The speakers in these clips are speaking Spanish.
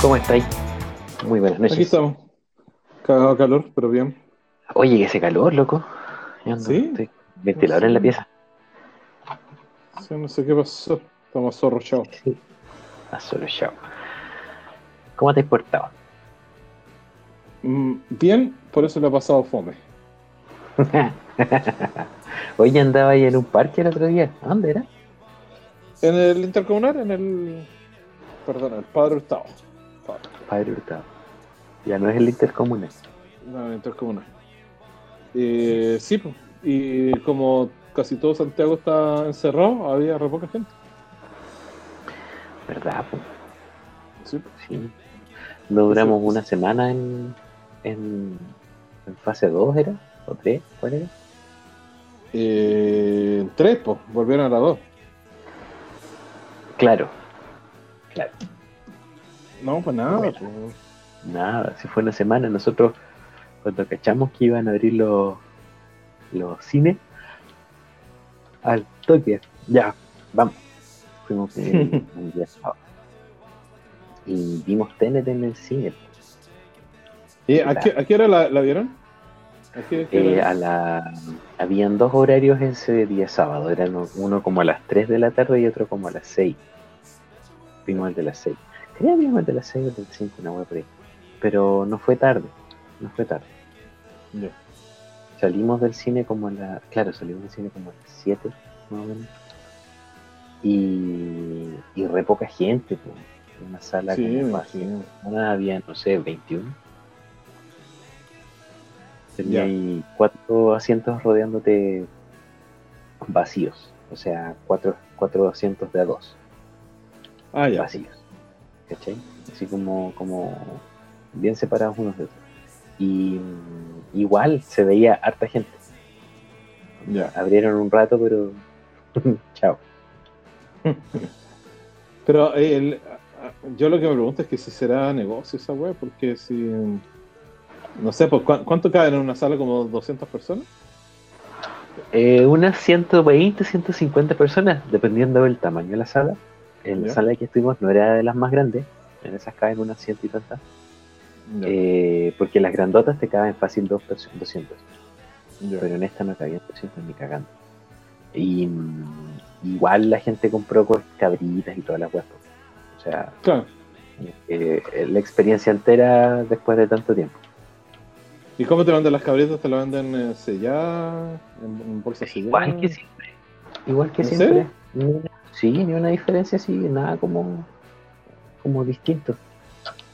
¿Cómo estáis? Muy buenas noches. Aquí estamos. Cagado calor, pero bien. Oye, ese calor, loco. Yo ando- ¿Sí? estoy ventilador en la pieza. Sí, no sé qué pasó. Estamos zorrochados. Sí. Solo chao. ¿Cómo te has portado? Mm, bien, por eso le ha pasado fome. Oye, andaba ahí en un parque el otro día. ¿A dónde era? En el intercomunal, en el. Perdón, el Padre Hurtado. Padre, Padre Hurtado. Ya no es el intercomunal. No, el intercomunal. Eh, sí, pues. Y como casi todo Santiago está encerrado, había re poca gente. ¿Verdad? po? Sí, pues. Sí. No duramos una semana en, en, en fase 2, ¿era? ¿O 3? ¿Cuál era? Eh, tres, pues. Volvieron a las dos. Claro. Claro. No, pues nada. Bueno. pues. Nada, si fue una semana, nosotros cuando cachamos que iban a abrir los, los cines, al toque, ya, vamos. Fuimos un, un día sábado. Y vimos TNT en el cine. ¿Y a qué, a qué hora la, la vieron? ¿A qué, qué Eh, hora? a la, habían dos horarios ese día sábado, eran uno como a las 3 de la tarde y otro como a las 6. Vimos el de las 6. Creo que vimos el de las 6 o el del 5, una web por ahí. Pero no fue tarde, no fue tarde. Ya. Salimos del cine como a la. Claro, salimos del cine como a las 7, más o menos. Y, y re poca gente, pues. Una sala Sí, como imagino. vacía. había, no sé, 21. Tenía ahí cuatro asientos rodeándote vacíos. O sea, cuatro, cuatro asientos de a dos Ah, ya. vacíos. ¿Cachai? Así como, como bien separados unos de otros. Y mm, igual se veía harta gente. Ya. Abrieron un rato, pero. Chao. Pero eh, el- yo lo que me pregunto es que si será negocio esa web, porque si. No sé, pues, ¿cuán- ¿cuánto caben en una sala? ¿Como 200 personas? Eh, unas 120, 150 personas, dependiendo del tamaño de la sala. En la sala que estuvimos no era de las más grandes. En esas caben unas ciento y tantas. Eh, porque las grandotas te caben fácil dos perso- 200. ya. pero en esta no cabían 200 ni cagando. Y mm, igual la gente compró con cabritas y todas las po. O sea, Claro. eh, la experiencia entera después de tanto tiempo. ¿Y cómo te venden las cabritas? ¿Te las venden eh, selladas? ¿En, en? Igual que siempre. Igual que ¿En siempre. serio? Sí, ni una diferencia así, nada como, como distinto.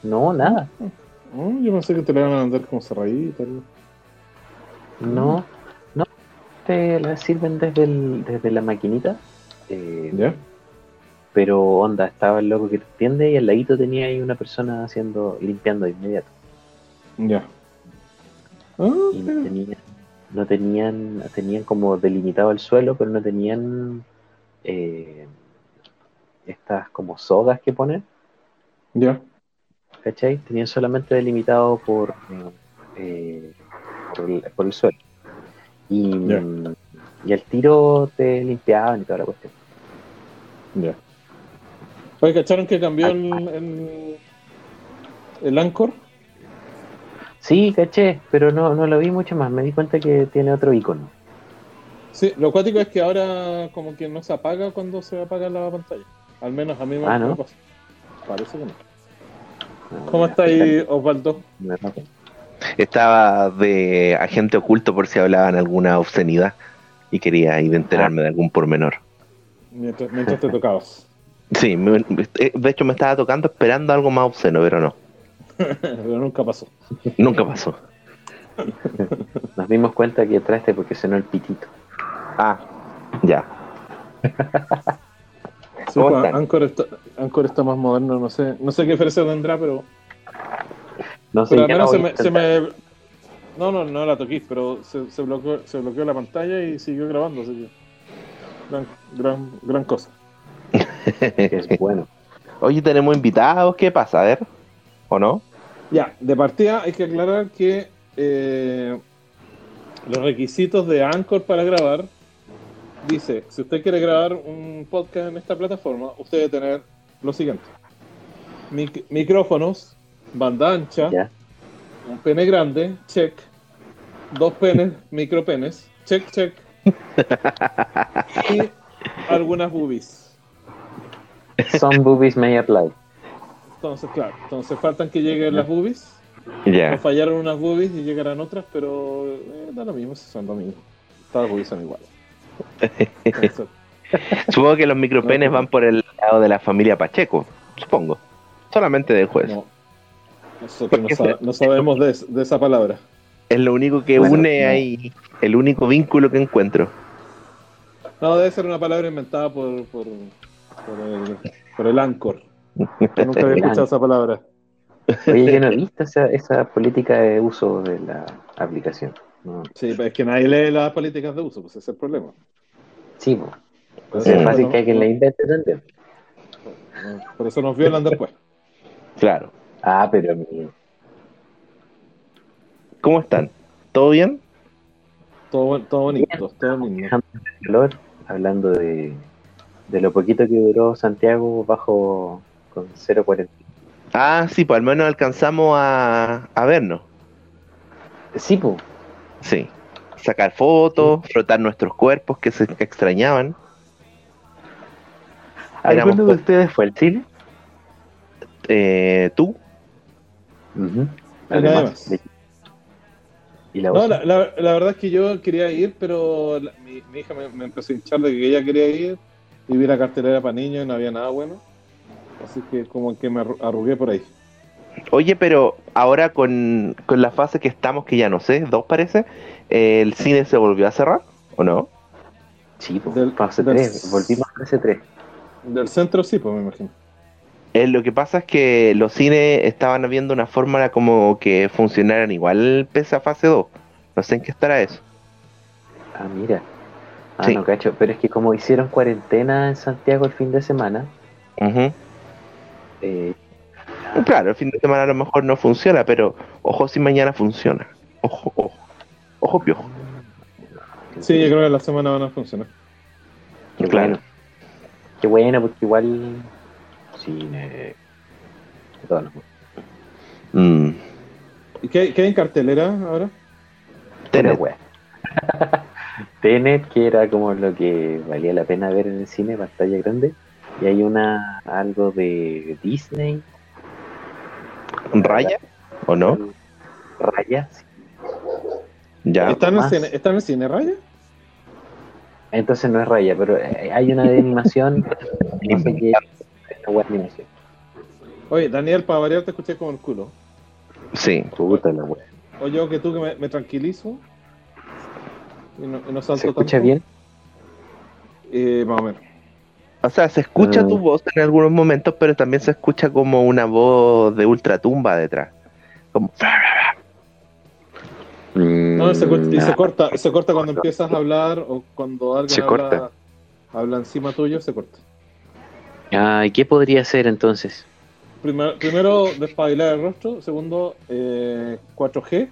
No, nada. Oh, yo pensé que te la iban a vender como cerradita. No, no. Te la sirven desde, el- desde la maquinita. eh, ¿Ya? Pero onda, estaba el loco que te atiende y al ladito tenía ahí una persona haciendo, limpiando de inmediato. Ya. Ah, Y no tenían, no tenían, tenían como delimitado el suelo, pero no tenían eh, estas como sogas que ponen, ya. ¿cachai? Tenían solamente delimitado por, eh, por, el, por el suelo. Y, y al tiro te limpiaban y toda la cuestión. Ya. Oye, ¿cacharon que cambió el, el, el Anchor? Sí, caché, pero no, no lo vi mucho más. Me di cuenta que tiene otro icono. Sí, lo cuático es que ahora como que no se apaga cuando se apaga la pantalla. Al menos a mí me, Ah, me ¿no? pasa. Parece que no. ¿Cómo está ahí Osvaldo? Estaba de agente oculto por si hablaban alguna obscenidad y quería ir a enterarme de algún pormenor. Mientras, mientras te tocabas. Sí, me- eh, de hecho me estaba tocando esperando algo más obsceno, pero no, Pero nunca pasó. nunca pasó. Nos dimos cuenta que traste porque sonó el pitito. Ah, ya. Sí, ¿Cómo están? Anchor, está, Anchor está más moderno, no sé. No sé qué diferencia tendrá, pero, No sé, pero al menos lo se me, se intentar. me- No, no, no la toqué, pero se, se, bloqueó, se bloqueó la pantalla y siguió grabando, así que... Gran, gran, gran cosa. Es bueno. Oye, tenemos invitados, ¿qué pasa? A ver, ¿o no? Ya, de partida hay que aclarar que eh, los requisitos de Anchor para grabar dice, si usted quiere grabar un podcast en esta plataforma, usted debe tener lo siguiente. mic- micrófonos, banda ancha, un pene grande, check. Dos penes, micropenes, check, check. y algunas boobies. Some boobies may apply. Entonces, claro, entonces faltan que lleguen las boobies. Fallaron unas boobies y llegarán otras, pero eh, da lo mismo, si son lo mismo. Todas las boobies son iguales. Supongo que los micropenes van por el lado de la familia Pacheco. Supongo. Solamente dejo eso. no. Nosotros no, sab- no sabemos de, de esa palabra. Es lo único que Bueno, une no. ahí, el único vínculo que encuentro. No, debe ser una palabra inventada por, por, por el, por el Anchor. Yo nunca había escuchado esa palabra. Oye, yo no he visto esa, esa política de uso de la aplicación. No. Sí, pero es que nadie lee las políticas de uso, pues ese es el problema. Sí, po. Por es eso, fácil no- que alguien la invente también. por eso nos violan después. Claro. Ah, pero. ¿Cómo están? ¿Todo bien? Todo, todo bonito, todo. Dejando el calor, hablando de, de lo poquito que duró Santiago bajo con 0.40. Ah, sí, pues al menos alcanzamos a, a vernos. Sí, pues. Sí. Sacar fotos, frotar nuestros cuerpos que se extrañaban. ¿Alguno de ustedes fue al cine? Eh, ¿Tú? De- ¿Y la No, la, la- la verdad es que yo quería ir, pero la- mi, mi hija me, me empezó a hinchar de que ella quería ir y vi la cartelera para niños y no había nada bueno. Así que como que me arru- arrugué por ahí. Oye, pero ahora con, con la fase que estamos, que ya no sé, dos parece, eh, ¿el cine se volvió a cerrar o no? Sí, pues. del- fase del- 3. Volvimos a fase 3. Del centro sí, pues me imagino. Eh, lo que pasa es que los cines estaban viendo una fórmula como que funcionaran igual pese a fase 2. No sé en qué estará eso. Ah, mira. Ah, Sí. no cacho. Pero es que como hicieron cuarentena en Santiago el fin de semana, Ujú. eh, Claro, el fin de semana a lo mejor no funciona, pero ojo si mañana funciona. Ojo, ojo. Ojo piojo. Sí, yo creo que la semana van a funcionar. Qué Claro. bueno. Qué bueno, porque igual. Cine. de todas las. Mm. ¿Y qué, qué hay en cartelera ahora? Tenet. Tenet, que era como lo que valía la pena ver en el cine, pantalla grande. Y hay una algo de Disney. ¿Raya? ¿O no? Raya. sí. Ya. ¿Está, en el cine, ¿Está en el cine Raya? Entonces no es Raya, pero eh, hay una de animación. no sé qué. Es una de animación. Oye, Daniel, para variar te escuché como el culo. Sí. Puta la wea. O yo que tú que me, me tranquilizo. Y no, y no salto ¿Se escucha tanto. bien? Eh, más o menos. O sea, se escucha Mm. tu voz en algunos momentos, pero también se escucha como una voz de ultratumba detrás. Como... No, se, corta- y se Mm, corta, se corta cuando empiezas a hablar o cuando alguien Se habla, corta. habla encima tuyo, se corta. Ah, ¿y qué podría ser entonces? Primero, primero despabilar el rostro, segundo eh, 4G.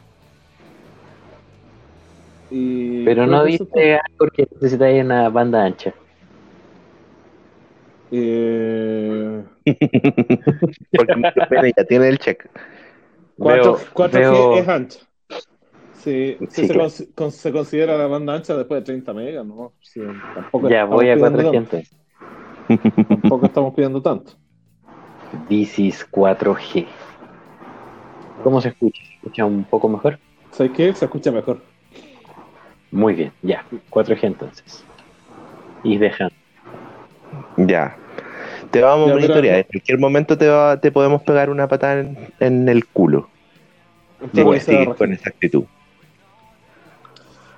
Y Pero no viste algo que necesitáis una banda ancha. Eh, Porque ya tiene el check. 4, Veo- 4G veo- es ancha. Sí, sí, Sí, se, claro. cons- con- se considera la banda ancha después de 30 megas, ¿no? Sí, tampoco Ya, voy a pidiendo 4G tanto, entonces. Tampoco estamos pidiendo tanto. This is 4G. ¿Cómo se escucha? ¿Se escucha un poco mejor? ¿Sabes qué? Se escucha mejor. Muy bien, ya. 4G entonces. Y dejan. Ya. Te vamos a Ya, monitorear. En cualquier momento te, va- te podemos pegar una patada en, en el culo. Con esa actitud.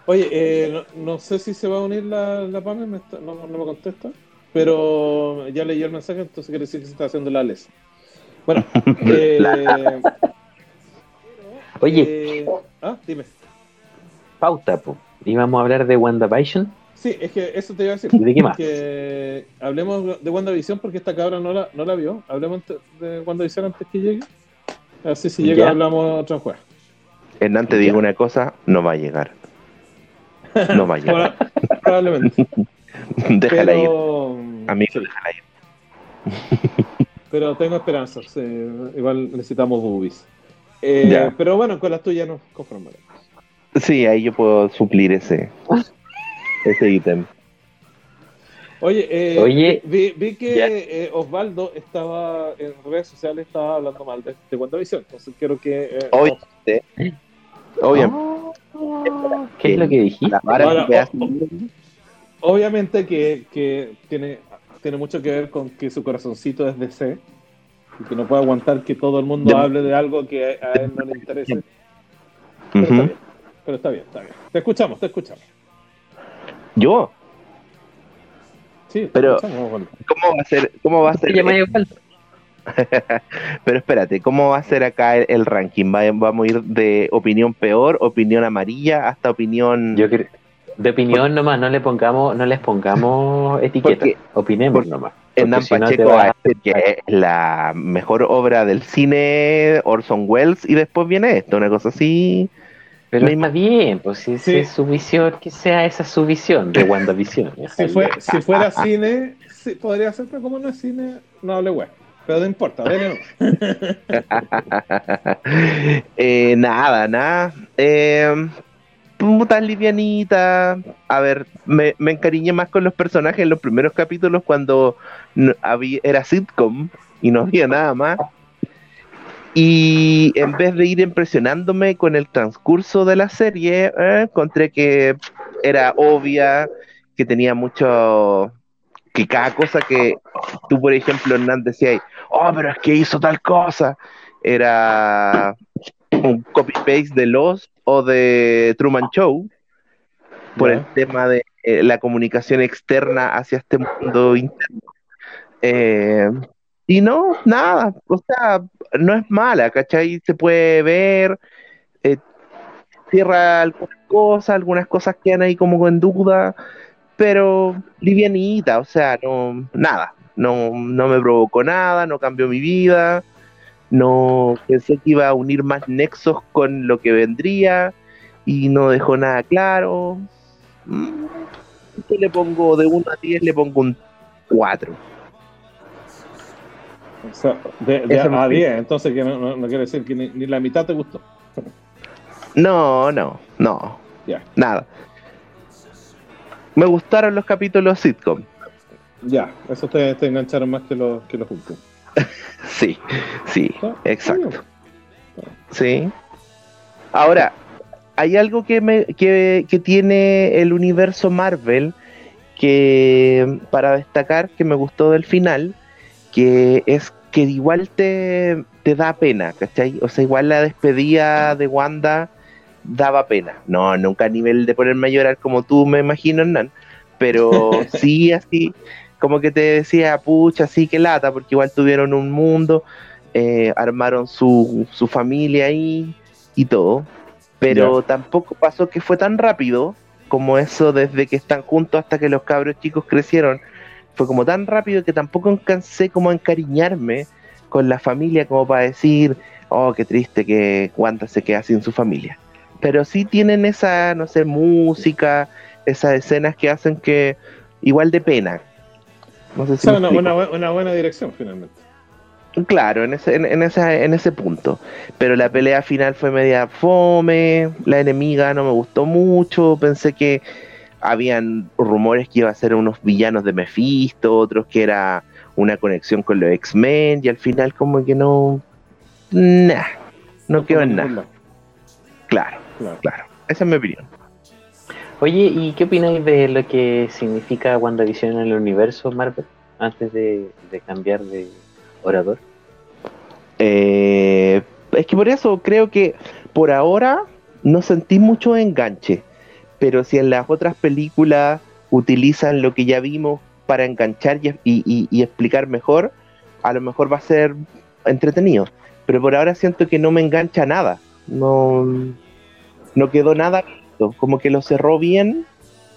Oye, eh, no, no sé si se va a unir la, la Pame, me está- no, no me contesta, pero ya leí el mensaje, entonces quiere decir que se está haciendo la les. Bueno, eh, Oye, eh, ah, dime. pauta, po. Íbamos a hablar de WandaVision. Sí, es que eso te iba a decir. ¿Y de qué más? Que hablemos de WandaVision porque esta cabra no la, no la vio. Hablemos de WandaVision antes que llegue. Así si llega Ya. hablamos otra juega. Hernán te digo una cosa, no va a llegar. No va a llegar. Proba- Probablemente. Déjala ir. pero, Amigo, sí. déjala ir. pero tengo esperanzas. eh, igual necesitamos boobies. Eh, Ya. pero bueno, con las tuyas nos conformaremos. Sí, ahí yo puedo suplir ese, ese ítem. Oye, eh, Oye, vi, vi que eh, Osvaldo estaba en redes sociales estaba hablando mal de, de WandaVision, entonces quiero que eh, Obviamente. Obviamente. Oh, ¿Qué es lo que dijiste? Ahora, o- obviamente que, que tiene, tiene mucho que ver con que su corazoncito es DC y que no puede aguantar que todo el mundo De- hable de algo que a él no le interese. Pero está bien, pero está bien, está bien. Te escuchamos, te escuchamos. Yo, Sí, Pero-. ¿cómo va a ser? ¿Cómo va a ser? Pero espérate, ¿cómo va a ser acá el, el ranking? ¿Va- ¿Vamos a ir de opinión peor, opinión amarilla, hasta opinión... Yo creo. De opinión nomás, no le pongamos, no les pongamos etiqueta. Porque- Opinemos nomás. Hernán si Pacheco va a decir que es la mejor obra del cine Orson Welles y después viene esto, una cosa así. Pero me- está bien, pues si Sí. es su visión, que sea esa su visión de WandaVision. Si, fue, si fuera cine, sí, podría ser, pero como no es cine, no hable web. Pero no importa, dale. Eh, nada, nada. Eh, puta livianita. A ver, me, me encariñé más con los personajes en los primeros capítulos cuando no- había, era sitcom y no había nada más. Y en vez de ir impresionándome con el transcurso de la serie, eh, encontré que era obvia, que tenía mucho. que cada cosa que tú, por ejemplo, Hernán decías, oh, pero es que hizo tal cosa, era un copy-paste de Lost o de Truman Show por el tema de eh, la comunicación externa hacia este mundo interno. Eh, y no, nada, o sea, no es mala, ¿cachai? Se puede ver, eh, cierra algunas cosas, algunas cosas quedan ahí como en duda, pero livianita, o sea, no, nada, no, no me provocó nada, no cambió mi vida, no pensé que iba a unir más nexos con lo que vendría y no dejó nada claro. Mm, ¿Qué le pongo de 1 a 10? Le pongo un 4. O sea, de, de a me- 10, entonces que no, no- no quiere decir que ni, ni la mitad te gustó. No, no, no, Ya, nada. Me gustaron los capítulos sitcom. ya, eso te, te engancharon más que los, que los últimos. Sí, sí, Está- exacto. está Sí. Ahora, hay algo que, me, que, que tiene el universo Marvel que para destacar que me gustó del final, que es que igual te, te da pena, ¿cachai? O sea, igual la despedida de Wanda daba pena. No, nunca a nivel de ponerme a llorar como tú me imagino, Hernán, pero sí así, como que te decía, pucha, sí que lata, porque igual tuvieron un mundo, eh, armaron su, su familia ahí y todo, pero tampoco pasó que fue tan rápido como eso desde que están juntos hasta que los cabros chicos crecieron. Fue como tan rápido que tampoco alcancé como a encariñarme con la familia como para decir, oh, qué triste que Wanda se queda sin su familia. Pero sí tienen esa, no sé, música, esas escenas que hacen que igual de pena. No sé O si sea, una, una, una buena dirección finalmente. Claro, en ese, en, en ese, en ese punto. Pero la pelea final fue media fome, la enemiga no me gustó mucho, pensé que habían rumores que iba a ser unos villanos de Mephisto, otros que era una conexión con los X-Men, y al final como que no... Nah, no quedó en nada. Claro, Claro, claro. claro. Esa es mi opinión. Oye, ¿y qué opináis de lo que significa WandaVision en el universo Marvel? Antes de, de cambiar de orador. Eh, es que por eso creo que por ahora no sentí mucho enganche, pero si en las otras películas utilizan lo que ya vimos para enganchar y, explicar mejor, a lo mejor va a ser entretenido. Pero por ahora siento que no me engancha nada, no, no quedó nada, como que lo cerró bien,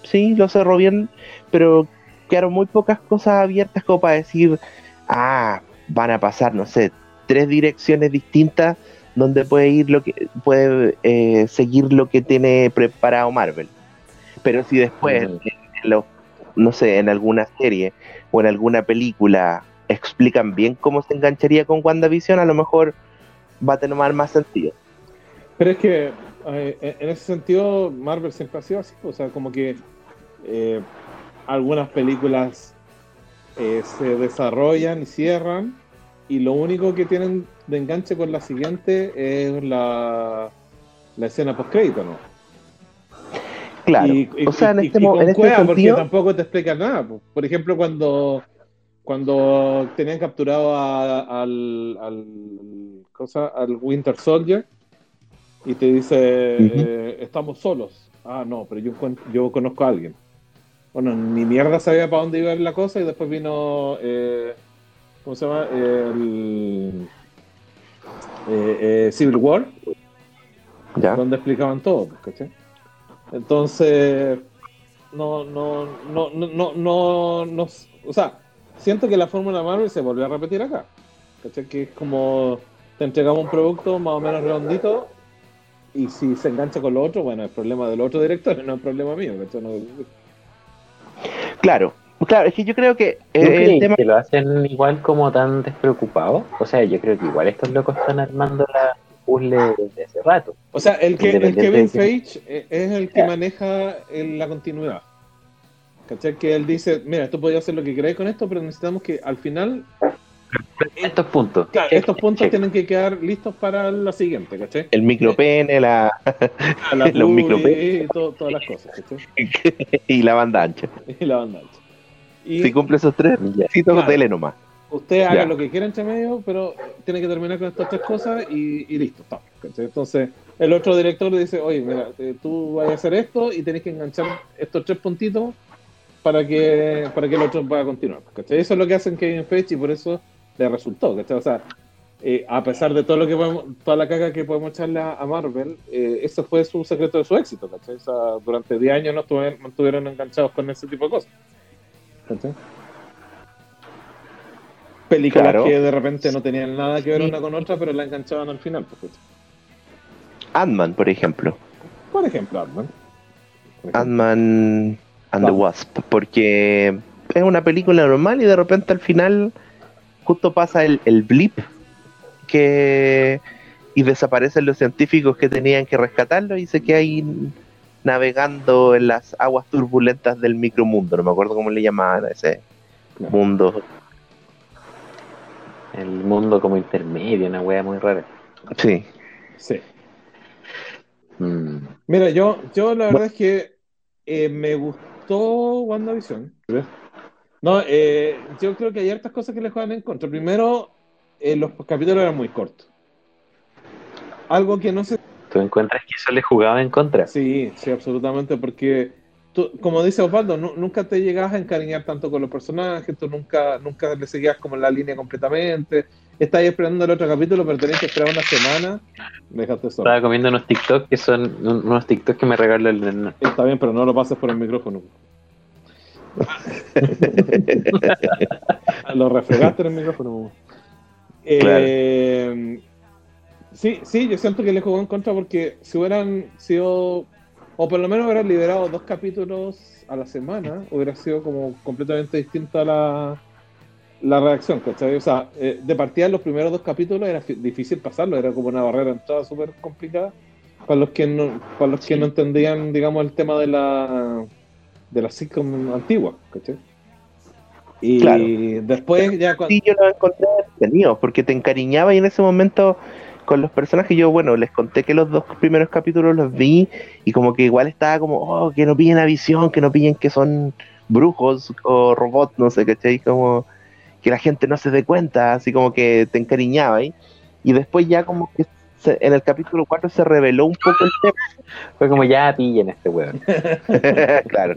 sí, lo cerró bien, pero quedaron muy pocas cosas abiertas como para decir, ah, van a pasar, no sé, tres direcciones distintas donde puede ir lo que puede eh, seguir lo que tiene preparado Marvel. Pero si después, Ujú. en lo- no sé, en alguna serie o en alguna película explican bien cómo se engancharía con WandaVision, a lo mejor va a tener más sentido. Pero es que eh, en ese sentido Marvel siempre ha sido así, o sea, como que eh, algunas películas eh, se desarrollan y cierran y lo único que tienen de enganche con la siguiente es la, la escena post crédito, ¿no? Claro. o sea, en este, en este sentido... porque tampoco te explica nada. Por ejemplo, cuando cuando tenían capturado al, al, cosa, al Winter Soldier y te dice eh, estamos solos. Ah, no, pero yo, yo conozco a alguien. Bueno, ni mierda sabía para dónde iba la cosa y después vino eh, ¿cómo se llama? El, eh, Civil War, donde explicaban todo, ¿cachai? Entonces, no, no, no, no, no, no, no, o sea, siento que la fórmula Marvel se volvió a repetir acá. ¿Cachai? Que es como te entregamos un producto más o menos redondito y si se engancha con lo otro, bueno, es problema del otro director, no es problema mío. Claro, claro, es que yo creo que el tema... que lo hacen igual como tan despreocupado. O sea, yo creo que igual estos locos están armando la puzzle desde hace rato. O sea, el, que, el Kevin Feige es el que maneja la continuidad. ¿Cachai? Que él dice, mira, tú podías hacer lo que queráis con esto, pero necesitamos que al final... Estos puntos. Claro, estos puntos tienen que quedar listos para la siguiente, ¿cachai? El micropene, la... la los micropene. Y todas las cosas, ¿cachai? y la banda ancha. Y la banda ancha. Y, si cumple esos tres, sí, claro, tele nomás. Usted haga lo que quiera entre medio, pero tiene que terminar con estas tres cosas y, listo, está. Entonces, el otro director le dice, oye, mira, eh, tú vas a hacer esto y tenés que enganchar estos tres puntitos para que, para que el otro pueda continuar. Eso es lo que hacen Kevin Feige y por eso le resultó. O sea, eh, a pesar de todo lo que podemos, toda la caga que podemos echarle a, Marvel, eh, eso fue su secreto de su éxito. O sea, durante 10 años no estuvieron, enganchados con ese tipo de cosas. Películas que de repente no tenían nada que ver una con otra, pero la enganchaban al final. Pues, Ant-Man, por ejemplo. Por ejemplo, Ant-Man. Ant-Man and the Wasp, porque es una película normal y de repente al final justo pasa el, blip que y desaparecen los científicos que tenían que rescatarlo y se queda ahí navegando en las aguas turbulentas del micromundo, no me acuerdo cómo le llamaban a ese mundo. El mundo como intermedio, una wea muy rara. Sí. Sí. Mm. Mira, yo, yo la verdad es que eh, me gustó WandaVision. No, eh, yo creo que hay hartas cosas que le juegan en contra. Primero, eh, los capítulos eran muy cortos. Algo que no se. ¿Tú encuentras que eso le jugaba en contra? Sí, sí, absolutamente, porque tú, como dice Osvaldo, nunca te llegabas a encariñar tanto con los personajes, tú nunca, nunca le seguías como en la línea completamente. Estás esperando el otro capítulo, pero tenés que esperar una semana. Déjate solo. Estaba comiendo unos TikTok que son unos TikTok que me regaló el Está bien, pero no lo pases por el micrófono. lo refregaste en el micrófono. Eh, sí, sí, yo siento que le jugó en contra porque si hubieran sido, o por lo menos hubieran liberado dos capítulos a la semana, hubiera sido como completamente distinta la, la reacción, ¿cachai? O sea, eh, de partida en los primeros dos capítulos era difícil pasarlo, era como una barrera entrada súper complicada para los que no, para los que no entendían, digamos, el tema de la de la sitcom antigua, ¿cachai? Y después ya cuando... Sí, yo lo encontré entretenido, porque te encariñaba y en ese momento con los personajes yo, bueno, les conté que los dos primeros capítulos los vi y como que igual estaba como, oh, que no pillen a visión, que no pillen que son brujos o robots, no sé, ¿cachai? Como que la gente no se dé cuenta, así como que te encariñaba ahí. Y después ya como que en el capítulo 4 se reveló un poco el tema. Fue como ya pillen este weón. claro.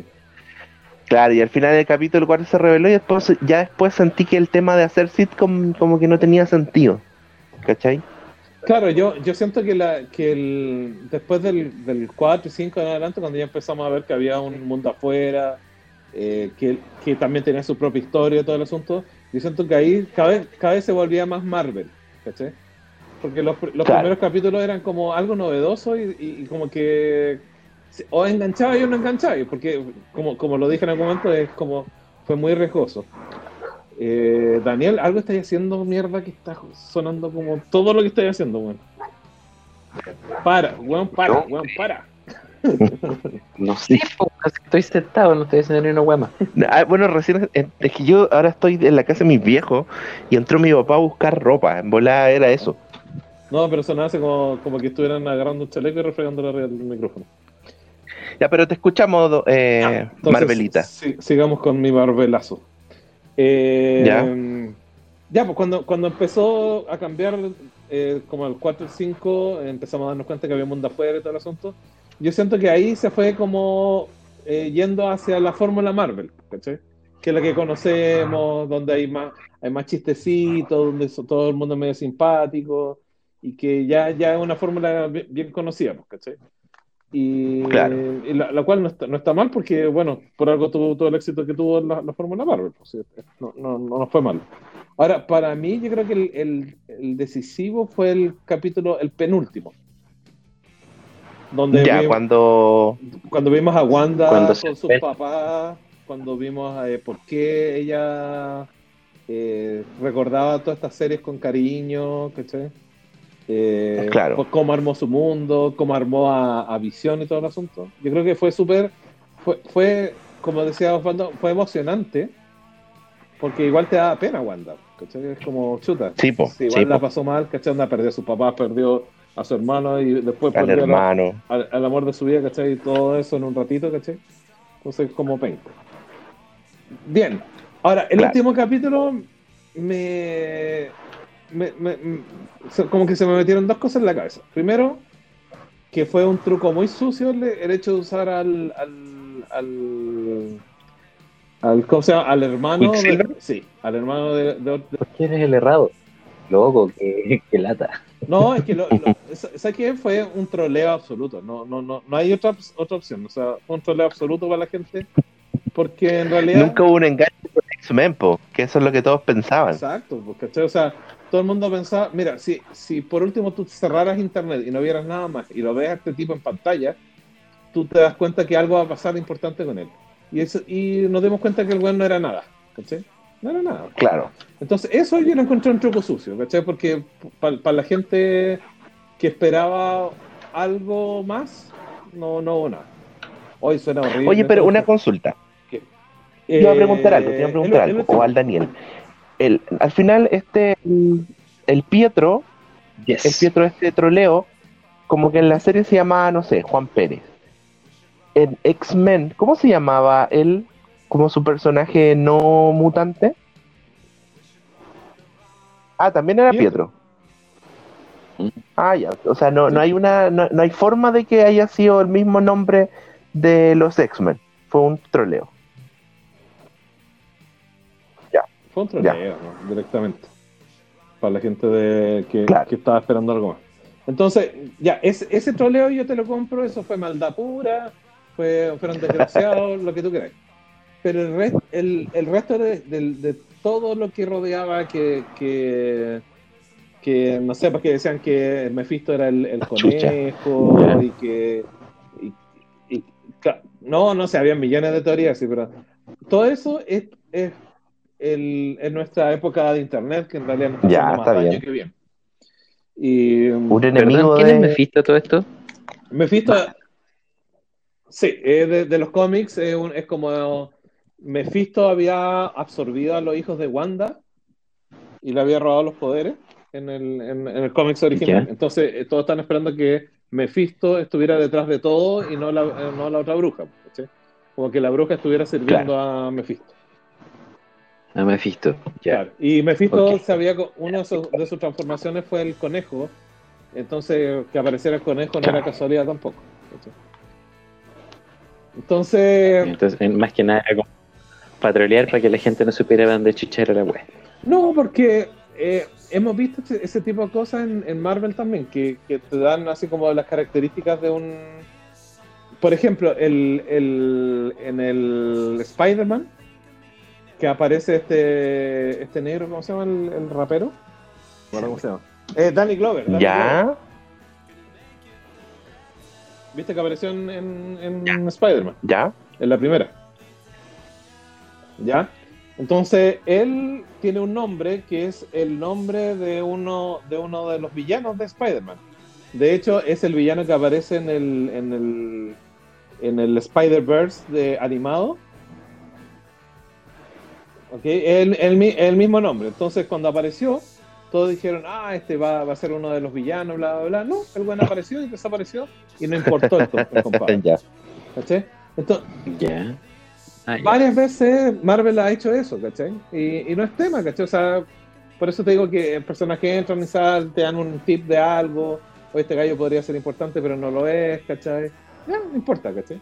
Claro, y al final del capítulo 4 se reveló y después ya después sentí que el tema de hacer sitcom como que no tenía sentido. ¿Cachai? Claro, yo, yo siento que, la, que el, después del, del 4 y 5 en adelante, cuando ya empezamos a ver que había un mundo afuera, eh, que, que, también tenía su propia historia y todo el asunto, yo siento que ahí cada vez, cada vez se volvía más Marvel, ¿cachai? Porque los, los primeros capítulos eran como algo novedoso y, como que o enganchaba y o no enganchaba, porque como, como lo dije en algún momento, es como fue muy riesgoso. Eh, Daniel, algo estáis haciendo mierda que está sonando como todo lo que estáis haciendo, weón. Para, weón, para, No. weón, para. No sé, estoy sentado, no estoy haciendo ni una huema. Ah, bueno, recién eh, es que yo ahora estoy en la casa de mis viejos y entró mi papá a buscar ropa. En volada era eso. No, pero sonaba así como, como que estuvieran agarrando un chaleco y refregándole arriba del micrófono. Ya, pero te escuchamos, eh, Ah, Entonces, Marvelita. si- sigamos con mi barbelazo. Eh, Ya. ya, pues cuando, cuando empezó a cambiar, eh, como el 4 y el 5, eh, empezamos a darnos cuenta que había mundo afuera y todo el asunto. Yo siento que ahí se fue como eh, yendo hacia la fórmula Marvel, ¿cachai? Que es la que conocemos, donde hay más, hay más chistecitos, donde todo el mundo es medio simpático, y que ya, ya es una fórmula bien, bien conocida, pues, ¿cachai? Y, Claro. y la, la cual no está, no está mal porque, bueno, por algo tuvo todo el éxito que tuvo la, la Fórmula Marvel. pues, no, no, no fue mal. Ahora, para mí, yo creo que el, el- el decisivo fue el capítulo, el penúltimo. Donde Ya, cuando. cuando vimos a Wanda Cuando con sus papás, cuando vimos eh, por qué ella eh, recordaba todas estas series con cariño, ¿cachai? Eh, Claro. por cómo armó su mundo, cómo armó a, a Visión y todo el asunto. Yo creo que fue súper, fue, fue, como decía Osvaldo, fue emocionante, porque igual te da pena Wanda, ¿cachai? Es como chuta. Sí, po, Sí, igual sí, la pasó mal, ¿cachai? Onda perdió a sus papás, perdió a su hermano y después Al perdió la- hermano. al, al amor de su vida, ¿cachai? Y todo eso en un ratito, ¿cachai? Entonces, como penco. Bien. Ahora, el Claro. último capítulo me, me- me- Como que se me metieron dos cosas en la cabeza. Primero, que fue un truco muy sucio el, el hecho de usar al. al, al al- ¿Cómo se llama? Al hermano. Sí, al hermano de, de- ¿Por qué eres el errado? Loco, que, que lata. No, es que lo, lo- ¿sabes qué? Fue un troleo absoluto. No, no, no, no hay otra, otra opción. O sea, fue un troleo absoluto para la gente. Porque en realidad. Nunca hubo un engaño con X-Men, que eso es lo que todos pensaban. Exacto, ¿cachai? O sea, todo el mundo pensaba, mira, si, si por último tú cerraras internet y no vieras nada más y lo ves a este tipo en pantalla, tú te das cuenta que algo va a pasar importante con él. Y, eso, y nos dimos cuenta que el weón no era nada, ¿cachai? No era nada. Claro. Entonces, eso yo lo encontré un truco sucio, ¿cachai? Porque para la gente que esperaba algo más, no, no hubo nada. Hoy suena horrible. Oye, pero una consulta. ¿Qué? Te iba a preguntar algo, te iba a Eh, preguntar el- el- algo. O al Daniel. El, al final, este. El, el Pietro, Yes. el Pietro este troleo, como que en la serie se llamaba, no sé, Juan Pérez. En X-Men, ¿cómo se llamaba él como su personaje no mutante? Ah, también era Pietro. Pietro. Ah, ya. O sea, no, no hay una, no, no hay forma de que haya sido el mismo nombre de los X-Men. Fue un troleo. Fue un troleo, ¿no? directamente. Para la gente de, que, Claro. que estaba esperando algo más. Entonces, ya, ese, ese troleo yo te lo compro, eso fue maldad pura, fue, fueron desgraciados, lo que tú quieras. Pero el, res- el, el resto de, del- de todo lo que rodeaba, que, que, que no sé, porque decían que Mephisto era el, el conejo y que. y- y- no, no sé, había millones de teorías, sí, pero todo eso es, es el- en nuestra época de internet, que en realidad nos está Ya, más está daño bien. que bien. Y um, Un enemigo ¿Perdón, ¿Quién de... es Mephisto todo esto? Mephisto, sí, es de, de los cómics, es, un- es como Mephisto había absorbido a los hijos de Wanda y le había robado los poderes en el, en, en el cómics original. Entonces, eh, todos están esperando que Mephisto estuviera detrás de todo y no la, eh, no la otra bruja. ¿cachai? Como que la bruja estuviera sirviendo a Mephisto. A Mephisto. Ya. Claro. Y Mephisto Ok. se había, co- una de sus, de sus transformaciones fue el conejo. Entonces, que apareciera el conejo no era casualidad tampoco. Entonces, Entonces, más que nada como patrolear para que la gente no supiera dónde chucha era la web. no, porque eh, hemos visto ese, ese tipo de cosas en, en Marvel también, que, que te dan así como las características de un... Por ejemplo, el, el, en el Spider-Man, que aparece este, este negro, ¿cómo se llama el, el rapero? Bueno, ¿Cómo se llama? Eh, Danny Glover. Danny Glover. Ya, ¿Viste que apareció en, en- en Spider-Man? ya. En la primera. ¿Ya? Entonces, él tiene un nombre que es el nombre de uno de, uno de los villanos de Spider-Man. De hecho, es el villano que aparece en el, en el, en el Spider-Verse de animado. ¿Ok? El, el, el, mismo nombre. Entonces, cuando apareció, todos dijeron, ah, este va, va, a ser uno de los villanos, bla, bla, bla. No, el bueno apareció y desapareció y no importó el, el compadre. Ya. ¿Cachai? Entonces, Ya. Ah, varias veces Marvel ha hecho eso, ¿cachai? Y, y no es tema, ¿cachai? O sea, por eso te digo que personajes entran y salen, te dan un tip de algo, o este gallo podría ser importante, pero no lo es, ¿cachai? Ya, no importa, ¿cachai?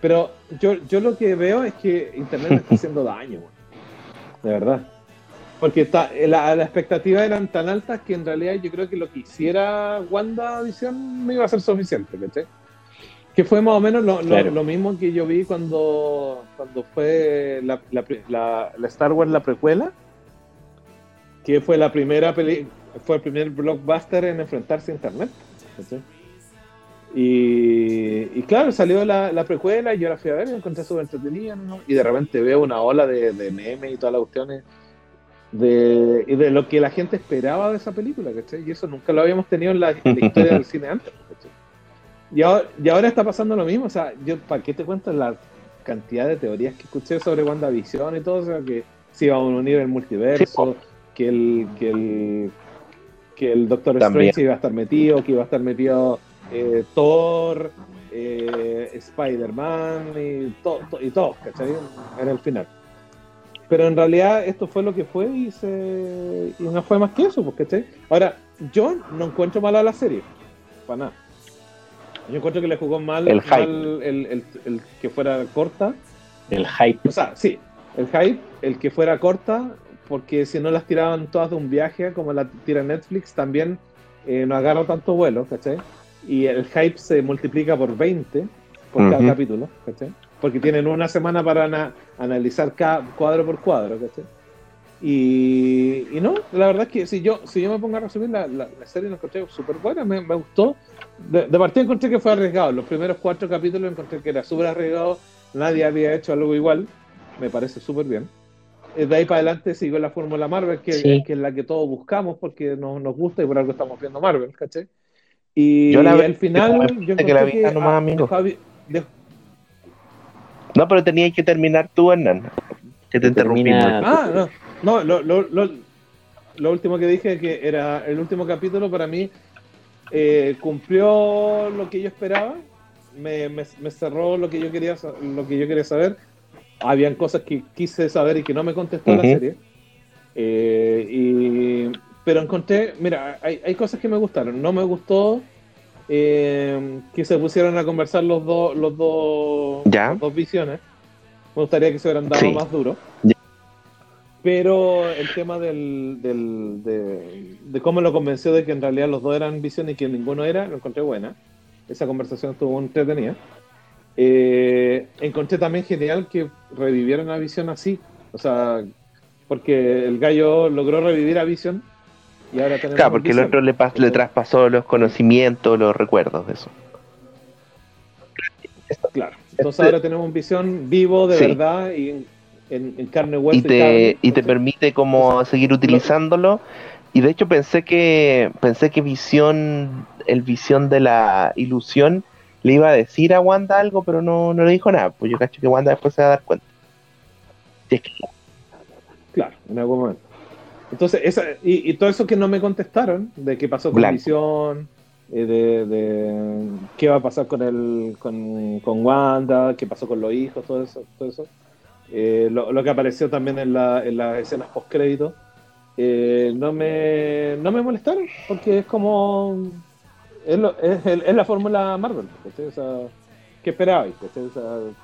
Pero yo, yo lo que veo es que Internet está haciendo daño. De verdad. Porque está, la, la expectativa eran tan altas que en realidad yo creo que lo que hiciera WandaVision no iba a ser suficiente, ¿cachai? Que fue más o menos lo, lo- Claro. lo mismo que yo vi cuando, cuando fue la, la, pre- la- la Star Wars, la precuela, que fue la primera peli fue el primer blockbuster en enfrentarse a Internet. ¿cachai? Y, y claro, salió la, la precuela y yo la fui a ver y la encontré súper entretenida, ¿no? Y de repente veo una ola de, de memes y todas las cuestiones de, y de lo que la gente esperaba de esa película, ¿cachai? Y eso nunca lo habíamos tenido en la, en la historia del cine antes, ¿cachai? Y ahora, y ahora está pasando lo mismo, o sea, yo, ¿para qué te cuento la cantidad de teorías que escuché sobre WandaVision y todo, o sea, que se iba a unir el multiverso, que el, que el, que el Doctor También. Strange iba a estar metido, que iba a estar metido eh, Thor, eh, Spider-Man y todo, y todo, ¿cachai? En el final. Pero en realidad esto fue lo que fue y, se, y no fue más que eso, pues, ¿cachai? Ahora, yo no encuentro mala la serie, para nada. Yo encuentro que le jugó mal, El hype. mal el, el- el que fuera corta. El hype. O sea, sí, el hype, el que fuera corta, porque si no las tiraban todas de un viaje, como la tira Netflix, también eh, no agarra tanto vuelo, ¿cachai? Y el hype se multiplica por 20 por cada Ujú. capítulo, ¿cachai? Porque tienen una semana para ana- analizar cada cuadro por cuadro, ¿cachai? Y, y no, la verdad es que si yo, si yo me pongo a resumir, la, la, la serie la encontré súper buena, me, me gustó. De, de partida encontré que fue arriesgado. Los primeros cuatro capítulos encontré que era súper arriesgado. Nadie había hecho algo igual. Me parece súper bien. Eh, De ahí para adelante siguió la fórmula Marvel, que, Sí. que es la que todos buscamos porque nos, nos gusta y por algo estamos viendo Marvel, ¿cachai? Y Yo la al final, que yo que la encontré vi que, nomás, ah, amigo. No, pero tenías que terminar tú, Hernán. Que te Termina- interrumpimos. Ah, no, no lo, lo, lo, lo último que dije que era el último capítulo para mí eh, cumplió lo que yo esperaba, me, me, me cerró lo que yo quería lo que yo quería saber. Habían cosas que quise saber y que no me contestó la serie. Eh, y, pero encontré, mira, hay, hay cosas que me gustaron. No me gustó eh, que se pusieran a conversar los dos los dos, Ya. dos visiones. Me gustaría que se hubieran dado Sí. más duro. Ya. Pero el tema del, del- de, de cómo lo convenció de que en realidad los dos eran visión y que ninguno era, lo encontré buena. Esa conversación estuvo entretenida. Eh, encontré también genial que revivieran a Visión así. O sea, porque el gallo logró revivir a Visión y ahora tenemos Claro, porque el otro le, pas- le traspasó los conocimientos, los recuerdos de eso. Claro. Entonces Este- ahora tenemos un Visión vivo de Sí. verdad y en, carne hueso y te, carne, y te permite como seguir utilizándolo. Y de hecho pensé que pensé que visión, el visión de la ilusión le iba a decir a Wanda algo, pero no, no le dijo nada. Pues yo cacho que Wanda después se va a dar cuenta. Si es que- Claro, en algún momento. Entonces, esa, y, y todo eso que no me contestaron, de qué pasó con Blanco. Visión, eh, de, de qué va a pasar con el con, con Wanda, qué pasó con los hijos, todo eso, todo eso. Eh, lo, lo que apareció también en, la, en las escenas post crédito no me no me molestaron porque es como es, lo- es, la fórmula Marvel ¿cachai? O sea, ¿qué esperabais? ¿cachai? O sea,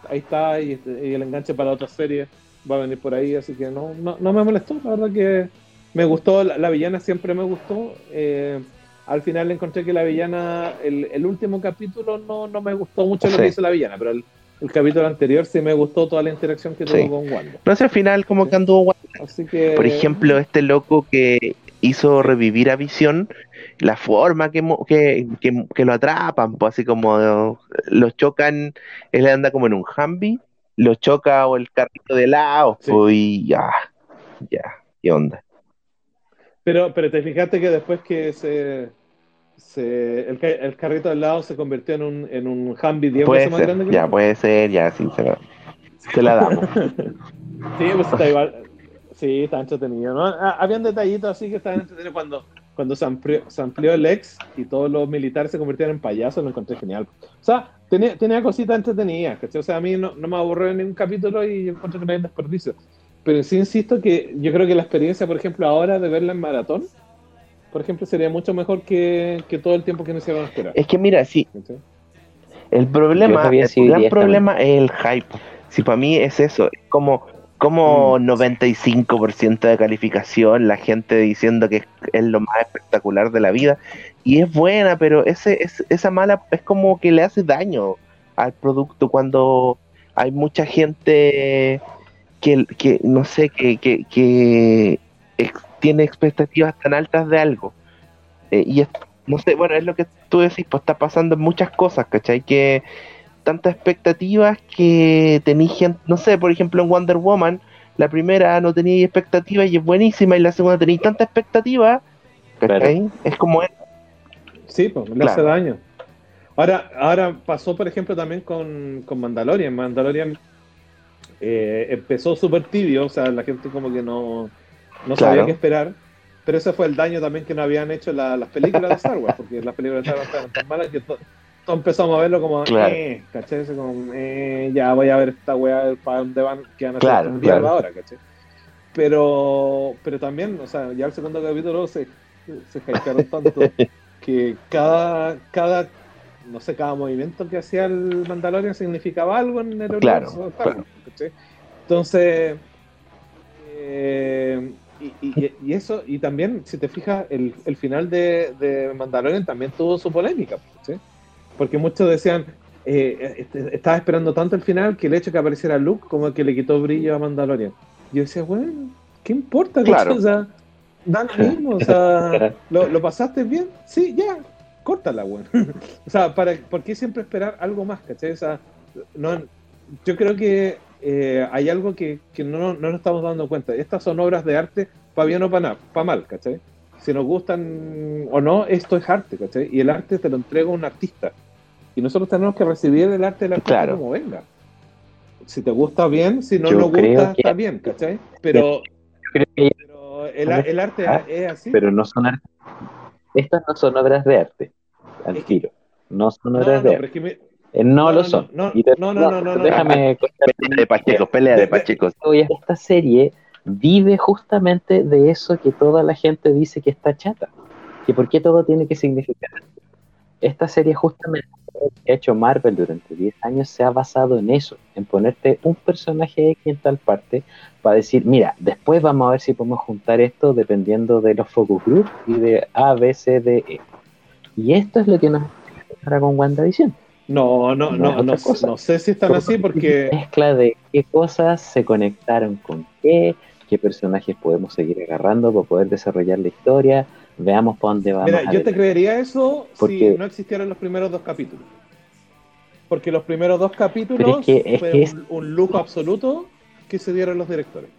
ahí está y, y el enganche para otra serie va a venir por ahí así que no, no, no me molestó la verdad que me gustó la, la villana siempre me gustó eh, al final encontré que la villana el, el último capítulo no, no me gustó mucho lo que hizo la villana pero el, el capítulo anterior sí me gustó toda la interacción que tuvo Sí. con Wanda No sé, al final como Sí. que anduvo Wanda. así que Por ejemplo, este loco que hizo revivir a Visión, la forma que, que, que, que lo atrapan, pues así como lo chocan, él anda como en un Humvee lo choca o el carrito de lado, pues y ya, ya, ¿qué onda? Pero, pero te fijaste que después que se, se el, ca- el carrito al lado se convirtió en un, en un Humvee 10 Puede veces más grande que ya, el- puede ser, ya, sí, se la, se la damos. Sí, pues está igual. Sí, está entretenido, ¿no? Ah, Habían detallitos así que estaban entretenidos cuando, cuando se, amplió, se amplió el ex y todos los militares se convirtieron en payasos, lo encontré genial. O sea, tenía, tenía cositas entretenidas, ¿cachai? O sea, a mí no, no me aburrió en ningún capítulo y yo encuentro que no hay desperdicio. Pero sí insisto que yo creo que la experiencia, por ejemplo, ahora de verla en maratón, por ejemplo, sería mucho mejor que, que todo el tiempo que nos hicieron esperar. Es que mira, sí, el problema, el sí gran problema es el hype. Si para mí es eso, es como, como Mm. 95% de calificación, la gente diciendo que es, es lo más espectacular de la vida, y es buena, pero ese, es, esa mala es como que le hace daño al producto cuando hay mucha gente que, que no sé, que, que, que ex- tiene expectativas tan altas de algo. Eh, y es, no sé, bueno, es lo que tú decís, pues está pasando en muchas cosas, ¿cachai? Que tantas expectativas que tenéis gente, no sé, por ejemplo en Wonder Woman, la primera no tenía expectativas y es buenísima, y la segunda tenéis tanta expectativa, ¿cachai? Es como es. Sí, pues, le Claro. hace daño. Ahora, ahora pasó, por ejemplo, también con, con Mandalorian. Mandalorian eh, empezó súper tibio, o sea, la gente como que no, no sabía Claro. qué esperar. Pero ese fue el daño también que no habían hecho la- las películas de Star Wars, porque las películas de Star Wars estaban tan malas que to- todos empezamos a verlo como, Claro. eh. Así como, eh, ya voy a ver esta weá, para dónde van, que van a hacer Claro, claro. ahora, ¿cachai? Pero, pero también, o sea, ya el segundo capítulo se, se tanto que cada, cada, no sé, cada movimiento que hacía el Mandalorian significaba algo en el Claro, universo ¿cachai? Entonces, eh, y, y- y eso, y también, si te fijas, el, el final de, de Mandalorian también tuvo su polémica, ¿cachai? Porque muchos decían, eh, este, estaba esperando tanto el final que el hecho de que apareciera Luke como que le quitó brillo a Mandalorian. Yo decía, bueno, ¿qué importa? Claro. O sea, da lo mismo, o sea, ¿lo, lo pasaste bien? Sí, ya, córtala, weón. o sea, para, ¿por qué siempre esperar algo más, cachai? O sea, no, yo creo que eh, hay algo que, que no, no nos estamos dando cuenta. Estas son obras de arte para bien o para mal, ¿cachai? Si nos gustan o no, esto es arte, ¿cachai? Y el arte te lo entrega un artista. Y nosotros tenemos que recibir el arte del artista Claro. como venga. Si te gusta bien, si no Yo nos gusta, que- está bien, ¿cachai? Pero, Creo que- pero el, el arte Ah, es así. pero no son arte. Estas no son obras de arte, al tiro. No son no, obras no, de pero arte. es que me- Eh, No, no, lo son. no, no, no, no, no, no. Déjame contar Pelea de Pachecos, pelea de. Oye, esta serie vive justamente de eso que toda la gente dice que está chata. Que por qué todo tiene que significar. Esta serie justamente que ha hecho Marvel durante 10 años se ha basado en eso, en ponerte un personaje X en tal parte para decir, mira, después vamos a ver si podemos juntar esto dependiendo de los focus group y de A, B, C, D, E. Y esto es lo que nos ahora con WandaVision. No, no, No, no, no, sé si están así porque mezcla de qué cosas se conectaron con qué, qué personajes podemos seguir agarrando para poder desarrollar la historia, veamos para dónde vamos. Mira, yo te creería eso Porque- si no existieran los primeros dos capítulos. Porque los primeros dos capítulos es que- es fue que es- un, un lujo absoluto que se dieron los directores.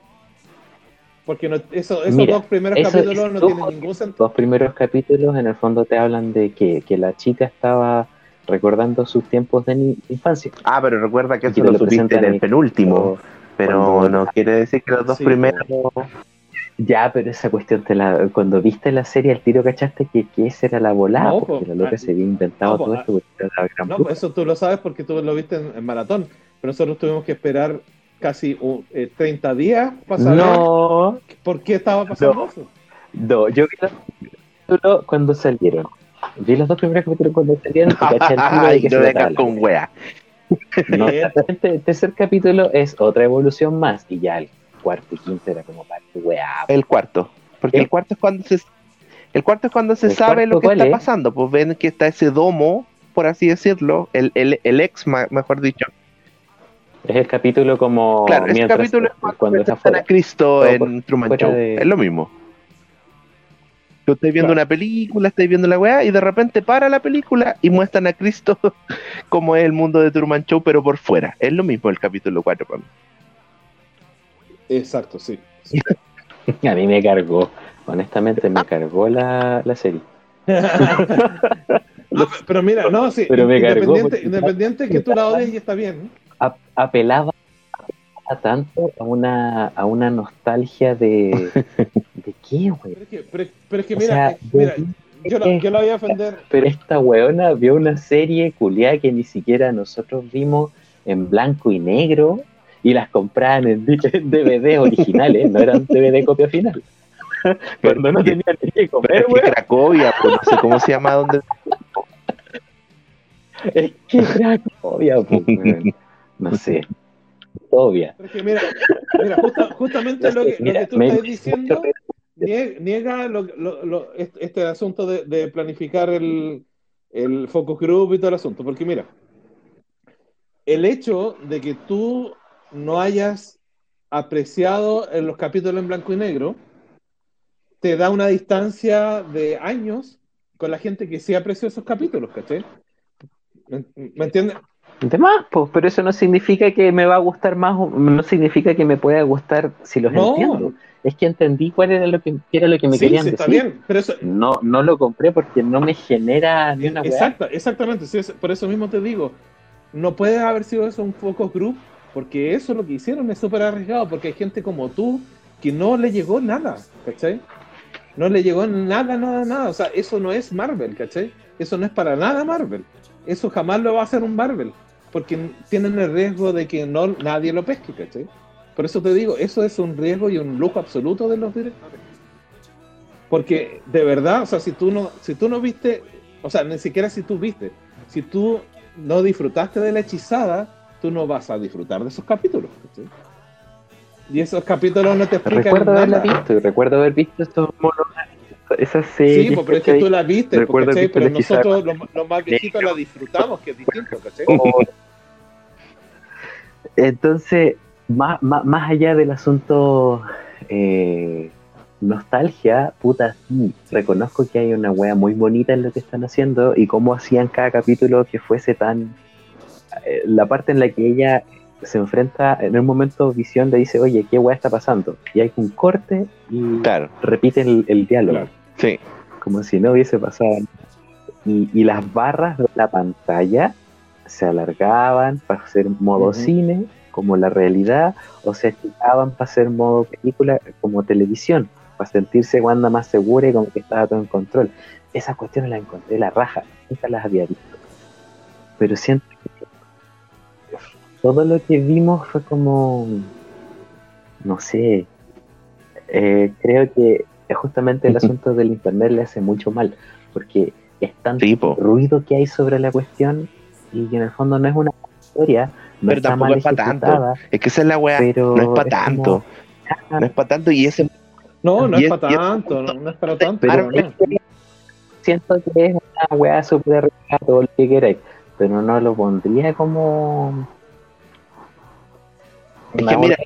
Porque no- eso- esos Mira, dos primeros eso- capítulos no tienen ningún sentido. Los primeros capítulos en el fondo te hablan de que, que la chica estaba recordando sus tiempos de ni- infancia. Ah, pero recuerda que Y eso lo lo supiste en el penúltimo. Pero cuando- no quiere decir que los dos Sí, primeros. Ya, pero esa cuestión, te la, cuando viste la serie, al tiro cachaste que, que esa era la volada, No, porque po, la loca ah, se había inventado no, po, todo ah, esto. porque era la gran No, bruja. eso tú lo sabes porque tú lo viste en, en maratón. Pero nosotros tuvimos que esperar casi uh, eh, 30 días para saber no, por qué estaba pasando No. eso. No, yo vi los capítulos cuando salieron. Vi los dos primeros capítulos cuando salieron y caché el tiro de Ay, que no la con wea. No, el tercer capítulo es otra evolución más y ya el cuarto y quinto era como para que weá. El cuarto. Porque el cuarto es cuando se. El cuarto es cuando se ¿El sabe cuarto lo que está es? pasando. Pues ven que está ese domo, por así decirlo. El, el, el ex, ma- mejor dicho. Es el capítulo como claro, ese mientras capítulo es cuando, cuando está presentan afuera. a Cristo en Truman Show. de- Es lo mismo. Tú estás viendo Claro. una película, estás viendo la weá, y de repente para la película y muestran a Cristo como es el mundo de Truman Show, pero por fuera. Es lo mismo el capítulo 4 para mí. Exacto, sí. sí. A mí me cargó, honestamente me cargó la, la serie. No, pero mira, no, sí, Pero me cargó independiente, porque- independiente que tú la odies y está bien. A- apelaba, apelaba tanto a una, a una nostalgia de... ¿De qué, güey? Pero es que, pero, pero es que O mira, sea, eh, mira, yo- yo, la, yo la voy a ofender. Pero esta weona vio una serie culiada que ni siquiera nosotros vimos en blanco y negro y las compraban en DVD originales, no eran DVD copia final. Cuando no tenían ni que comer, es que. Cracovia, pues, no sé cómo se llama, donde Es que Cracovia, pues. No sé. Obvia. Pero es que mira, mira justa- justamente lo que, lo que tú me- estás diciendo nie- niega lo- lo- lo- este, este asunto de, de planificar el, el focus group y todo el asunto. Porque mira, el hecho de que tú no hayas apreciado en los capítulos en blanco y negro te da una distancia de años con la gente que sí apreció esos capítulos, ¿cachai? ¿Me, me entiendes? De más, pues, pero eso no significa que me va a gustar más, no significa que me pueda gustar si los No. entiendo. Es que entendí cuál era lo que, era lo que me Sí, querían sí, está decir. bien, pero eso, No, no lo compré porque no me genera ni una weá. Exacta, exactamente, sí, por eso mismo te digo, no puede haber sido eso un focus group, porque eso lo que hicieron es súper arriesgado, porque hay gente como tú que no le llegó nada, ¿cachai? No le llegó nada, nada, nada, o sea, eso no es Marvel, ¿cachai? Eso no es para nada Marvel, eso jamás lo va a hacer un Marvel, porque tienen el riesgo de que no nadie lo pesque, ¿cachai? Por eso te digo, eso es un riesgo y un lujo absoluto de los directores. Porque de verdad, o sea, si tú no, si tú no viste, o sea, ni siquiera si tú viste, si tú no disfrutaste de la hechizada, tú no vas a disfrutar de esos capítulos. ¿cachai? Y esos capítulos no te explican Recuerdo haberla nada. visto, recuerdo haber visto estos monos, esas series. Sí, pues, pero es que ¿cachai? tú la viste, pues, pero nosotros los, los más viejitos la disfrutamos, que es distinto, ¿cachai? Entonces, más, más, más allá del asunto eh, nostalgia, puta, sí, reconozco que hay una wea muy bonita en lo que están haciendo y cómo hacían cada capítulo que fuese tan... eh, la parte en la que ella se enfrenta, en un momento Visión le dice, oye, ¿qué wea está pasando? Y hay un corte y Claro, repite el, el diálogo, Claro. Sí. como si no hubiese pasado. Y, y las barras de la pantalla se alargaban para hacer modo cine, como la realidad, o se estiraban para hacer modo película, como televisión, para sentirse Wanda más segura y como que estaba todo en control. Esas cuestiones las encontré la raja, nunca las había visto. Pero siento que todo lo que vimos fue como, no sé, eh, creo que justamente el asunto del internet le hace mucho mal, porque es tanto Sí, ruido que hay sobre la cuestión y que en el fondo no es una historia, no Pero está tampoco mal es pa' tanto. Es que esa es la weá. pero No es para es tanto. como- No es para tanto y ese No, no es es- para es- tanto, no, no es para tanto. pero no, es no. que siento que es una weá súper todo lo que queráis, pero no lo pondría como Es una que mira,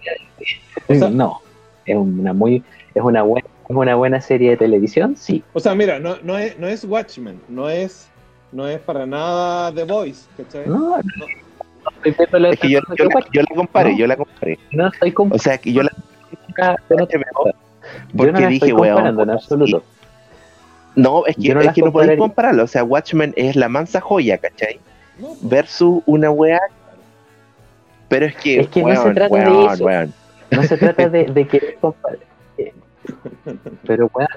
O sea- no, es una muy, es una buena, es una buena serie de televisión, sí, O sea, mira, no, no, es, no es Watchmen, no es, no es para nada The Voice, ¿cachai? no, no, es que yo, yo, la, yo la comparé, No. yo la comparé. no estoy O sea, que yo la comparando, yo no porque la dije, weón. comparando en absoluto. No, es que, Yo no es que no podéis compararlo. O sea, Watchmen es la mansa joya, ¿cachai? No, Versus una weá. Pero es que, Es que no se weón, trata de eso. weón. No se trata de, de querer comparar. eh, Pero, weón,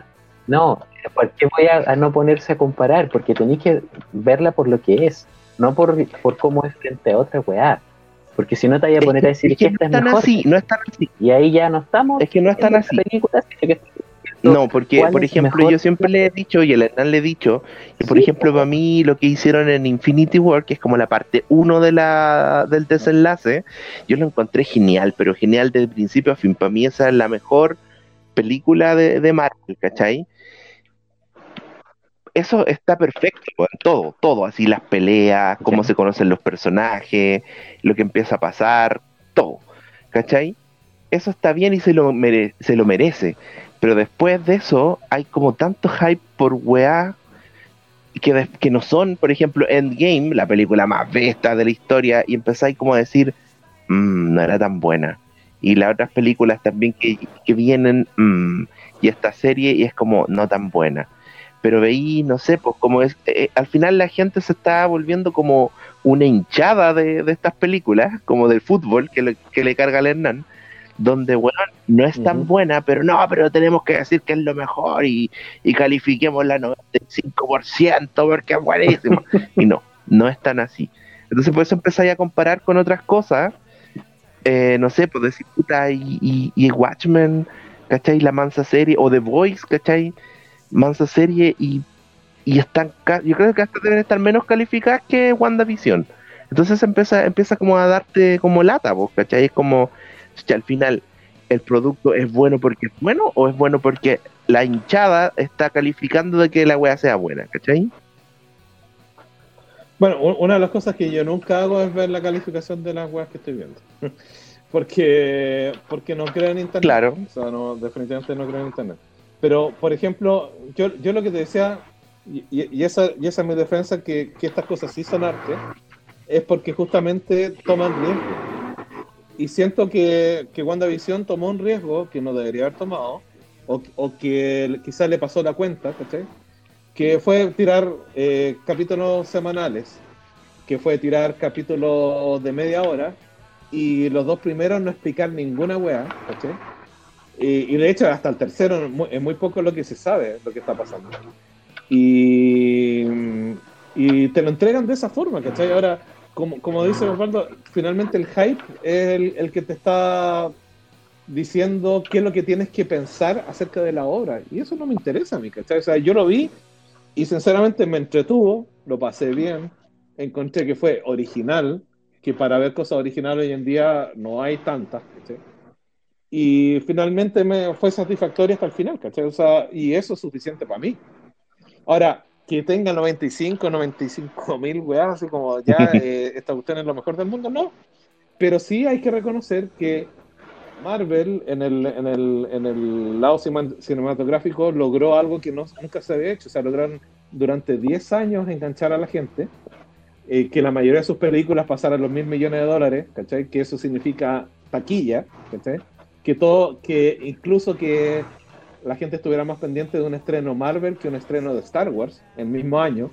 no, ¿por qué voy a, a no ponerse a comparar? Porque tenéis que verla por lo que es, no por, por cómo es frente a otra weá. Porque si no te vayas a Es poner a decir es que que no es están mejor, así, no están así. y ahí ya no estamos. Es que no están así. película, sino que No, porque, ¿Cuál por ejemplo, yo siempre le he dicho, y a Hernán le he dicho, que por Sí, ejemplo, para mí lo que hicieron en Infinity War, que es como la parte 1 de la, del desenlace, yo lo encontré genial, pero genial desde principio a fin. Para mí esa es la mejor película de, de Marvel, ¿cachai? Eso está perfecto, weón, todo, todo, así las peleas, cómo se conocen los personajes, lo que empieza a pasar, todo, ¿cachai? eso está bien y se lo, mere- se lo merece. Pero después de eso, hay como tanto hype por weá que, que no son, por ejemplo, Endgame, la película más besta de la historia, y empezáis como a decir, "Mm, no era tan buena. Y las otras películas también que, que vienen, "Mm", y esta serie, y es como no tan buena. Pero veí, no sé, pues como es, eh, al final la gente se está volviendo como una hinchada de, de estas películas, como del fútbol que le, que le carga al Hernán, donde, bueno, no es tan buena, pero no, pero tenemos que decir que es lo mejor y, y califiquemos la 95% porque es buenísimo. y no, no es tan así. Entonces por eso empezáis a comparar con otras cosas, eh, no sé, pues decir, puta, y, y, Watchmen, ¿cachai? La mansa serie, o The Voice, ¿cachai? Mansa serie y, y están, yo creo que hasta deben estar menos calificadas que WandaVision. Entonces empieza, empieza como a darte como lata, vos, ¿cachai? Es como, que al final, ¿el producto es bueno porque es bueno o es bueno porque la hinchada está calificando de que la wea sea buena, ¿cachai? Bueno, una de las cosas que yo nunca hago es ver la calificación de las weas que estoy viendo. porque, porque no creo en internet. Claro. O sea, no, definitivamente no creo en internet. Pero, por ejemplo, yo, yo lo que te decía, y esa, y esa es mi defensa, que, que estas cosas sí son arte, es porque justamente toman riesgo. Y siento que, que WandaVision tomó un riesgo que no debería haber tomado, o, o que quizás le pasó la cuenta, ¿cachai? Que fue tirar eh, capítulos semanales, que fue tirar capítulos de media hora, y los dos primeros no explicar ninguna wea, ¿cachai? Y, y de hecho, hasta el tercero es muy poco lo que se sabe, lo que está pasando. Y, y te lo entregan de esa forma, ¿cachai? Ahora, como, como dice Osvaldo, finalmente el hype es el, el que te está diciendo qué es lo que tienes que pensar acerca de la obra. Y eso no me interesa a mí, ¿cachai? O sea, yo lo vi y sinceramente me entretuvo, lo pasé bien, encontré que fue original, que para ver cosas originales hoy en día no hay tantas, ¿cachai? Y finalmente me fue satisfactorio hasta el final, ¿cachai? O sea, y eso es suficiente para mí. Ahora, que tenga 95, 95 mil weas, así como ya eh, esta cuestión es lo mejor del mundo, no. Pero sí hay que reconocer que Marvel en el, en el, en el lado cinematográfico logró algo que no, nunca se había hecho. O sea, lograron durante 10 años enganchar a la gente, eh, que la mayoría de sus películas pasaran los mil millones de dólares. Que eso significa taquilla, ¿cachai? Que todo, que incluso que la gente estuviera más pendiente de un estreno Marvel que un estreno de Star Wars el mismo año,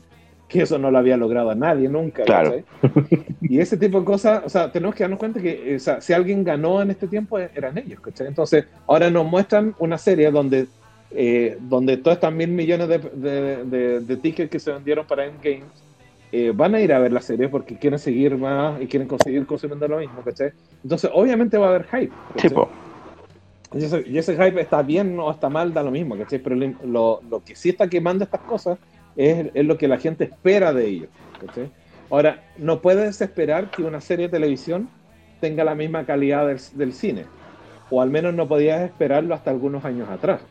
que eso no lo había logrado a nadie nunca, Claro. ¿cachai? Y ese tipo de cosas, o sea, tenemos que darnos cuenta que o sea, si alguien ganó en este tiempo eh, eran ellos, ¿cachai? Entonces, ahora nos muestran una serie donde, eh, donde todos estos mil millones de, de, de- de tickets que se vendieron para Endgame eh, van a ir a ver la serie porque quieren seguir más y quieren conseguir consumiendo lo mismo, ¿cachai? Entonces, obviamente va a haber hype. ¿cachai? Sí, po. Y ese, y ese hype está bien o está mal, da lo mismo, ¿cachai? Pero lo- lo que sí está quemando estas cosas es, es lo que la gente espera de ellos. Ahora, no puedes esperar que una serie de televisión tenga la misma calidad del, cine, o al menos no podías esperarlo hasta algunos años atrás,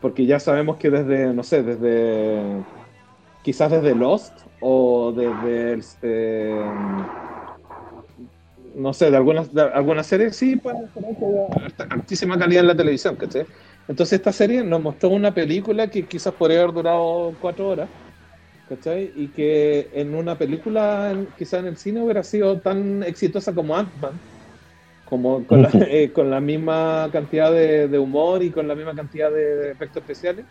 porque ya sabemos que desde, no sé, desde quizás desde Lost o desde eh, no sé, de algunas, de algunas series sí pueden esperar calidad en la televisión, ¿cachai? Entonces esta serie nos mostró una película que quizás podría haber durado cuatro horas, ¿cachai? Y que en una película, quizás en el cine, hubiera sido tan exitosa como Ant-Man, como con la, eh, con la misma cantidad de, de humor y con la misma cantidad de, de efectos especiales,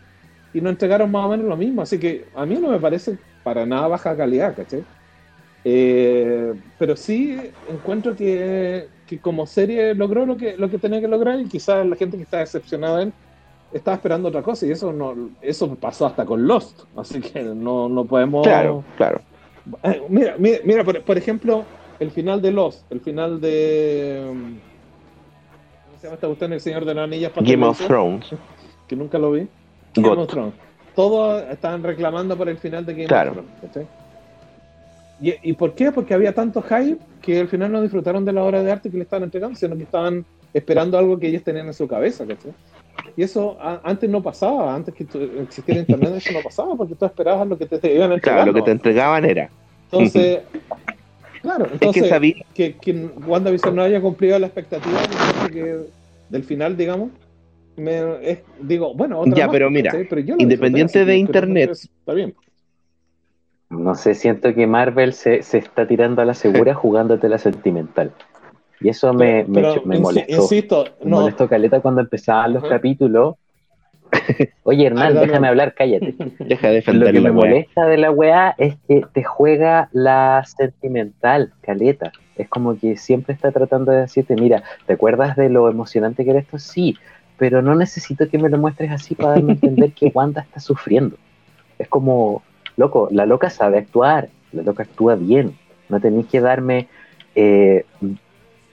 y nos entregaron más o menos lo mismo, así que a mí no me parece para nada baja calidad, ¿cachai? Eh, pero sí encuentro que, que como serie logró lo que, lo que tenía que lograr y quizás la gente que está decepcionada de él estaba esperando otra cosa y eso no eso pasó hasta con Lost, así que no, no podemos... Claro, claro. Eh, Mira, mira, mira por, por ejemplo, el final de Lost, el final de... um, ¿Cómo se llama esta cuestión? El Señor de las Anillas. Game of Thrones. Que nunca lo vi. Game God. of Thrones. Todos estaban reclamando por el final de Game Claro. of Thrones. ¿cachai? ¿Y, ¿Y por qué? Porque había tanto hype que al final no disfrutaron de la obra de arte que le estaban entregando, sino que estaban esperando algo que ellos tenían en su cabeza. ¿cachai? Y eso a- antes no pasaba, antes que existiera internet eso no pasaba, porque tú esperabas lo que te, te iban a entregar. Claro, lo que te entregaban era. Entonces, claro, Es entonces que sabía. que, que WandaVision no haya cumplido la expectativa, que del final, digamos, me, es- digo, bueno, otra Ya, más, pero mira, independiente de internet. Está bien. No sé, siento que Marvel se, se está tirando a la segura jugándote la sentimental. Y eso me, me, Pero, me molestó. Insisto, Me no, molestó caleta cuando empezaban los capítulos. Oye, Hernán, déjame hablar, cállate. Deja de Lo defender que me weá. molesta de la weá es que te juega la sentimental, caleta. Es como que siempre está tratando de decirte, mira, ¿te acuerdas de lo emocionante que era esto? Sí, pero no necesito que me lo muestres así para darme a entender que Wanda está sufriendo. Es como, loco, la loca sabe actuar, la loca actúa bien. No tenéis que darme eh,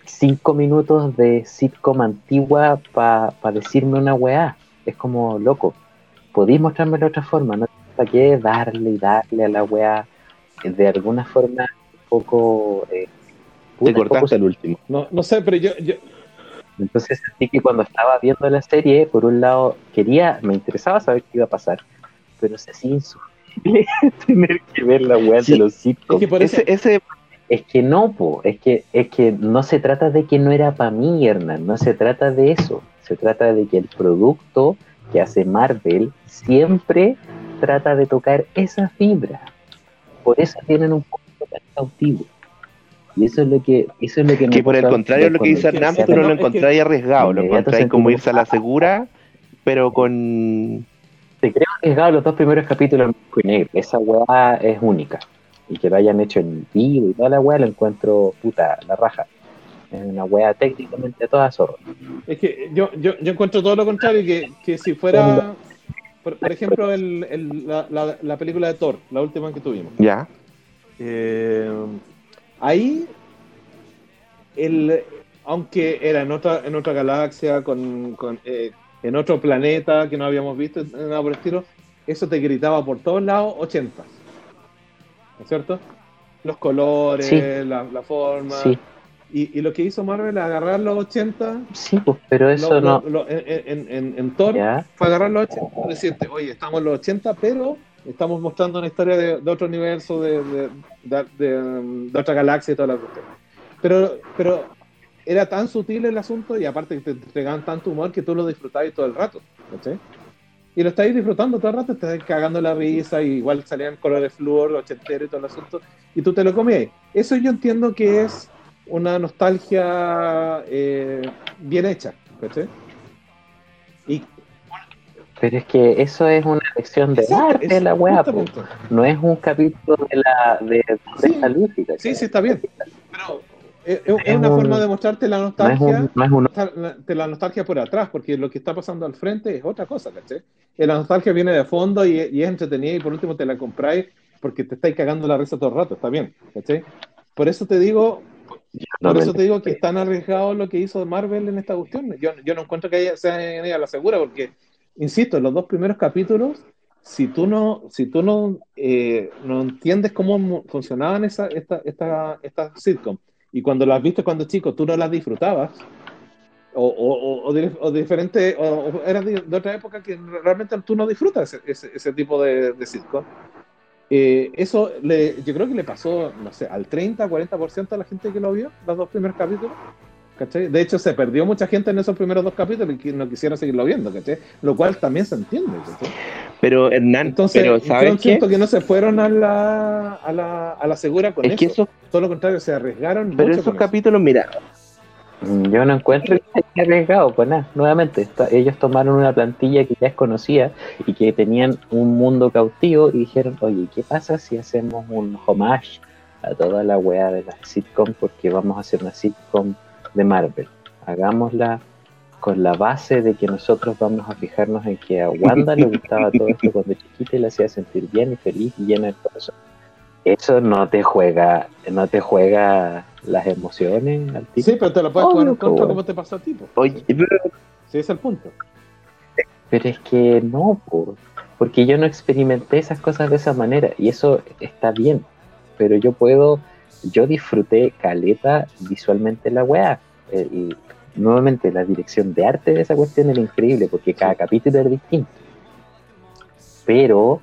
cinco minutos de sitcom antigua para decirme una weá. Es como, loco, podéis mostrarme de otra forma, no para qué darle y darle a la weá de alguna forma un poco... eh, Te poco cortaste el último. no, no sé, pero yo, yo entonces sentí que cuando estaba viendo la serie, por un lado quería, me interesaba saber qué iba a pasar, pero se hacía tener que ver la weá Sí, de los es sitcoms. que por eso, Ese, ese, Es que no, po, es que, es que no se trata de que no era para mí, Hernán, no se trata de eso, se trata de que el producto que hace Marvel siempre trata de tocar esa fibra. Por eso tienen un poco tan cautivo. Y eso es lo que, eso es lo que me por el contrario, lo que dice Hernán, tú no lo encontráis arriesgado, lo encontráis como irse a la segura, pero con. Te creo arriesgado los dos primeros capítulos en blanco y negro. Esa weá es única. Y que lo hayan hecho en vivo y toda la weá lo encuentro puta, la raja. Es una weá técnicamente a todas zorras. es que yo, yo, yo encuentro todo lo contrario, que, que si fuera, por, por ejemplo, el, el- la, la, la película de Thor, la última que tuvimos. Ya. Eh, ahí, el, aunque era en otra, en otra galaxia, con, con, eh, en otro planeta que no habíamos visto, nada por el estilo, eso te gritaba por todos lados 80. ¿No es cierto? Los colores, Sí. la, la forma. Sí, Y, y lo que hizo Marvel, agarrar los 80, sí, pues, pero eso lo- no. lo- lo- en, en, en, Thor, Ya, fue agarrar los 80 y decirte, oye, estamos en los 80, pero estamos mostrando una historia de, de otro universo, de, de, de, de- de otra galaxia y toda la cuestión. Pero, pero era tan sutil el asunto y aparte que te entregaban tanto humor que tú lo disfrutabas todo el rato. ¿cachai? Y lo estáis disfrutando todo el rato, te estás cagando la risa, y igual salían colores flúor, ochentero y todo el asunto, y tú te lo comías. Eso yo entiendo que es una nostalgia eh, bien hecha. ¿cachai? Y pero es que eso es una lección de Exacto, arte, es la weá, no es un capítulo de la de, de Sí. esta lúdica. Sí, sí, está bien. Pero es, es una un- forma de mostrarte la No nostalgia, un, no un la- nostalgia por atrás, porque lo que está pasando al frente es otra cosa, ¿cachai? La nostalgia viene de fondo y, y es entretenida y por último te la compráis porque te estáis cagando la risa todo el rato, está bien, ¿cachai? Por eso te digo, no por eso te digo que es tan arriesgado lo que hizo Marvel en esta cuestión. Yo, yo no encuentro que haya, sea en ella la segura, porque, insisto, los dos primeros capítulos, si tú no, si tú no, eh, no entiendes cómo funcionaban esa, esta, esta, esta sitcom, y cuando las viste cuando chico tú no las disfrutabas, o, o, o, o diferente, o eras de, de otra época que realmente tú no disfrutas ese, ese, ese tipo de, de sitcom. Eh, eso le, yo creo que le pasó, no sé, al 30, 40% de la gente que lo vio, los dos primeros capítulos. ¿Cachai? De hecho, se perdió mucha gente en esos primeros dos capítulos y que no quisiera seguirlo viendo, ¿cachai? Lo cual también se entiende, ¿cachai? Pero Hernán, Entonces, pero yo ¿sabes qué? siento que no se fueron a la, a la, a la segura con Es que eso. Todo lo contrario, se arriesgaron pero mucho esos con eso. capítulos, mira, Yo no encuentro que haya arriesgado, pues nada, nuevamente, está- ellos tomaron una plantilla que ya es conocida y que tenían un mundo cautivo y dijeron, oye, ¿qué pasa si hacemos un homage a toda la weá de la sitcom? Porque vamos a hacer una sitcom de Marvel. Hagámosla con la base de que nosotros vamos a fijarnos en que a Wanda le gustaba todo esto cuando chiquita y le hacía sentir bien y feliz y llena el corazón. Eso no te juega, no te juega las emociones al tipo. Sí, pero te lo puedes Oh, jugar en contra como te pasó a ti. oye, pero Sí, es el punto. Pero es que no, po, porque yo no experimenté esas cosas de esa manera y eso está bien, pero yo puedo, yo disfruté caleta visualmente la weá. El- y nuevamente la dirección de arte de esa cuestión era increíble porque cada capítulo era distinto. Pero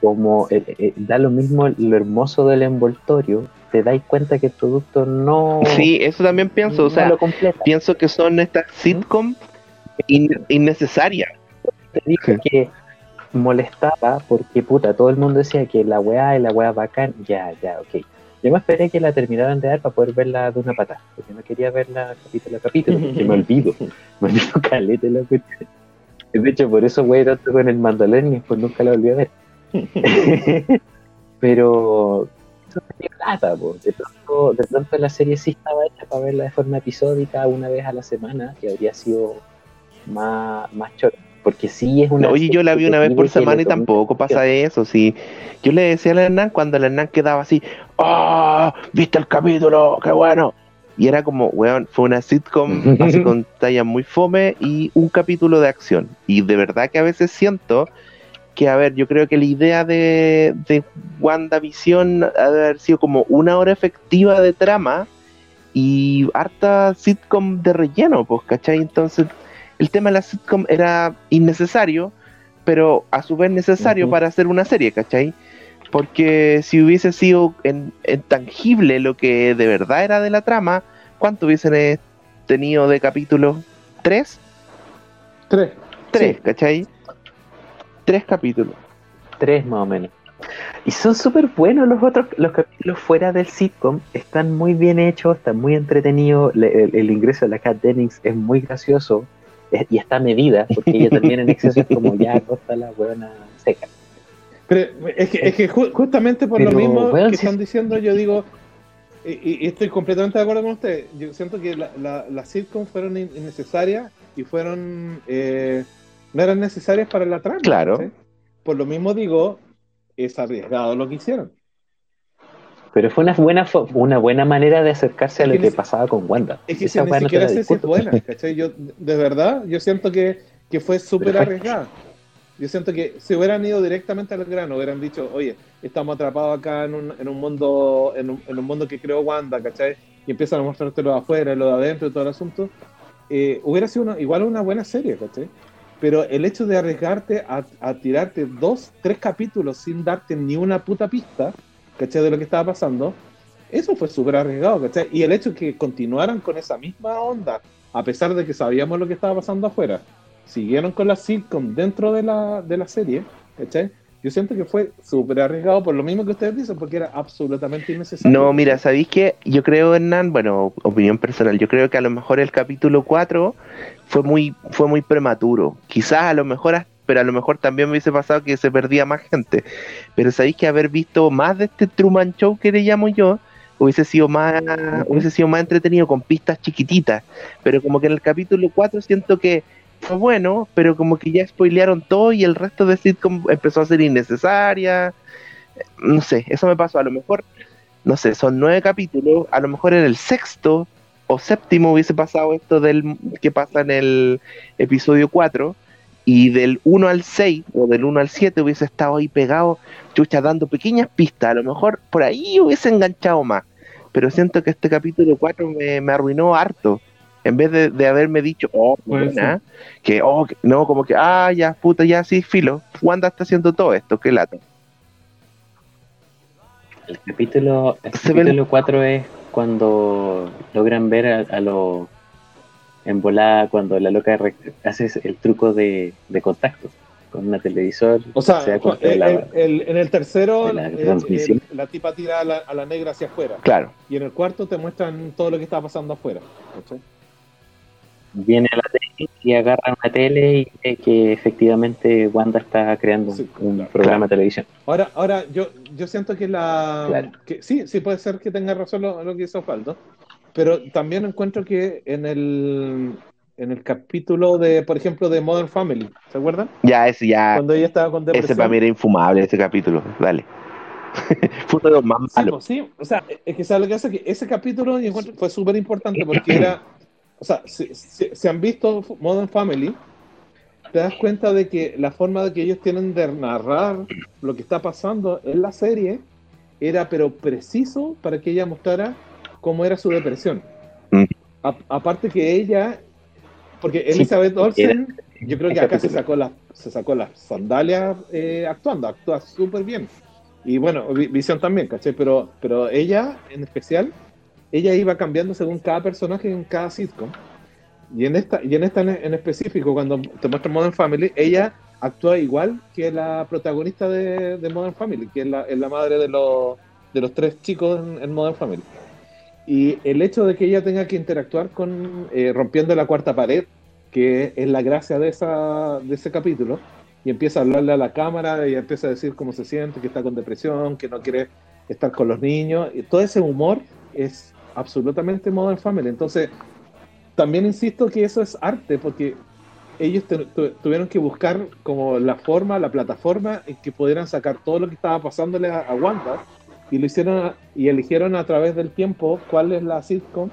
como eh, eh, da lo mismo lo hermoso del envoltorio te dais cuenta que el producto no, Sí, eso también pienso, o sea, lo pienso que son estas sitcom in- innecesarias. Te dije que molestaba porque puta, todo el mundo decía que la weá y la weá bacán, ya, ya, ok. Yo me esperé que la terminaran de dar para poder verla de una patada, porque no quería verla capítulo a capítulo, porque me olvido, me olvido caleta la cuestión. De hecho, por eso wey tanto con el mandolén y después nunca la volví a ver. Pero eso me dio lata, po. De pronto, de pronto la serie sí estaba hecha para verla de forma episódica una vez a la semana, que habría sido más, más choro. Porque sí es una. Oye, yo la vi una vez por semana y tampoco pasa eso, sí. Yo le decía al Hernán cuando el Hernán quedaba así, ¡ah! ¿Viste el capítulo? ¡Qué bueno! Y era como, weón, fue una sitcom así con talla muy fome y un capítulo de acción. Y de verdad que a veces siento que, a ver, yo creo que la idea de, de WandaVision ha de haber sido como una hora efectiva de trama y harta sitcom de relleno, pues, ¿cachai? Entonces, el tema de la sitcom era innecesario, pero a su vez necesario para hacer una serie, ¿cachai? Porque si hubiese sido en, en tangible lo que de verdad era de la trama, ¿cuánto hubiesen eh, tenido de capítulos? ¿Tres? Tres. Tres, Sí. ¿cachai? Tres capítulos. Tres más o menos. Y son súper buenos los otros, los capítulos fuera del sitcom, están muy bien hechos, están muy entretenidos, le- el, el ingreso de la Kat Dennings es muy gracioso y está medida, porque ella también en exceso es como ya costa la huevona seca. Pero es que, es que ju- justamente por Pero, lo mismo que si- están diciendo, yo digo, y, estoy completamente de acuerdo con usted, yo siento que la- la- las sitcoms fueron in- innecesarias y fueron, eh, no eran necesarias para la trama. Claro. ¿sí? Por lo mismo digo, es arriesgado lo que hicieron. Pero fue una buena una buena manera de acercarse a lo que que pasaba con Wanda. Es que Esa si, ni no siquiera sé si es buena, ¿cachai? Yo, de verdad, yo siento que, que fue súper arriesgada. Yo siento que si hubieran ido directamente al grano, hubieran dicho, oye, estamos atrapados acá en un, en un mundo en un, en un mundo que creó Wanda, ¿cachai? Y empiezan a mostrarte lo de afuera, lo de adentro y todo el asunto. eh, hubiera sido una- igual una buena serie, ¿cachai? Pero el hecho de arriesgarte a, a tirarte dos, tres capítulos sin darte ni una puta pista, ¿cachai? De lo que estaba pasando, eso fue súper arriesgado, ¿cachai? Y el hecho que continuaran con esa misma onda, a pesar de que sabíamos lo que estaba pasando afuera, siguieron con la sitcom dentro de la, de la serie, ¿cachai? Yo siento que fue súper arriesgado por lo mismo que ustedes dicen, porque era absolutamente innecesario. No, mira, ¿sabéis qué? Yo creo, Hernán, bueno, opinión personal, yo creo que a lo mejor el capítulo 4 fue muy, fue muy prematuro. Quizás a lo mejor, as- pero a lo mejor también me hubiese pasado que se perdía más gente. Pero sabéis que haber visto más de este Truman Show que le llamo yo, hubiese sido más, hubiese sido más entretenido con pistas chiquititas. Pero como que en el capítulo 4 siento que fue bueno, pero como que ya spoilearon todo y el resto de sitcom empezó a ser innecesaria. No sé, eso me pasó. A lo mejor no sé, son nueve capítulos, a lo mejor en el sexto o séptimo hubiese pasado esto del que pasa en el episodio 4 y del 1 al 6 o del 1 al 7 hubiese estado ahí pegado, chucha, dando pequeñas pistas, a lo mejor por ahí hubiese enganchado más, pero siento que este capítulo 4 me, me arruinó harto. En vez de, de haberme dicho, oh, buena, que, oh, que- no, como que, ah, ya, puta, ya, sí, filo, Wanda está haciendo todo esto, qué lata. El capítulo, el Se ve el- capítulo 4 es cuando logran ver a, a lo en volada cuando la loca hace el truco de, de contacto con una televisor. O sea, de el- la- el- el- en el tercero, de la el- transmisión. el- la tipa tira a la, a la negra hacia afuera. Claro, Y en el cuarto te muestran todo lo que está pasando afuera. viene a la tele y agarra una tele y ve que efectivamente Wanda está creando un- Sí, un claro. programa de televisión. Ahora, ahora yo, yo siento que la. Claro. Que, sí, sí puede ser que tenga razón lo, lo que hizo Osvaldo. Pero también encuentro que en el, en el capítulo de, por ejemplo, de Modern Family, ¿se acuerdan? ya, ese ya, Cuando ella estaba con depresión. ese para mí era infumable, ese capítulo, dale. Fue uno de los más Sí, malos. pues, sí, o sea, es que sabe lo que hace que ese capítulo fue súper importante porque era, o sea, si, si- si han visto Modern Family, te das cuenta de que la forma de que ellos tienen de narrar lo que está pasando en la serie era pero preciso para que ella mostrara cómo era su depresión. Mm. A- aparte que ella, porque Sí, Elizabeth era- Olsen, yo creo que acá se sacó, la, se sacó las sandalias eh, actuando, actúa súper bien. Y bueno, Vi- Visión también, ¿cachai? Pero, pero ella, en especial, ella iba cambiando según cada personaje en cada sitcom. Y en esta, y en esta en, en específico, cuando te muestran Modern Family, ella actúa igual que la protagonista de, de Modern Family, que es la, es la madre de los, de los tres chicos en, en Modern Family. Y el hecho de que ella tenga que interactuar con eh, rompiendo la cuarta pared, que es la gracia de, esa, de ese capítulo, y empieza a hablarle a la cámara y empieza a decir cómo se siente, que está con depresión, que no quiere estar con los niños, y todo ese humor es absolutamente Modern Family. Entonces, también insisto que eso es arte, porque ellos tu- tu- tuvieron que buscar como la forma, la plataforma en que pudieran sacar todo lo que estaba pasándole a, a Wanda y lo hicieron a- y eligieron a través del tiempo cuál es la sitcom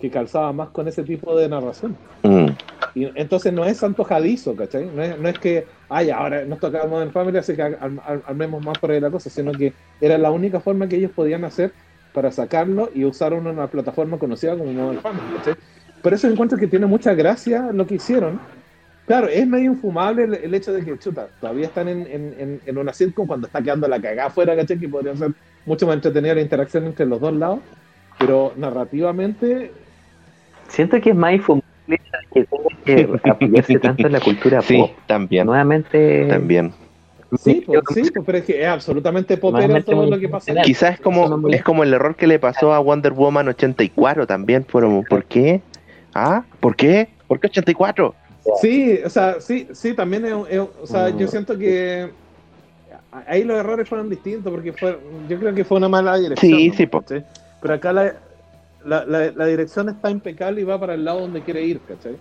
que calzaba más con ese tipo de narración. Mm, Y entonces no es antojadizo, ¿cachai? No es, no es que, ay, ahora nos toca Modern Family, así que armemos más por ahí la cosa, sino que era la única forma que ellos podían hacer para sacarlo y usaron una plataforma conocida como Modern Family, ¿cachai? Por eso encuentro que tiene mucha gracia lo que hicieron. Claro, es medio infumable el, el hecho de que, chuta, todavía están en, en, en, en una sitcom cuando está quedando la cagada afuera, ¿cachai? Que podría ser mucho más entretenida la interacción entre los dos lados, pero narrativamente Siento que es más infumable que tenga que apoyarse tanto en la cultura sí, pop. también, Nuevamente, también. Sí, pues, sí, pues, pero es que es absolutamente popero todo lo que pasa. Quizás es como, es como el error que le pasó a Wonder Woman 84 también. Fueron, ¿Por qué? ¿Ah? ¿Por qué? ¿Por qué 84? Sí, o sea, sí, sí, también es, es- o sea, yo Mm. siento que ahí los errores fueron distintos porque fue, yo creo que fue una mala dirección. Sí, ¿no? sí, po. ¿Cachai? Pero acá la, la, la- la dirección está impecable y va para el lado donde quiere ir, ¿cachai?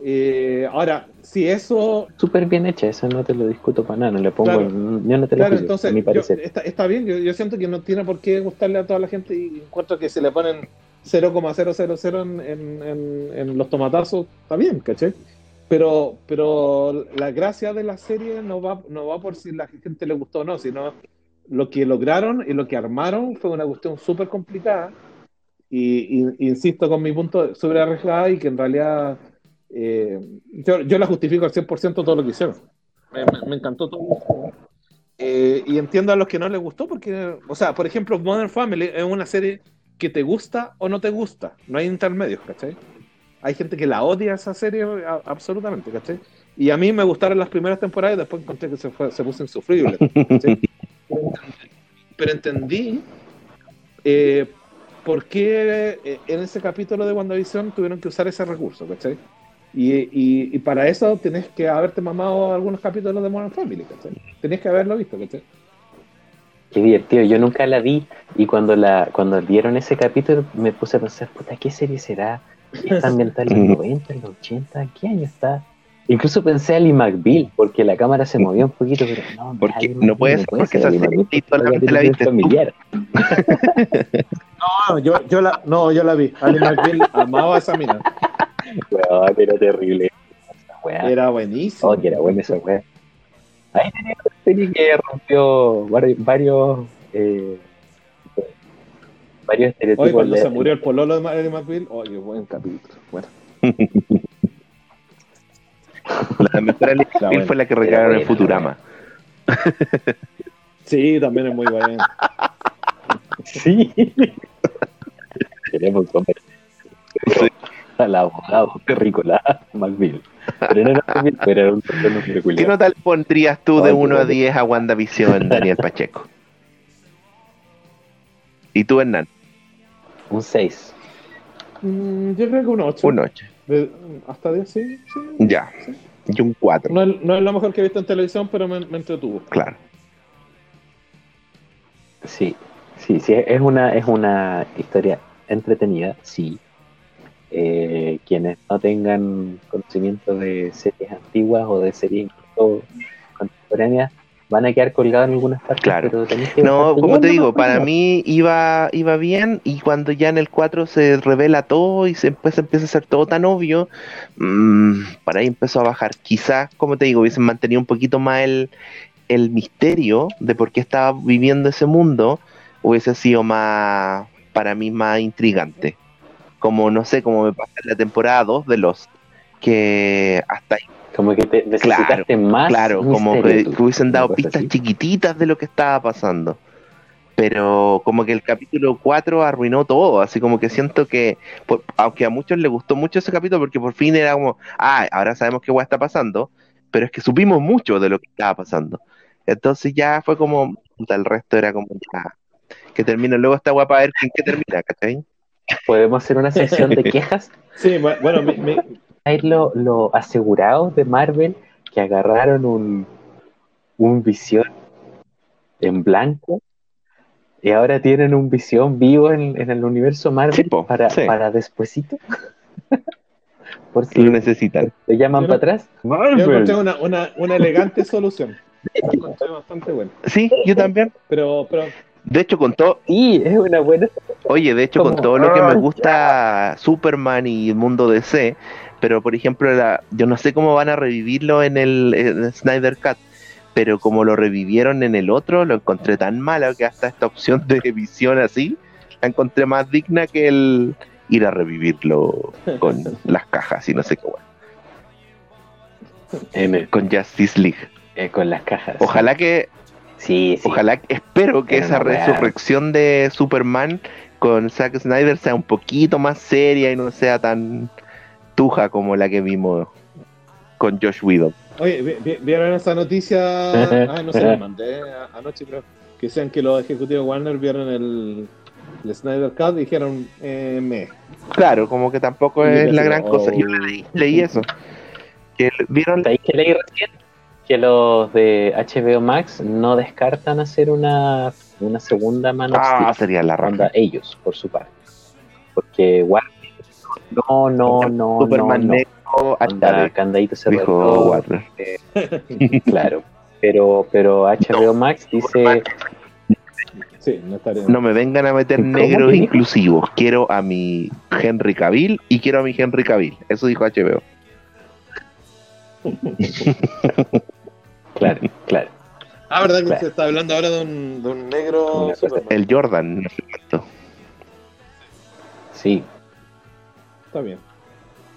Eh, ahora, si eso súper bien hecha, eso no te lo discuto para nada, no le pongo, Claro. yo no te lo Claro, juzgo, entonces a mi yo- parecer. está, está bien, yo, yo siento que no tiene por qué gustarle a toda la gente y encuentro que si le ponen 0,000 en, en, en, en los tomatazos, está bien, ¿cachai? Pero, pero la gracia de la serie no va, no va por si la gente le gustó o no, sino lo que lograron y lo que armaron fue una cuestión súper complicada y, insisto con mi punto súper arriesgada y que en realidad eh, yo, la justifico al 100% todo lo que hicieron. Me, encantó todo. Eh, y entiendo a los que no les gustó porque, o sea, por ejemplo, Modern Family es una serie que te gusta o no te gusta, no hay intermedios, ¿cachai? Hay gente que la odia esa serie a- absolutamente, ¿cachai? Y a mí me gustaron las primeras temporadas y después encontré que se, fue, se puso insufrible. Pero entendí eh, por qué eh, en ese capítulo de WandaVision tuvieron que usar ese recurso, ¿cachai? Y, y, y para eso tenés que haberte mamado algunos capítulos de Modern Family, ¿cachai? Tenés que haberlo visto, ¿cachai? Qué divertido, yo nunca la vi y cuando la cuando dieron ese capítulo me puse a pensar, puta, ¿qué serie será? ¿Está ambientada en los 90, en los 80? ¿En qué año está? Incluso pensé a Lee McBeal, porque la cámara se movía un poquito, pero no, Porque no puede ser, porque esa serie solamente la viste familiar. No, yo, yo la, no, yo la vi. Ali McBeal amaba a esa mina. Weón, era terrible. Esa weá. Era buenísimo. Oh, que era buena esa weá. Ahí tenía una serie que rompió varios, varios, eh, varios Hoy estereotipos. cuando de- se murió el pololo de McBeal, oye, buen capítulo. Bueno, La mejor bueno. fue la que recrearon en buena, Futurama. sí, también es muy bueno. Sí. Queremos comer. Sí. Al abogado terrícola McBeal. Pero no era McBeal, pero era un trastorno ¿Qué peculiar. nota le pondrías tú de Ay, qué 1 a bueno. 10 a WandaVision, Daniel Pacheco? ¿Y tú, Hernán? Un 6. Mm, yo creo que un 8. Un 8. hasta 10, sí. sí. Ya. Y un 4, No, es- no es lo mejor que he visto en televisión, pero me, me entretuvo. claro. Sí, sí, sí, es una, es una historia entretenida, sí. Eh, quienes no tengan conocimiento de series antiguas o de series incluso contemporáneas van a quedar colgados en algunas partes. Claro. pero que No, como te digo, para mí iba, iba bien y cuando ya en el 4 se revela todo y se empieza, empieza a ser todo tan obvio, mm, para ahí empezó a bajar. Quizás, como te digo, hubiesen mantenido un poquito más el, el misterio de por qué estaba viviendo ese mundo, hubiese sido más, para mí, más intrigante. Como, no sé, como me pasa en la temporada 2 de los que hasta ahí Como que te necesitaste más. Claro, como que, misterio, que hubiesen dado pistas así. chiquititas de lo que estaba pasando. Pero como que el capítulo 4 arruinó todo, así como que siento que, por- aunque a muchos les gustó mucho ese capítulo, porque por fin era como, ah, ahora sabemos qué guay está pasando, pero es que supimos mucho de lo que estaba pasando. Entonces ya fue como, el resto era como, ya, que termine luego esta guapa a ver en qué termina, ¿cachai? Podemos hacer una sesión de quejas. Sí, bu- bueno, mi- mi- Hay lo, lo asegurado de Marvel que agarraron un, un visión en blanco y ahora tienen un visión vivo en, en el universo Marvel Sí, po, para, sí. para despuesito. Por si Lo lo necesitan. llaman Yo para atrás. yo encontré una, una, una elegante solución. Encontré bastante buena. Sí, yo también. Pero, pero De hecho, con todo, Sí, es una buena. Oye, de hecho, con Como, todo lo que me "Ah, gusta Superman y el mundo DC, pero por ejemplo, la, yo no sé cómo van a revivirlo en el, en el Snyder Cut, pero como lo revivieron en el otro, lo encontré tan malo que hasta esta opción de visión así, la encontré más digna que el ir a revivirlo con las cajas y no sé qué, bueno, con Justice League. eh, con las cajas. Ojalá que Sí, sí. Ojalá, espero que esa resurrección de Superman con Zack Snyder sea un poquito más seria y no sea tan tuja como la que vimos con Josh Whedon. Oye, vi- vi- ¿vieron esa noticia? Ah, no sé, la mandé anoche, creo. Que decían que los ejecutivos Warner vieron el, el Snyder Cut y dijeron, eh, me. Claro, como que tampoco es la gran oh. cosa. Yo leí, leí eso. Que vieron ¿Sabéis que leí recién? Que los de HBO Max no descartan hacer una, una segunda mano Ah, sería la Onda, raja. ellos, por su parte. Porque Warner no, no, no, Superman no, no. negro, Onda, candadito dijo cerrado. Warner. Claro. Pero, pero HBO Max dice, Sí, no me vengan a meter ¿Cómo negros dijo? inclusivos. Quiero a mi Henry Cavill y quiero a mi Henry Cavill. Eso dijo HBO. claro, claro. Ah, ¿verdad que Claro. se está hablando ahora de un, de un negro? El Jordan, no sé cuánto. Sí, Está bien.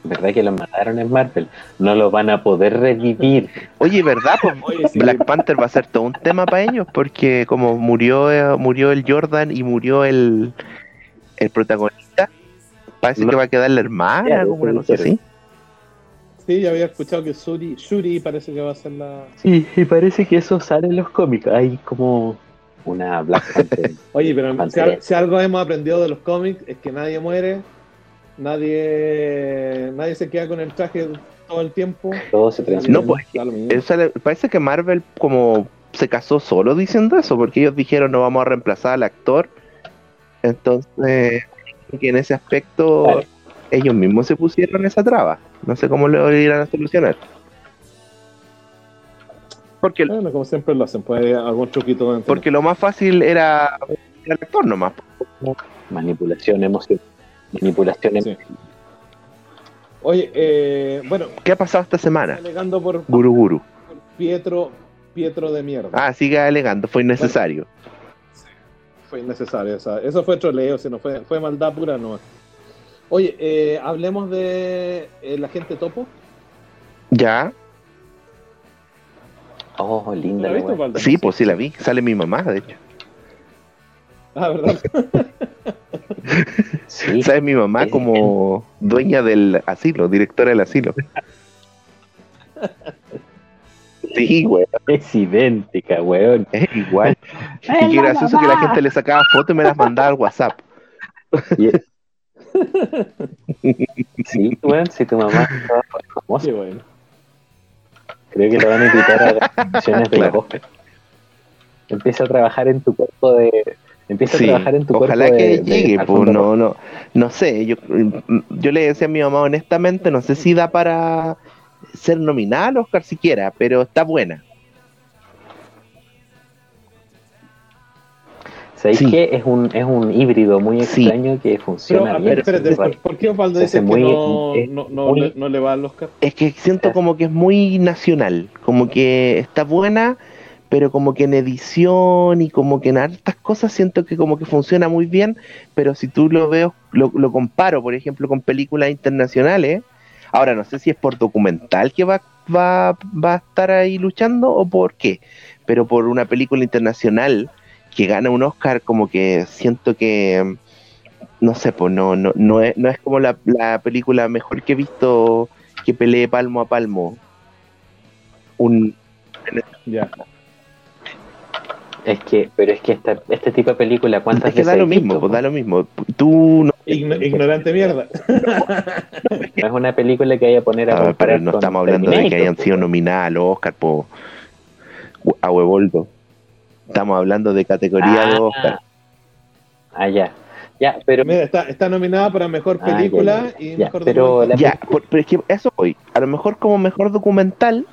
verdad que lo mataron en Marvel. No lo van a poder revivir. Oye, ¿verdad? Pues Oye, sí, Black Panther va a ser todo un tema para ellos porque como murió eh, murió el Jordan y murió el, el protagonista, parece No. que va a quedar la hermana, como una cosa así. sí, ya había escuchado que Shuri, Shuri parece que va a ser la... Sí, y parece que eso sale en los cómics. Hay como una Black Panther. Oye, pero si algo hemos aprendido de los cómics es que nadie muere, nadie nadie se queda con el traje todo el tiempo. Todo se transforma. No, pues, parece que Marvel como se casó solo diciendo eso, porque ellos dijeron no vamos a reemplazar al actor. Entonces, que en ese aspecto ellos mismos se pusieron esa traba. No sé cómo lo irán a solucionar. Porque, Bueno, como siempre lo hacen, pues algún truquito dentro. porque lo más fácil era el actor nomás. Manipulación emocional. Manipulación Sí. Oye, eh, bueno, ¿Qué ha pasado esta semana? alegando por, Guru Guru. Pietro, Pietro de mierda. Ah, sigue alegando, fue innecesario. Fue innecesario, o sea, eso fue troleo, si no fue, fue maldad pura no. Oye, eh, hablemos de eh, la gente topo. Ya, Oh, linda. ¿La. Valdo? sí, pues sí la vi. Sale mi mamá, de hecho. Ah, ¿verdad? Sí, Sale mi mamá como dueña del asilo, directora del asilo. Sí, güey, es idéntica, weón. es igual. Y qué gracioso que la gente le sacaba fotos y me las mandaba al WhatsApp. Sí, weón, si tu mamá estaba famosa, bueno. creo que lo van a invitar a las funciones de Claro. los Oscars. Empieza a trabajar en tu cuerpo de. Empieza Sí, a trabajar en tu ojalá cuerpo que de- de llegue, pues no, no, no sé, yo, yo le decía a mi mamá honestamente, no sé si da para ser nominada al Oscar siquiera, pero está buena. ¿Sabéis Sí. qué? Es un, es un híbrido muy Sí. extraño que funciona bien. espérate, es ¿por, qué Osvaldo dice que muy- no, es no, no muy- le, no le va al Oscar? Es que siento como que es muy nacional, como que está buena, pero como que en edición y como que en hartas cosas siento que como que funciona muy bien, pero si tú lo veo, lo, lo comparo, por ejemplo, con películas internacionales, ahora no sé si es por documental que va va, va a estar ahí luchando o por qué. Pero por una película internacional que gana un Oscar, como que siento que, no sé, pues no, no, no, es, no es como la, la película mejor que he visto que pelee palmo a palmo. Un, Ya. Es que, pero es que esta, este tipo de película, ¿cuántas es que da lo mismo, visto, pues po? da lo mismo. Tú no, Igno- ignorante mierda. No es una película que vaya a poner a pero no estamos hablando de que hayan po. sido nominadas a los Oscar por a Huevoldo. Estamos hablando de categoría de Ah, Oscar. Ah, ya. Ya, pero Mira, está, está nominada para mejor Ah, ya, película ya, y ya, mejor pero documental. la- Ya, por- pero es que eso hoy. A lo mejor como mejor documental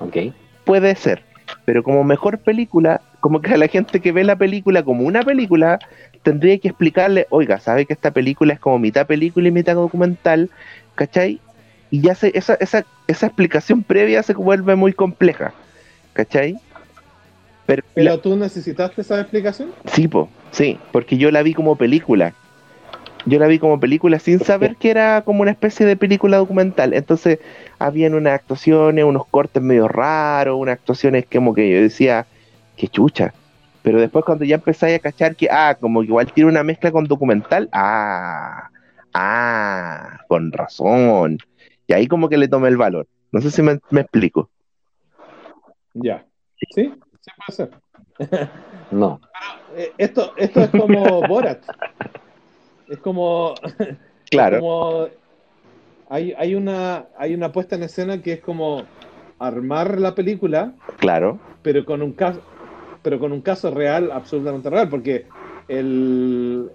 puede ser, pero como mejor película, como que a la gente que ve la película como una película, tendría que explicarle, oiga, sabe que esta película es como mitad película y mitad documental, ¿cachai? Y ya se, esa, esa, esa explicación previa se vuelve muy compleja, ¿cachai? Pero, Pero tú necesitaste esa explicación. Sí, po, sí, porque yo la vi como película. Yo la vi como película sin saber que era como una especie de película documental. Entonces, habían unas actuaciones, unos cortes medio raros, unas actuaciones como que yo decía, qué chucha. Pero después cuando ya empezáis a cachar que, ah, como que igual tiene una mezcla con documental, ah, ah, con razón. Y ahí como que le tomé el valor. No sé si me, me explico. Ya. ¿Sí? Sí puede ser. No. Eh, Esto, esto es como Borat. Es como. Claro, como hay, hay, una, hay una puesta en escena que es como armar la película, claro, pero con un caso, pero con un caso real, absolutamente real, porque el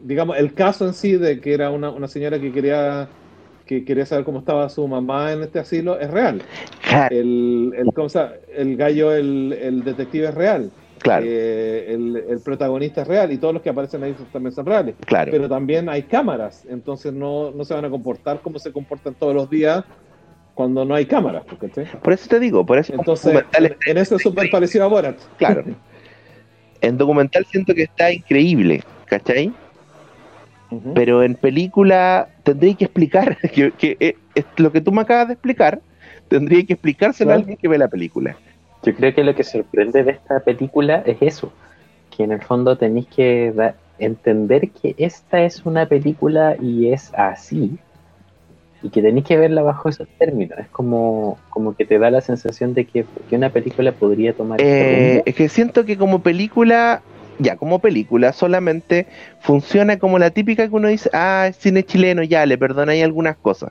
digamos, el caso en sí de que era una, una señora que quería que quería saber cómo estaba su mamá en este asilo es real. El, el, el gallo, el, el detective es real. Claro, Eh, el, el protagonista es real y todos los que aparecen ahí también son reales. claro. Pero también hay cámaras, entonces no, no se van a comportar como se comportan todos los días cuando no hay cámaras. Por eso te digo, por eso Entonces, en, en eso es súper parecido a Borat. Claro. En documental siento que está increíble, ¿cachai? Pero en película tendría que explicar que, que, eh, lo que tú me acabas de explicar, tendría que explicárselo a alguien que ve la película. Yo creo que lo que sorprende de esta película es eso, que en el fondo tenéis que da- entender que esta es una película y es así, y que tenéis que verla bajo esos términos. Es como, como que te da la sensación de que, que una película podría tomar Eh, es que siento que como película, ya como película, solamente funciona como la típica que uno dice, ah, es cine chileno, ya, le perdonáis algunas cosas.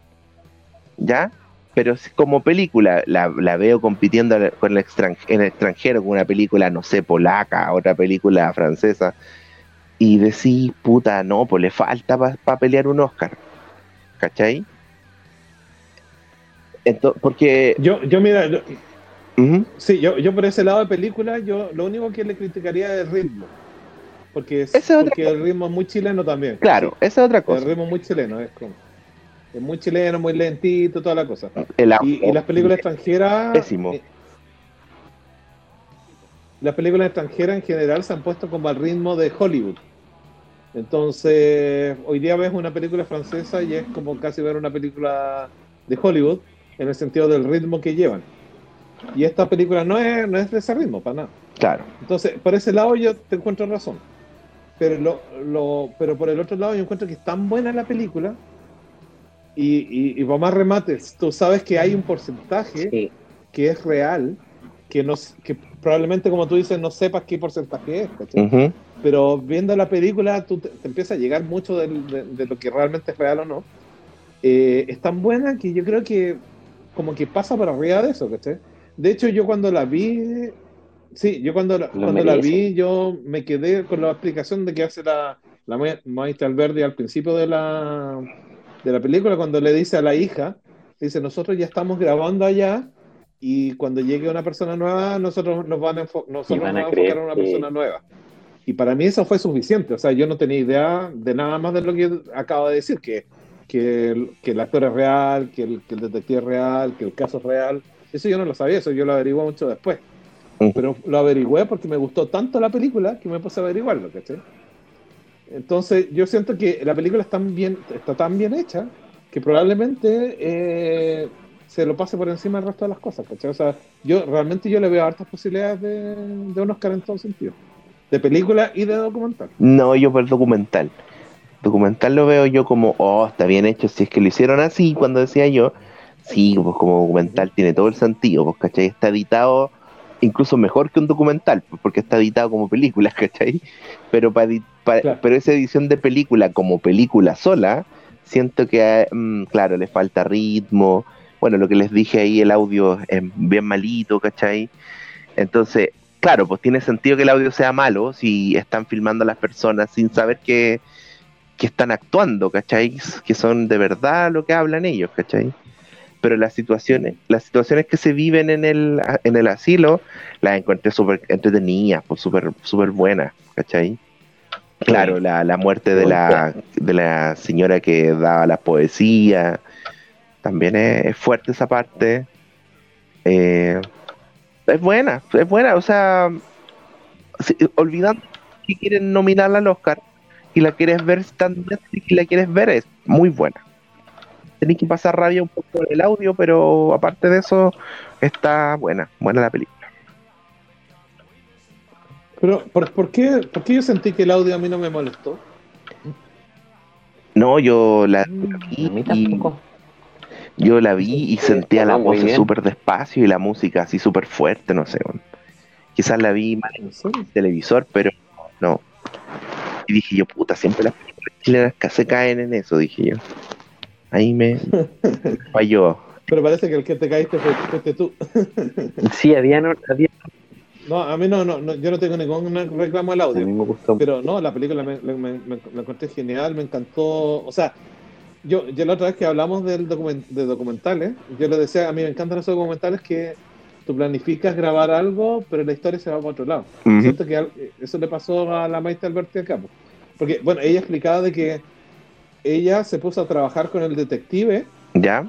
¿Ya? Pero como película la, la veo compitiendo con el extran- en el extranjero, con una película, no sé, polaca, otra película francesa, y decís, puta, no, pues le falta para pelear un Oscar. ¿Cachai? Ento- porque... Yo, yo mira, yo- sí, yo, yo por ese lado de película, yo lo único que le criticaría es el ritmo. Porque, es, porque el ritmo es muy chileno también. claro, esa es otra El cosa. ritmo es muy chileno, es como. Es muy chileno, muy lentito, toda la cosa. El Y, y las películas extranjeras. Pésimo. eh, las películas extranjeras en general se han puesto como al ritmo de Hollywood. Entonces, hoy día ves una película francesa y es como casi ver una película de Hollywood en el sentido del ritmo que llevan. Y esta película no es, no es de ese ritmo, para nada. Claro. Entonces, por ese lado yo te encuentro razón. Pero, lo, lo- pero por el otro lado yo encuentro que es tan buena la película y, y, y para más remates, tú sabes que hay un porcentaje Sí. que es real, que, no, que probablemente como tú dices no sepas qué porcentaje es, ¿cachai? Ujú. pero viendo la película tú te, te empieza a llegar mucho del- de, de lo que realmente es real o no. Eh, es tan buena que yo creo que como que pasa por arriba de eso, ¿cachai? De hecho yo cuando la vi, sí, yo cuando la, cuando la vi yo me quedé con la explicación de que hace la, la ma- maestra Alberdi al principio de la, de la película cuando le dice a la hija, dice nosotros ya estamos grabando allá y cuando llegue una persona nueva nosotros nos van a, nosotros van nos a vamos a enfocar a una que- persona nueva. Y para mí eso fue suficiente. O sea, yo no tenía idea de nada más de lo que acabo de decir, que, que, el, que el actor es real, que el, que el detective es real, que el caso es real. Eso yo no lo sabía, eso yo lo averigué mucho después. Ujú. Pero lo averigüé porque me gustó tanto la película que me puse a averiguarlo, ¿cachai? Entonces yo siento que la película está, bien, está tan bien hecha que probablemente eh, se lo pase por encima del resto de las cosas, ¿cachai? O sea, yo realmente yo le veo hartas posibilidades de, de un Oscar en todo sentido. De película y de documental. No, yo por documental. Documental lo veo yo como, oh, está bien hecho. Si es que lo hicieron así, cuando decía yo, sí, pues como documental tiene todo el sentido, pues, ¿cachai? Está editado incluso mejor que un documental, pues, porque está editado como película, ¿cachai? Pero, para, Claro. pero esa edición de película como película sola, siento que, mm, claro, le falta ritmo. Bueno, lo que les dije ahí, el audio es bien malito, ¿cachai? Entonces, claro, pues tiene sentido que el audio sea malo si están filmando a las personas sin saber que, que están actuando, ¿cachai? Que son de verdad lo que hablan ellos, ¿cachai? Pero las situaciones, las situaciones que se viven en el, en el asilo, las encontré súper entretenidas, pues súper súper buenas, ¿cachai? Claro, la, la muerte de la, de la señora que daba la poesía, también es, es fuerte esa parte. Eh, es buena, es buena, o sea, si- olvidando que quieren nominarla al Oscar y la quieres ver Netflix y la quieres ver, es muy buena. Tenés que pasar rabia un poco con el audio, pero aparte de eso, está buena, buena la película. Pero, ¿por, por qué, ¿por qué yo sentí que el audio a mí no me molestó? No, yo la A mí vi y, tampoco. yo la vi y sentía la voz súper despacio y la música así súper fuerte, no sé. Quizás la vi mal ¿En en televisor, pero no. Y dije yo, puta, siempre las películas chilenas se caen en eso, dije yo. Ahí me falló. Pero parece que el que te caíste fue, fuiste tú. Sí, había No, a mí no, no, no, yo no tengo ningún reclamo al a audio. mí me gustó. Pero no, la película me, me, me- encontré genial, me encantó. O sea, yo, yo la otra vez que hablamos del document- de documentales, yo le decía, a mí me encantan esos documentales que tú planificas grabar algo, pero la historia se va para otro lado. Siento que eso le pasó a la maestra Alberti acá. po. Porque, bueno, ella explicaba de que ella se puso a trabajar con el detective ¿Ya?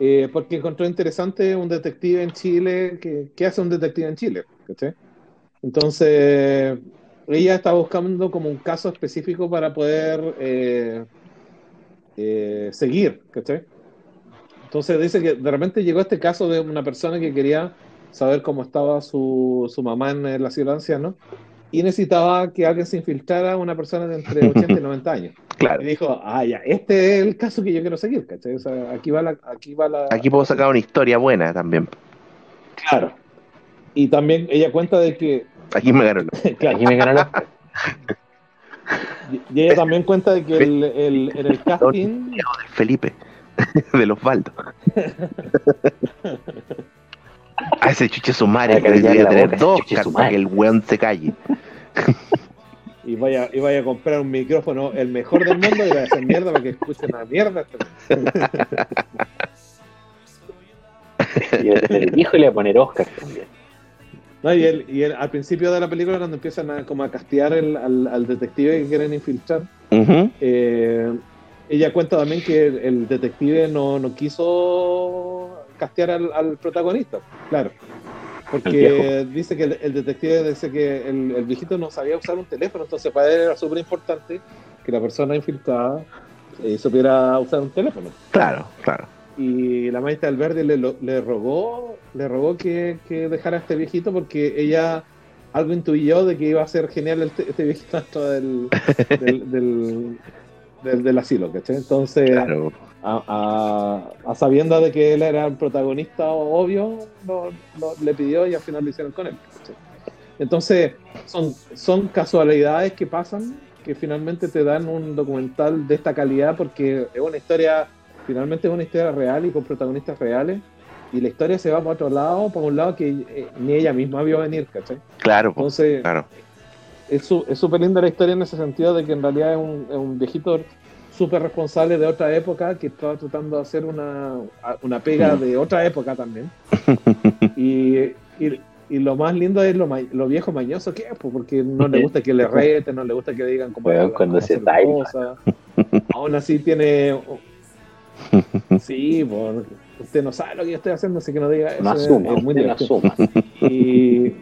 eh, porque encontró interesante un detective en Chile. que ¿Qué hace un detective en Chile? ¿Cachai? Entonces, ella estaba buscando como un caso específico para poder eh, eh, seguir. ¿cachai? Entonces dice que de repente llegó este caso de una persona que quería saber cómo estaba su, su mamá en el asilo de ancianos y necesitaba que alguien se infiltrara, una persona de entre 80 y 90 años. Claro. Y dijo, ah, ya, este es el caso que yo quiero seguir, ¿cachai? O sea, aquí va la... Aquí, va la, Aquí puedo sacar una historia buena también. Claro. Y también ella cuenta de que... Aquí me ganó. el- claro, Aquí me ganó la... y y ella también cuenta de que el, el- en el casting... del Felipe, del Osvaldo. A ese chuche su madre que debería tener dos para que el weón se calle. Y vaya, y vaya a comprar un micrófono el mejor del mundo y vaya a hacer mierda para que escuchen la mierda. Y el, el hijo le iba a poner Oscar también. No, y, él, y él, al principio de la película, cuando empiezan a, como a castear el- al, al detective que quieren infiltrar, eh, ella cuenta también que el, el detective no, no quiso castear al, al protagonista, claro. ¿El Porque dice que el, el detective dice que el, el viejito no sabía usar un teléfono, entonces para él era súper importante que la persona infiltrada eh, supiera usar un teléfono. Claro, claro. Y la maestra Alberti le, le rogó, le rogó que, que dejara a este viejito porque ella algo intuyó de que iba a ser genial el te- este viejito dentro del, del, del, del- del asilo, ¿cachai? Entonces, Claro. a, a, a sabienda de que él era el protagonista obvio, lo- lo- le pidió y al final lo hicieron con él. ¿cachai? Entonces, son, son casualidades que pasan que finalmente te dan un documental de esta calidad porque es una historia, finalmente es una historia real y con protagonistas reales. Y la historia se va para otro lado, para un lado que eh, ni ella misma vio venir, ¿cachai? Claro, Entonces, claro. es su- súper linda la historia en ese sentido de que en realidad es un, es un viejito súper responsable de otra época que estaba tratando de hacer una, una pega de otra época también. y, y, y lo más lindo es lo, ma- lo viejo mañoso que es, porque no le gusta que le reten, no le gusta que le digan cómo, Weón, cómo cuando se cosas. Aún así tiene... Sí, pues, usted no sabe lo que yo estoy haciendo, así que no diga eso. No es- asuma, es muy no divertido. asuma. Y,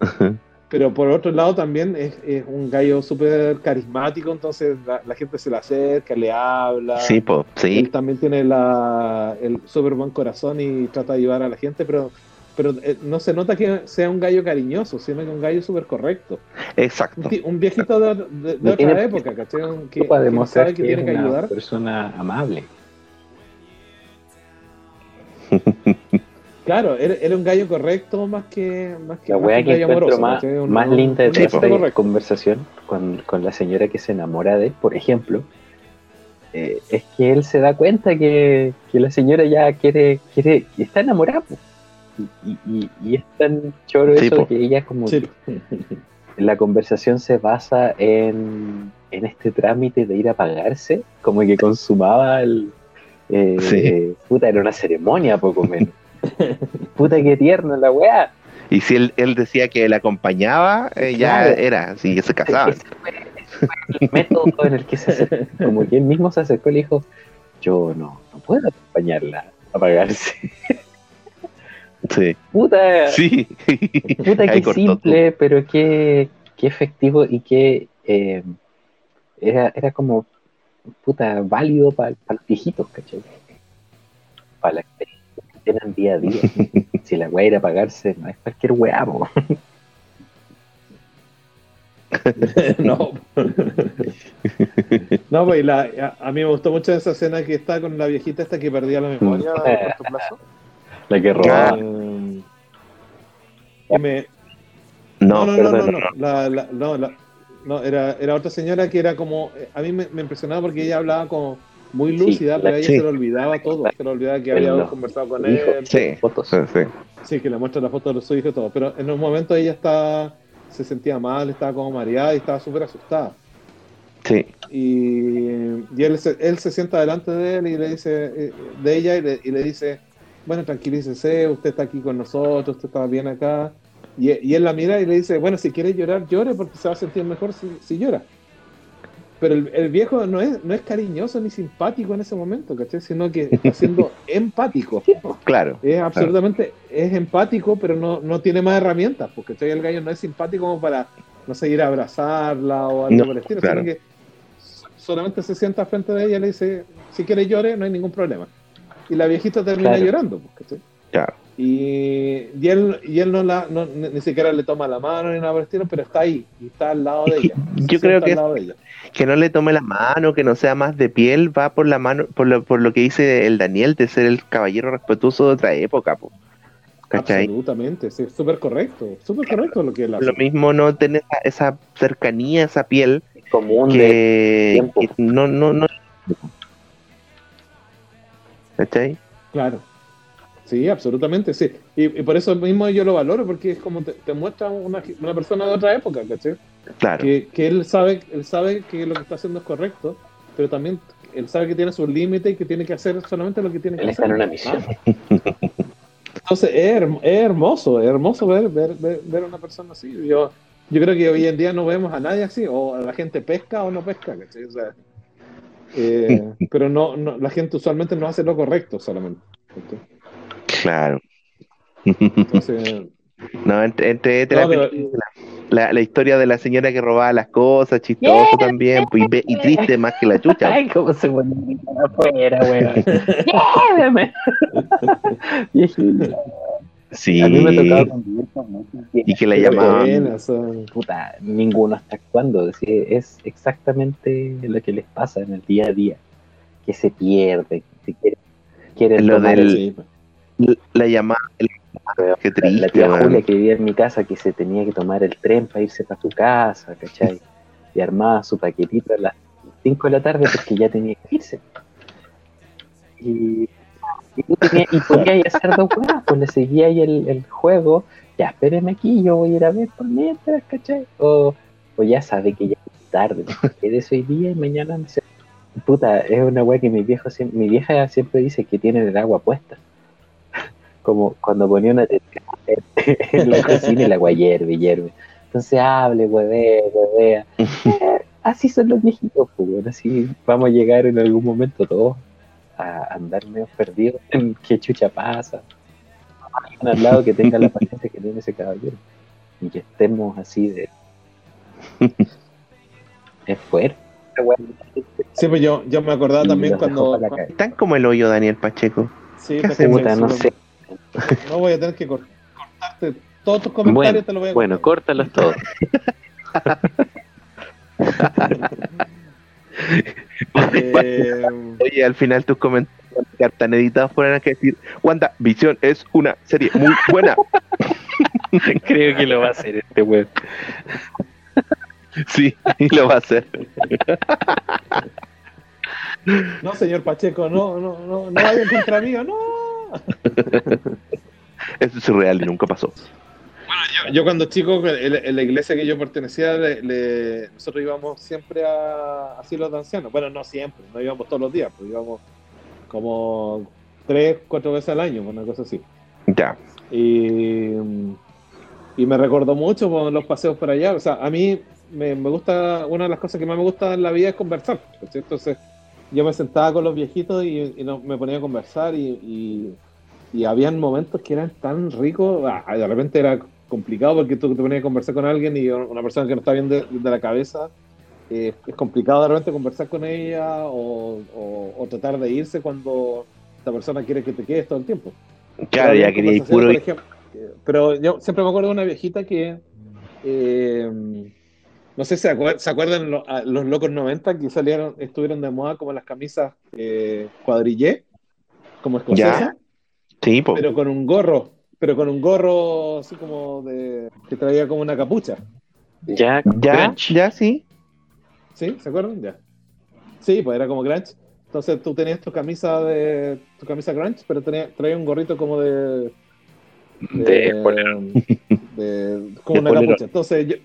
pero por otro lado también es, es un gallo súper carismático, entonces la, la gente se le acerca, le habla. Sí, po, sí. Él también tiene la, el súper buen corazón y trata de ayudar a la gente, pero, pero eh, no se nota que sea un gallo cariñoso, sino que un gallo súper correcto. Exacto. un viejito de, de- de otra tiene- época, ¿cachai? Un- Que, que sabe que, que, tiene es que una ayudar. persona amable. Claro, era, era un gallo correcto más que, más que, La más wea un que gallo encuentro amoroso, más. Un- más linda de toda esta conversación con, con la señora que se enamora de él, por ejemplo, eh, es que él se da cuenta que, que la señora ya quiere, quiere, está enamorada. Y, y- y es tan choro Sí, eso po. que ella como Sí. que la conversación se basa en, en este trámite de ir a pagarse, como que consumaba el... eh, Sí. Puta, era una ceremonia poco menos. Puta, qué tierno la weá. Y si él, él decía que la acompañaba, eh, ya Claro. era, así que se casaban. Ese fue, ese fue el método en el que se acercó. Como que él mismo se acercó y le dijo, yo no, no puedo acompañarla a pagarse. Sí. Puta, Sí. puta qué simple, pero qué, qué efectivo y qué eh, era, era como puta válido para los viejitos, ¿cachai? Para la experiencia que tienen día a día. si la weá era pagarse, no es cualquier weá, po. no. no, pues la, a, a mí me gustó mucho esa escena que está con la viejita esta que perdía la memoria a corto plazo. La que Ah. robaba. Y me- No, no, no, no, perdón, no, no, la- la- no, la- no, era, era otra señora que era como, eh, a mí me, me impresionaba porque ella hablaba como muy Sí, lúcida, la- pero a ella sí. se le olvidaba todo, se le olvidaba que había conversado con él, Sí. Fotos. Sí, sí. sí, que le muestra la foto de su hijo y todo, pero en un momento ella estaba, se sentía mal, estaba como mareada y estaba súper asustada. Sí. y, y él, se, él se sienta delante de él y le dice eh, de ella y le, y le dice bueno tranquilícese usted está aquí con nosotros usted está bien acá y, y él la mira y le dice bueno si quiere llorar llore porque se va a sentir mejor si, si llora pero el, el viejo no es, no es cariñoso ni simpático en ese momento ¿cachai? sino que está siendo empático Claro. es absolutamente es empático pero no, no tiene más herramientas porque el gallo no es simpático como para no sé ir a abrazarla o algo No, por el estilo claro. sino que solamente se sienta frente de ella y le dice si quiere llore no hay ningún problema y la viejita termina Claro. llorando pues, ¿cachai? Claro. y, y él y él no la no, ni, siquiera le toma la mano ni nada por el estilo pero está ahí y está al lado de ella yo creo que al lado de ella. Que no le tome la mano, que no sea más de piel, va por la mano, por lo, por lo que dice el Daniel, de ser el caballero respetuoso de otra época, po. ¿cachai? absolutamente sí, súper correcto súper correcto lo que él hace Lo mismo no tener esa, esa cercanía, esa piel, común que, tiempo. que no, no, no. ¿Cachai? Claro. Sí, absolutamente, sí. Y, y por eso mismo yo lo valoro, porque es como te, te muestra una, una persona de otra época, ¿cachai? Claro. Que, que él sabe, él sabe que lo que está haciendo es correcto, pero también él sabe que tiene sus límites y que tiene que hacer solamente lo que tiene que él está hacer. en una misión. Ah. Entonces es, herm- es hermoso, es hermoso ver, ver, ver, ver a una persona así. Yo, yo creo que hoy en día no vemos a nadie así, o a la gente pesca o no pesca, ¿cachai? O sea, eh, pero no, no, la gente usualmente no hace lo correcto solamente. Claro. Entonces, No, entre, entre- entre No, la, pero- la, la historia de la señora que robaba las cosas, chistoso también, y, triste más que la chucha. Ay, cómo se afuera, weón. Sí. A mí me convivir con muchos Y que la Pero, llamaban. son- Puta, ninguno está actuando. Es, exactamente lo que les pasa en el día a día. Que se pierde, que quiere, quieren Lo tomar del- el- sí, La llamada. Qué la, triste, la tía. Julia que vivía en mi casa que se tenía que tomar el tren para irse para su casa, ¿cachai? Y armaba su paquetito a las 5 de la tarde porque ya tenía que irse. Y, y, y podía ir a hacer dos weas, pues le seguía ahí el, el juego, ya espérenme aquí, yo voy a ir a ver por mientras, ¿cachai? O, o ya sabe que ya es tarde, que de eso hoy día y mañana no sé. Puta, es una wea que mi viejo mi vieja siempre dice que tienen el agua puesta. Como cuando ponía una en, la cocina y el agua hierve, hierve. Entonces hable, huevea, huevea. Eh, así son los viejitos, pues, bueno, así vamos a llegar en algún momento todos a andar medio perdidos en qué chucha pasa. Un al lado que tenga la paciencia que tiene ese caballero. y que estemos así de. es fuerte. Sí, pues yo, yo me acordaba Y también los cuando. Tan como el hoyo Daniel Pacheco. sí, ¿Qué pues, hace, Puta, sí, no sé. No voy a tener que cor- cortarte todos tus comentarios, Bueno, te lo voy a Bueno, córtalos todos. Eh, Oye, al final tus comentarios tan editados fueran que decir, Wanda, Visión es una serie muy buena. Creo que lo va a hacer este weón. sí, y lo va a hacer. no, señor Pacheco, no, no, no, no vaya en contra mío, no. Eso es real y nunca pasó. Yo, yo cuando chico, en, la iglesia que yo pertenecía, le- le- nosotros íbamos siempre a asilos de ancianos. Bueno, no siempre, no íbamos todos los días, pues íbamos como tres, cuatro veces al año, una cosa así. Ya. Y, y me recordó mucho con los paseos por allá. O sea, a mí me, me gusta, una de las cosas que más me gusta en la vida es conversar. Entonces, yo me sentaba con los viejitos y, y no- me ponía a conversar y, y, y habían momentos que eran tan ricos. Ah, de repente era complicado porque tú te ponías a conversar con alguien y una persona que no está bien de, de la cabeza. eh, es complicado de repente conversar con ella o, o- o tratar de irse cuando esta persona quiere que te quedes todo el tiempo. Claro, ya quería puro. ejemplo, eh, pero yo siempre me acuerdo de una viejita que. eh, no sé si se, acuer- se acuerdan lo- a los locos 90 que salieron, estuvieron de moda como las camisas eh, cuadrillé, como escocesas, Ya. Sí, po. pero con un gorro, pero con un gorro así como de. que traía como una capucha. Ya, ya, crunch. ya, sí. ¿Sí? ¿Se acuerdan? Ya. Sí, pues era como grunge. Entonces tú tenías tu camisa de tu camisa grunge, pero tenía, traía un gorrito como de De polero. de- como De una capucha. Entonces yo,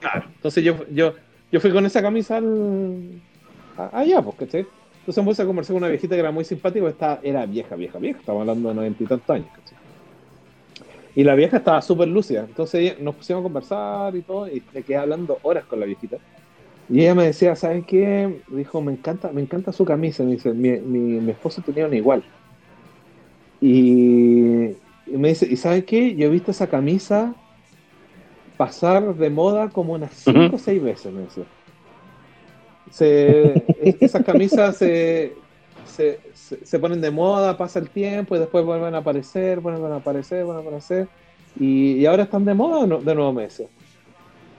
claro, entonces yo, yo, yo fui con esa camisa al- a- allá, pues, ¿cachai? Entonces me puse a conversar con una viejita que era muy simpática, estaba, era vieja, vieja, vieja, estamos hablando de noventa y tantos años, ¿cachai? Y la vieja estaba súper lúcida, entonces nos pusimos a conversar y todo, y me quedé hablando horas con la viejita. Y ella me decía, ¿sabes qué? Dijo, me encanta, me encanta su camisa. Me dice, mi, mi, mi esposo tenía una igual. Y, y me dice, ¿y sabes qué? Yo he visto esa camisa pasar de moda como unas cinco Ujú. o seis veces, me decía. Se, es- esas camisas se, se, se, ponen de moda, pasa el tiempo y después vuelven a aparecer, vuelven a aparecer, vuelven a aparecer. Y, y ahora están de moda no- de nuevo meses.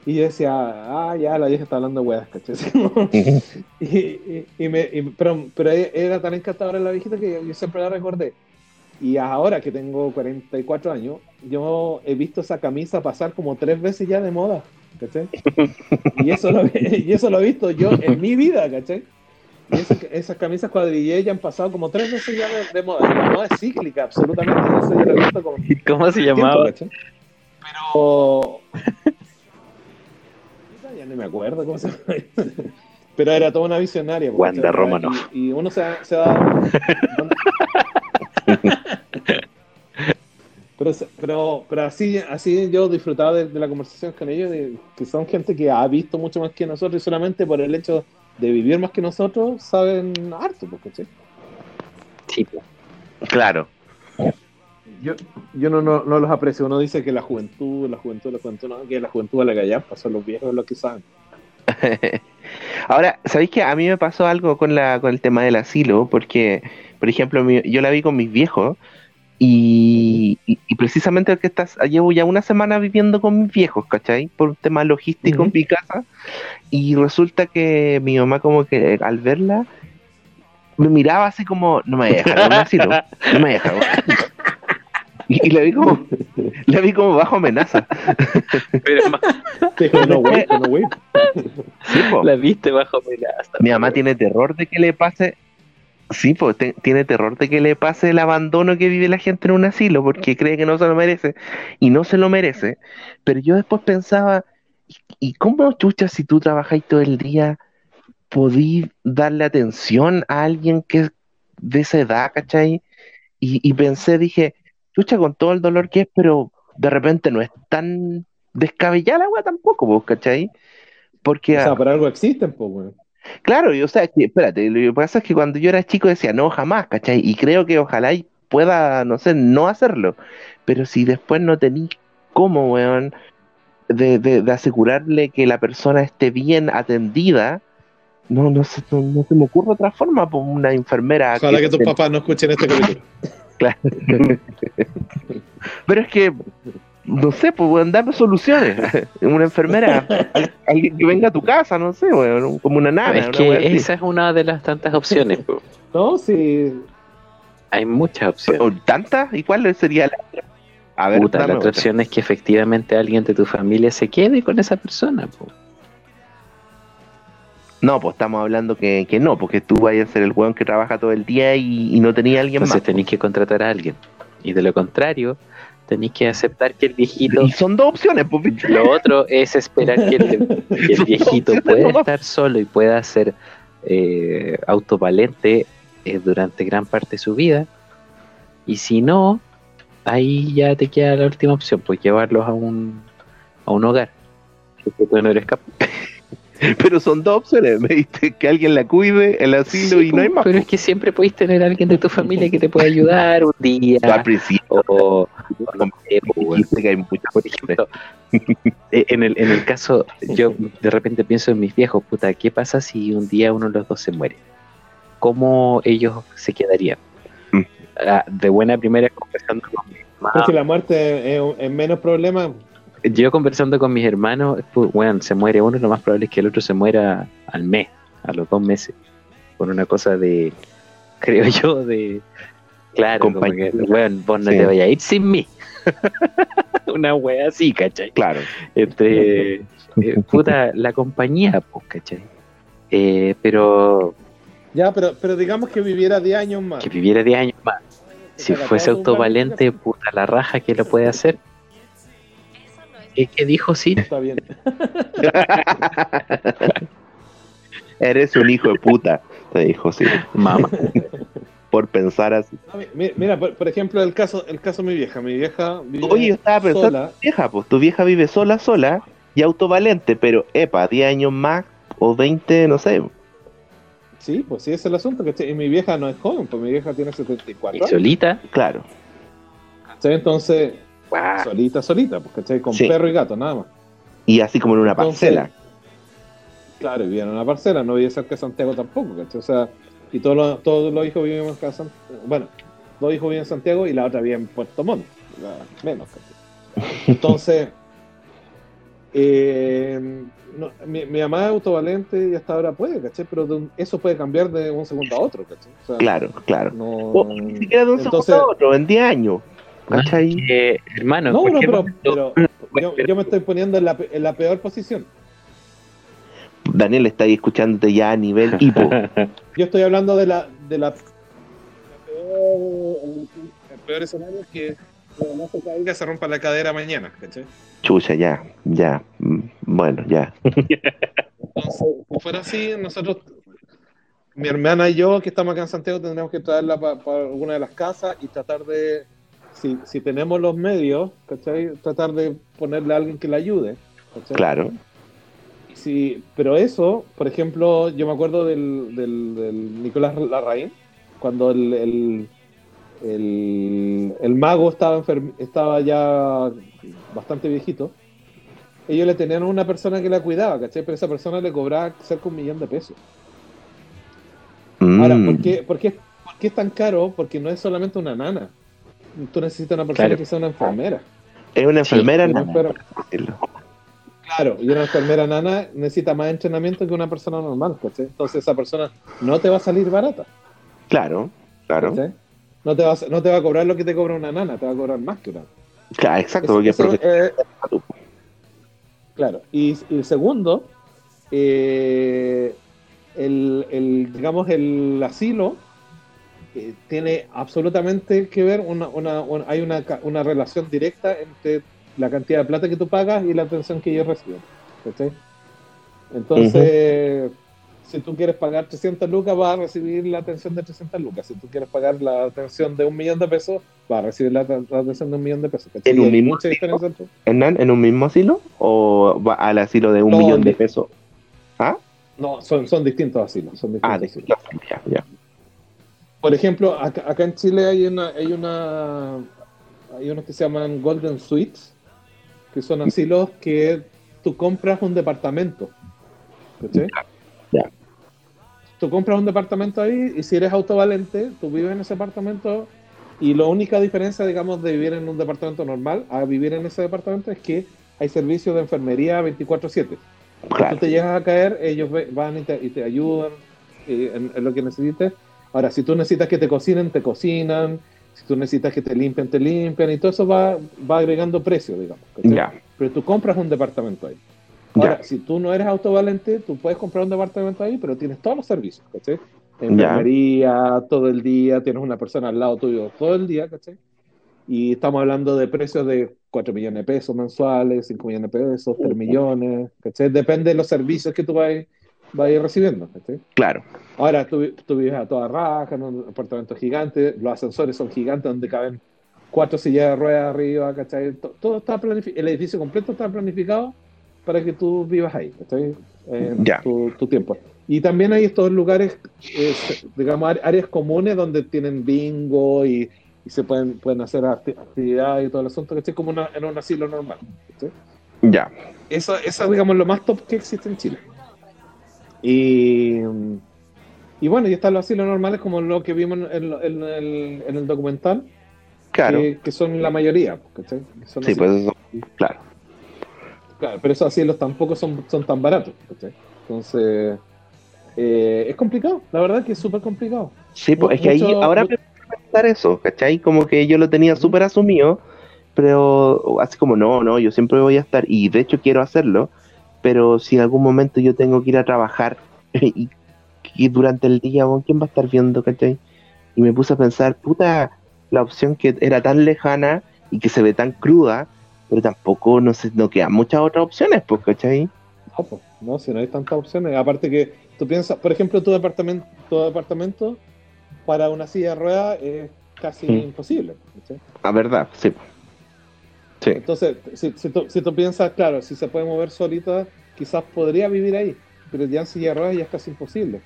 Y yo decía, ah, ya, la vieja está hablando weas, ¿cachai? y, y, y me, pero, pero era tan encantadora la viejita que yo siempre la recordé. Y ahora que tengo 44 años, yo he visto esa camisa pasar como tres veces ya de moda, ¿cachai? Y eso lo, y eso lo he visto yo en mi vida, ¿cachai? Y esas, esas camisas cuadrillé ya han pasado como tres veces ya de, de moda. La moda es cíclica, absolutamente. Yo lo he visto como ¿Y ¿Cómo se llamaba? Pero. Ya no me acuerdo cómo se llama. Pero era toda una visionaria. Wanda. Romanoff. Y, y uno se, se da. Pero, se- pero, pero así, así yo disfrutaba de, de la conversación con ellos, de, que son gente que ha visto mucho más que nosotros y solamente por el hecho de vivir más que nosotros saben harto, ¿cachai? Sí, po. Claro. Yo, yo no, no, no los aprecio. Uno dice que la juventud, la juventud, la juventud, no, que la juventud vale callar, pues son los viejos los que saben. Ahora, ¿sabéis que a mí me pasó algo con la con el tema del asilo? Porque, por ejemplo, mi- yo la vi con mis viejos y, y- y precisamente porque estás, llevo ya una semana viviendo con mis viejos, ¿cachai? Por un tema logístico en mi casa y resulta que mi mamá como que al verla me miraba así como, no me voy a dejar en un asilo, no me voy a dejar en un asilo". Y, y la vi como, la vi como bajo amenaza. Pero no, güey, no. Sí, po. la viste bajo amenaza. Mi mamá tiene terror de que le pase. Sí, pues te- tiene terror de que le pase el abandono que vive la gente en un asilo porque cree que no se lo merece y no se lo merece. Pero yo después pensaba, ¿y, y cómo chucha si tú trabajáis todo el día podí darle atención a alguien que es de esa edad, ¿cachai? Y, y pensé, dije, chucha con todo el dolor que es, pero de repente no es tan descabellada la weá tampoco, ¿cachai? Porque O sea, por algo existen, pues, güey. Claro, y o sea, que, espérate, lo que pasa es que cuando yo era chico decía, no, jamás, ¿cachai? Y creo que ojalá y pueda, no sé, no hacerlo. Pero si después no tenís cómo, weón, de, de- de asegurarle que la persona esté bien atendida, no, no, se, no, no se me ocurre otra forma, por una enfermera. Ojalá que tus papás no escuchen este capítulo. Pero es que, no sé, pues weón, dame soluciones. Una enfermera, al- alguien que venga a tu casa, no sé, weón, como una nana. es que así. esa es una de las tantas opciones. po. No, sí. Hay muchas opciones. ¿O ¿Tantas? ¿Y cuál sería la otra? A ver, Puta, la otra otra. opción es que efectivamente alguien de tu familia se quede con esa persona. po. No, pues estamos hablando que, que no, porque tú vayas a ser el weón que trabaja todo el día y, y no tenía alguien Entonces más. tenéis que contratar a alguien. Y de lo contrario, tenéis que aceptar que el viejito... Y son dos opciones, pues. Lo otro es esperar que el, que el viejito pueda estar solo y pueda ser eh, autovalente eh, durante gran parte de su vida. Y si no, ahí ya te queda la última opción, pues llevarlos a un, a un hogar. Porque tú no eres capaz. Pero son dos opciones, me diste que alguien la cuide, el asilo Sí, y no hay pues, más. Pero es que siempre podéis tener a alguien de tu familia que te pueda ayudar un día. Al principio, O, pues, que hay muchas por ejemplo, eh, en el, en el caso, yo de repente pienso en mis viejos, puta, ¿qué pasa si un día uno de los dos se muere? ¿Cómo ellos se quedarían? Mm. Ah, de buena primera conversando con mi mamá, Es que la muerte es, es menos problema. Yo conversando con mis hermanos, pues, bueno, se muere uno, lo más probable es que el otro se muera al mes, a los dos meses, por una cosa de, creo yo, de, claro, como que, weón, vos no Sí. te vayas a ir sin mí. una wea así, ¿cachai? Claro. entre eh, puta la compañía pues ¿cachai? Eh, pero Ya, pero, pero digamos que viviera 10 años más. que viviera 10 años más si fuese autovalente puta la raja que lo puede hacer ¿Qué, qué dijo sí? Está bien. Eres un hijo de puta, te dijo, sí, mamá por pensar así. Mira, por, por ejemplo, el caso, el caso de mi vieja. Mi vieja vive Oye, yo estaba pensando, sola. vieja, pues tu vieja vive sola, sola y autovalente, pero, epa, 10 años más o 20, no sé. Sí, pues sí, ese es el asunto. ¿cachai? Y mi vieja no es joven, pues mi vieja tiene y 74 años. solita Claro. Entonces, solita, solita, pues, ¿cachai? Con Sí. perro y gato, nada más. y así como en una Entonces, parcela. Claro, y vivían en una parcela, no vivía cerca de Santiago tampoco, ¿cachai? O sea, y todos los, todos los hijos viven acá. Bueno, dos hijos viven en Santiago y la otra vive en Puerto Montt, menos, ¿cachai? Entonces, eh, no, mi, mi mamá es autovalente y hasta ahora puede, ¿cachai? Pero un- eso puede cambiar de un segundo a otro, ¿cachai? O sea, Claro, claro. No, O ni siquiera de un segundo a otro, en 10 años. ¿Cachai? Eh, hermano no, ¿por no, pero, momento- pero yo, yo me estoy poniendo en la, pe- en la peor posición. Daniel está ahí escuchándote ya a nivel hipo. Yo estoy hablando de la, de la, la peor, el, peor escenario es que mamá se caiga se rompa la cadera mañana, ¿cachai? Chucha, ya, ya. mm, Bueno, ya. Entonces, si fuera así, nosotros, mi hermana y yo, que estamos acá en Santiago, tendremos que traerla para alguna de las casas y tratar de, si, si tenemos los medios, ¿cachai? Tratar de ponerle a alguien que la ayude, ¿cachai? Claro. Sí, pero eso, por ejemplo, yo me acuerdo del, del, del Nicolás Larraín, cuando el, el, el, el mago estaba, enferm- estaba ya bastante viejito, ellos le tenían una persona que la cuidaba, ¿cachai? Pero esa persona le cobraba cerca de un millón de pesos. Ahora, Mm, ¿por qué, por, qué, por qué es tan caro? Porque no es solamente una nana. Tú necesitas una persona Claro. que sea una enfermera. Es una enfermera, decirlo. Claro, y una enfermera nana necesita más entrenamiento que una persona normal, ¿cachai? Entonces esa persona no te va a salir barata, Claro, claro. ¿cachai? No te, va a, no te va a cobrar lo que te cobra una nana, te va a cobrar más que una. Claro, exacto, porque es eso, profesional. eh, claro, y, y el segundo, eh, el, el, digamos, el asilo eh, tiene absolutamente que ver, una, una- una- hay una, una relación directa entre la cantidad de plata que tú pagas y la atención que ellos reciben. ¿cachai? Entonces, si tú quieres pagar 300 lucas, vas a recibir la atención de 300 lucas. Si tú quieres pagar la atención de un millón de pesos, vas a recibir la, la atención de un millón de pesos. ¿En un mismo asilo? ¿Hernán, en un mismo asilo? ¿O va al asilo de un No, millón de pesos? ¿Ah? No, son, son distintos asilos. Son distintos Ah, asilos. ya, ya. Por ejemplo, acá, acá en Chile hay una, hay una, hay unos que se llaman Golden Suites, que son asilos que tú compras un departamento. ¿Cachai? Tú compras un departamento ahí y si eres autovalente, tú vives en ese departamento y la única diferencia, digamos, de vivir en un departamento normal a vivir en ese departamento es que hay servicios de enfermería 24/7. Si Claro. tú te llegas a caer, ellos van y te, y te ayudan eh, en, en lo que necesites. Ahora, si tú necesitas que te cocinen, te cocinan. Si tú necesitas que te limpien, te limpian. Y todo eso va, va agregando precio, digamos. Ya, Pero tú compras un departamento ahí. Ahora, ya, si tú no eres autovalente, tú puedes comprar un departamento ahí, pero tienes todos los servicios, ¿cachai? Enfermería, todo el día, tienes una persona al lado tuyo todo el día, ¿cachai? Y estamos hablando de precios de 4 millones de pesos mensuales, 5 millones de pesos, 3 millones, ¿cachai? Depende de los servicios que tú vayas vayas recibiendo, ¿cachai? claro. Ahora tú, tú vives a toda raja, en un apartamento gigante, los ascensores son gigantes donde caben cuatro sillas de ruedas arriba, ¿cachai? To- Todo está planificado, el edificio completo está planificado para que tú vivas ahí, ¿cachai? En Ya. tu, tu tiempo. Y también hay estos lugares, eh, digamos, áreas comunes donde tienen bingo y, y se pueden, pueden hacer acti- actividades y todo el asunto, ¿cachai? Como una- en un asilo normal, ¿cachai? Ya, Eso, eso es, digamos, lo más top que existe en Chile. Y, y bueno, y están los asilos normales como lo que vimos en, en- en el, en el documental, claro. que, que son la mayoría. ¿cachai? Son Sí, pues eso, claro. Claro, pero esos asilos tampoco son, son tan baratos. ¿cachai? Entonces, eh, es complicado, la verdad que es súper complicado. Sí, pues es que ahí Mucho- ahora mu- me pensar eso, ¿cachai? Como que yo lo tenía súper asumido, pero así como no, no, yo siempre voy a estar, y de hecho quiero hacerlo, pero si en algún momento yo tengo que ir a trabajar y, y durante el día, bueno, ¿quién va a estar viendo, cachai? Y me puse a pensar, puta, la opción que era tan lejana y que se ve tan cruda, pero tampoco no sé, no quedan muchas otras opciones, pues, ¿cachai? No, pues, no, si no hay tantas opciones. Aparte que tú piensas, por ejemplo, tu departamento, tu departamento para una silla de ruedas es casi Mm. imposible. ¿cachai? La verdad, sí. Sí, Entonces, si, si tú, si tú piensas, claro, si se puede mover solita, quizás podría vivir ahí, pero ya en silla de ruedas ya es casi imposible.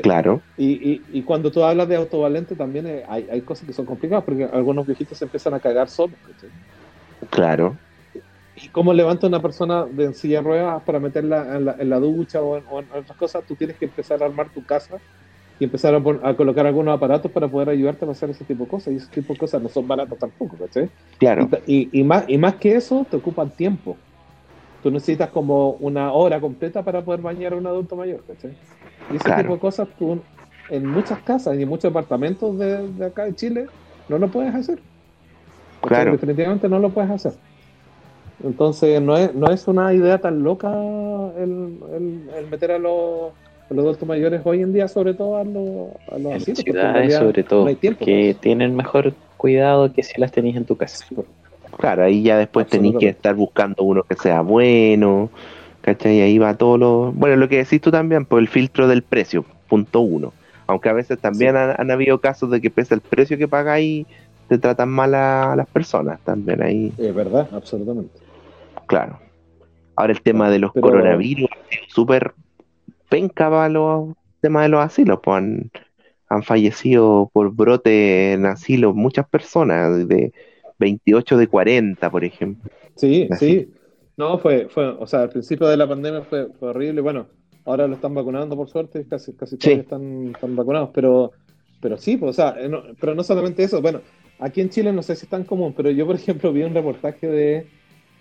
Claro, Y, y, y cuando tú hablas de autovalente también eh, hay, hay cosas que son complicadas, porque algunos viejitos se empiezan a cagar solos. claro, ¿Y cómo levanta una persona de silla de ruedas para meterla en la, en la ducha o en, o en otras cosas? Tú tienes que empezar a armar tu casa y empezar a, a colocar algunos aparatos para poder ayudarte a hacer ese tipo de cosas. Y ese tipo de cosas no son baratas tampoco, ¿cachai? claro, Y, y, y más, y más que eso, te ocupan tiempo. Tú necesitas como una hora completa para poder bañar a un adulto mayor, ¿cachai? Y ese Claro. tipo de cosas tú en muchas casas y en muchos departamentos de, de acá de Chile no lo puedes hacer. ¿cachai? Claro. Definitivamente no lo puedes hacer. Entonces no es, no es una idea tan loca el, el- el meter a los, a los adultos mayores hoy en día, sobre todo a los, a los En asilos, porque en ciudades, realidad sobre todo, no hay tiempo que para eso. tienen mejor cuidado que si las tenéis en tu casa. Claro, ahí ya después tenéis que estar buscando uno que sea bueno, ¿cachai? Ahí va todo lo... Bueno, lo que decís tú también, por el filtro del precio, punto uno. Aunque a veces también Sí. han, han habido casos de que pese el precio que pagáis, te tratan mal a, a las personas también ahí, Es verdad, absolutamente. claro. Ahora el tema de los Pero- coronavirus ha sido súper penca para los temas de los asilos, pues han, han fallecido por brote en asilo muchas personas, de 28 de 40, por ejemplo. Sí, Así. sí. No, fue, fue, o sea, al principio de la pandemia fue, fue horrible. Bueno, ahora lo están vacunando por suerte, casi, casi todos están, están vacunados, pero, pero sí, pues, o sea, no- pero no solamente eso. Bueno, aquí en Chile no sé si es tan común, pero yo, por ejemplo, vi un reportaje de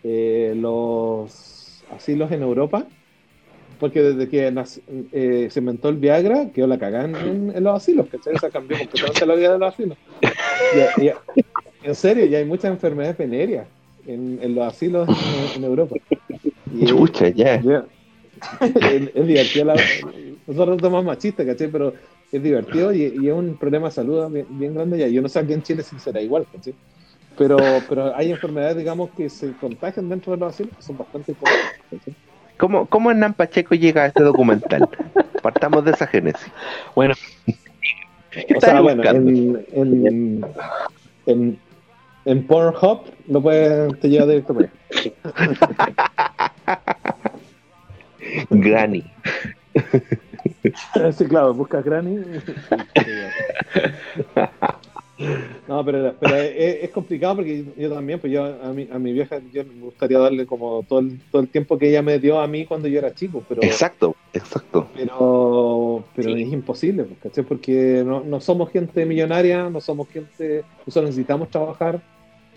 eh, los asilos en Europa, porque desde que eh, se inventó el Viagra, quedó la cagada en, los asilos, ¿cachai? O sea, cambió completamente la vida de los asilos. Y- y- en serio, ya hay muchas enfermedades venéreas en, en los asilos en, en Europa. Y- Chucha, ya. es, es divertido. La, nosotros somos machistas, ¿cachai? Pero es divertido y, y es un problema de salud bien, bien grande ya. Yo no sé aquí en Chile si será igual, ¿cachai? Pero, pero hay enfermedades, digamos, que se contagian dentro de los asilos que son bastante importantes. ¿cachai? ¿Cómo, ¿Cómo Hernán Pacheco llega a este documental? Partamos de esa génesis. Bueno, ¿Qué O sea, bueno, en, en, en, en Pornhub lo puedes, te lleva directo para allá. Granny. Sí, claro, buscas Granny. No, pero, pero es, es complicado porque yo también, pues yo a mi, a mi vieja yo me gustaría darle como todo el, todo el tiempo que ella me dio a mí cuando yo era chico, pero Exacto, exacto. pero, pero Sí. es imposible, pues, ¿cachai? Porque no, no somos gente millonaria, no somos gente, nosotros necesitamos trabajar,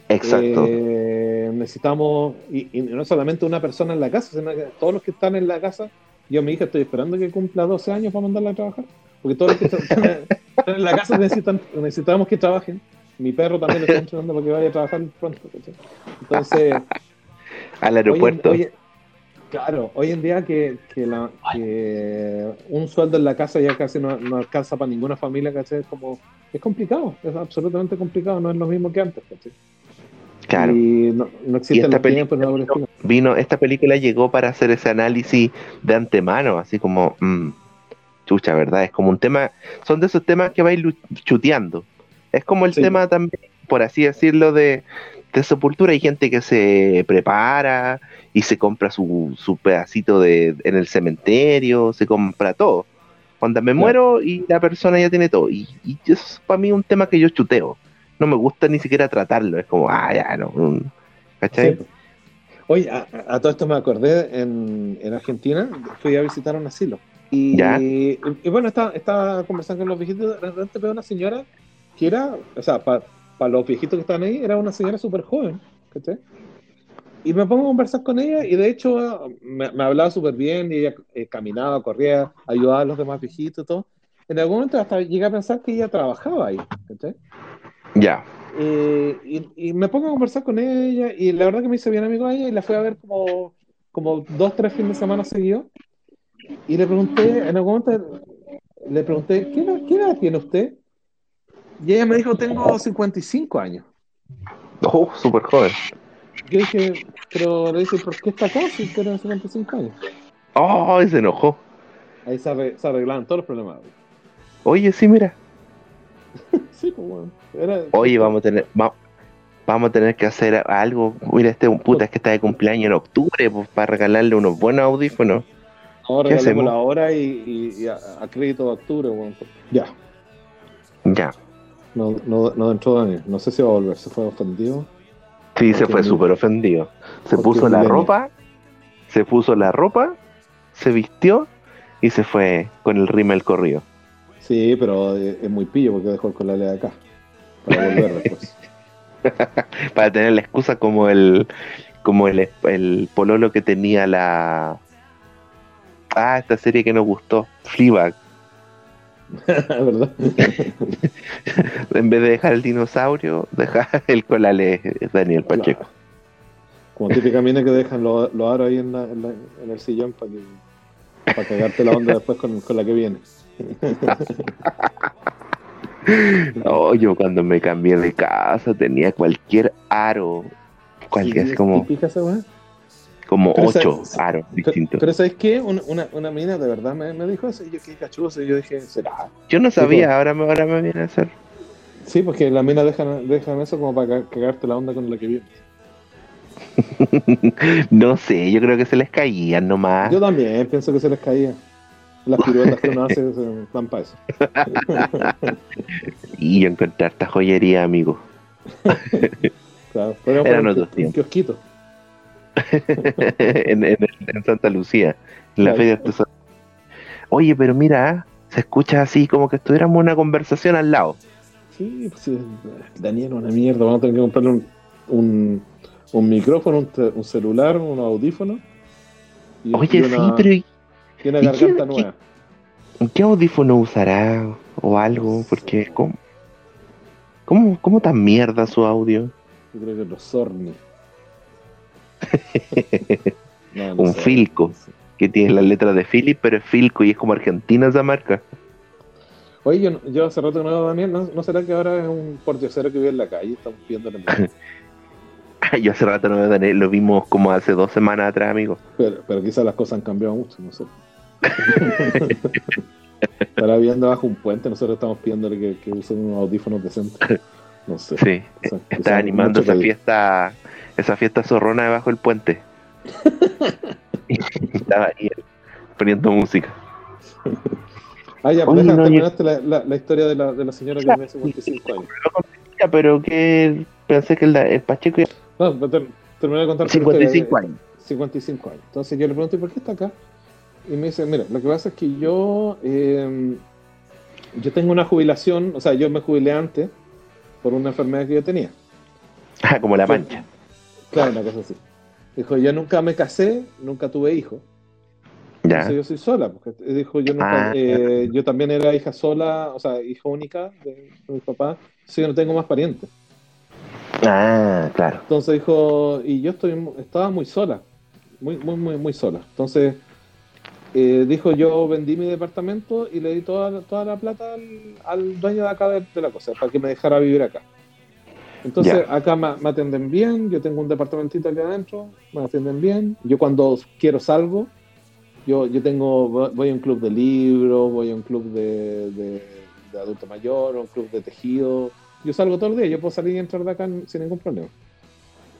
Exacto. eh, necesitamos, y, y no solamente una persona en la casa, sino que todos los que están en la casa, yo mi hija estoy esperando que cumpla 12 años para mandarla a trabajar, porque todos los que están en la casa necesitan, necesitamos que trabajen. Mi perro también le está entrenando para que vaya a trabajar pronto. ¿cachai? Entonces, Al hoy en- aeropuerto. hoy- claro, hoy en día que, que, la- que un sueldo en la casa ya casi no, no alcanza para ninguna familia, ¿cachai? Es como, es complicado, es absolutamente complicado, no es lo mismo que antes, ¿cachai? claro. Y no, no Y existen esta los tiempos, no, película vino, vino- esta película llegó para hacer ese análisis de antemano, así como, mm, chucha, ¿verdad? Es como un tema, son de esos temas que vais chuteando. Es como el Sí. tema también, por así decirlo, de, de sepultura. Hay gente que se prepara y se compra su, su pedacito de, en el cementerio, se compra todo. Cuando me muero y la persona ya tiene todo. Y, y eso es para mí un tema que yo chuteo. No me gusta ni siquiera tratarlo. Es como, ah, ya, no. ¿Cachai? Sí. Oye, a, a todo esto me acordé, en, en Argentina fui a visitar un asilo. Y, y, y bueno, estaba, estaba conversando con los viejitos, de repente veo una señora que era, o sea, para los viejitos que estaban ahí, era una señora súper joven, ¿cachai? Y me pongo a conversar con ella y de hecho me, me hablaba súper bien y ella eh, caminaba, corría, ayudaba a los demás viejitos y todo. En algún momento hasta llegué a pensar que ella trabajaba ahí, ¿cachai? Ya. Eh, y, y me pongo a conversar con ella y la verdad que me hice bien amigo de ella y la fui a ver como, como dos, tres fines de semana seguidos. Y le pregunté, en algún momento le pregunté, ¿qué edad, qué edad tiene usted? Y ella me dijo, tengo 55 años. Oh, súper joven. Yo dije, pero le dije, ¿por qué está acá si tiene 55 años? Oh, se enojó. Ahí se, arre- se arreglaban todos los problemas. Oye, sí, mira. Sí, pues bueno. Era- Oye, vamos a tener, va- vamos a tener que hacer algo. Mira, este puta es que está de cumpleaños en octubre, pues, para regalarle unos buenos audífonos. Ahora ¿qué hacemos? la hora y, y- y a, a crédito de octubre. bueno. Ya. Ya. No, no, no entró Daniel. No sé si va a volver. Se fue ofendido. Sí, se fue súper ofendido. Se puso la ropa, se puso la ropa, se vistió y se fue con el rímel corrido. Sí, pero es, es muy pillo porque dejó el colale acá. Para volver después. Para tener la excusa como el, como el, el pololo que tenía la. Ah, esta serie que nos gustó, Fleabag. ¿Verdad? En vez de dejar el dinosaurio, dejar el colale Daniel Pacheco. Como típica mina que dejan los, aros ahí en, la- en la- en el sillón para que para cagarte la onda después con, con la que viene. Oh, yo cuando me cambié de casa tenía cualquier aro, cualquier, Sí, como, típica esa. Como Pero ocho esa- aros distintos. pero ¿sabes qué? Una, una, una mina de verdad me, me dijo eso y yo qué cachuzo y yo dije, ¿será? Yo no sabía, pues. ahora me, ahora me viene a hacer. Sí, porque las minas dejan, dejan eso como para ca- cagarte la onda con la que viene. no sé, yo creo que se les caían nomás. Yo también pienso que se les caía. Las piruetas que uno hace dan para eso. Y yo encontré esta joyería, amigo. Claro, podríamos Eran otros tiempos. kiosquito. en, en- en Santa Lucía, en la Claro. feria artesanal. Oye, pero mira, se escucha así como que estuviéramos en una conversación al lado. Sí, pues sí, Daniel, una mierda. Vamos a tener que comprarle un, un, un micrófono, un, celular, un audífono. Y, y Oye, sí, pero ¿y y una ¿y garganta qué- nueva. ¿qué audífono usará o algo? Porque, ¿cómo, cómo, cómo tan mierda su audio? Yo creo que los Sorni. No, Un sé. Filco. Que tiene las letras de Philip, pero es Filco y es como argentina esa marca. Oye, yo, no- yo hace rato que no veo a Daniel. ¿No, ¿no será que ahora es un pordiosero que vive en la calle? Estamos pidiéndole mucho. Yo hace rato no veo a Daniel, lo vimos como hace dos semanas atrás, amigo. Pero, pero quizás las cosas han cambiado mucho, no sé. Estará viviendo bajo un puente, nosotros estamos pidiéndole que, que use unos audífonos decentes. No sé. Sí, quizás estaba animando esa fiesta, esa fiesta zorrona debajo del puente. Estaba ahí poniendo música. Ah, ya, yo- terminaste la, la, la historia de la, de la señora que tiene 55 años. Ya, pero que pensé que el, el Pacheco iba No, pero ter- terminé de contar. 55 años. 55 años. Entonces yo le pregunto, ¿y por qué está acá? Y me dice, mira, lo que pasa es que yo, eh, yo tengo una jubilación, o sea, yo me jubilé antes por una enfermedad que yo tenía. Ah, como la mancha. Claro, una cosa así. Dijo, yo nunca me casé, nunca tuve hijos. Ya. Entonces yo soy sola. Porque dijo, yo nunca, Ah. eh, yo también era hija sola, o sea, hija única de, mi papá. Entonces yo no tengo más parientes. Ah, claro. Entonces dijo, y yo estoy, estaba muy sola, muy, muy, muy, muy sola. Entonces eh, dijo, yo vendí mi departamento y le di toda, la- toda la plata al, al dueño de acá de, de la cosa, para que me dejara vivir acá. Entonces acá me, me atienden bien, yo tengo un departamentito aquí adentro, me atienden bien. Yo cuando quiero salgo, yo, yo tengo, voy a un club de libros, voy a un club de, de, de adulto mayor, un club de tejido. Yo salgo todo el día, yo puedo salir y entrar de acá sin ningún problema.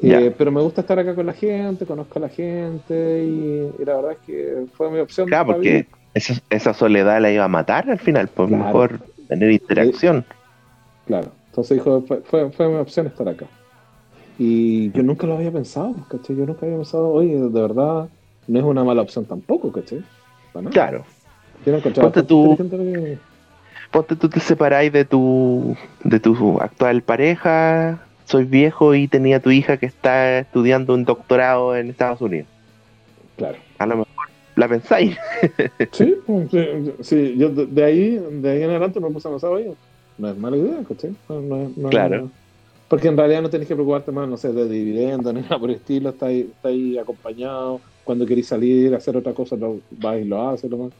Ya. Eh, pero me gusta estar acá con la gente, conozco a la gente y, y la verdad es que fue mi opción. Claro, porque vivir. esa, esa soledad la iba a matar al final, pues Claro. mejor tener interacción. Claro, entonces dijo, fue, fue, fue mi opción estar acá. Y yo nunca lo había pensado, ¿cachai? Yo nunca había pensado, oye, de verdad, no es una mala opción tampoco, ¿cachai? Para nada. Claro. Yo encontraba Ponte tú- que- Ponte tú te separáis de tu de tu actual pareja, soy viejo y tenía tu hija que está estudiando un doctorado en Estados Unidos. Claro. A lo mejor la pensáis. Sí, pues, sí, sí, yo de, de ahí, de ahí en adelante me puse a pensar, oye, no es mala idea, ¿cachai? No, no es- no es- Claro. porque en realidad no tenés que preocuparte más, no sé, de dividendos ni nada por el estilo, está ahí, está ahí acompañado, cuando querés salir, hacer otra cosa, lo vas y lo haces, lo más.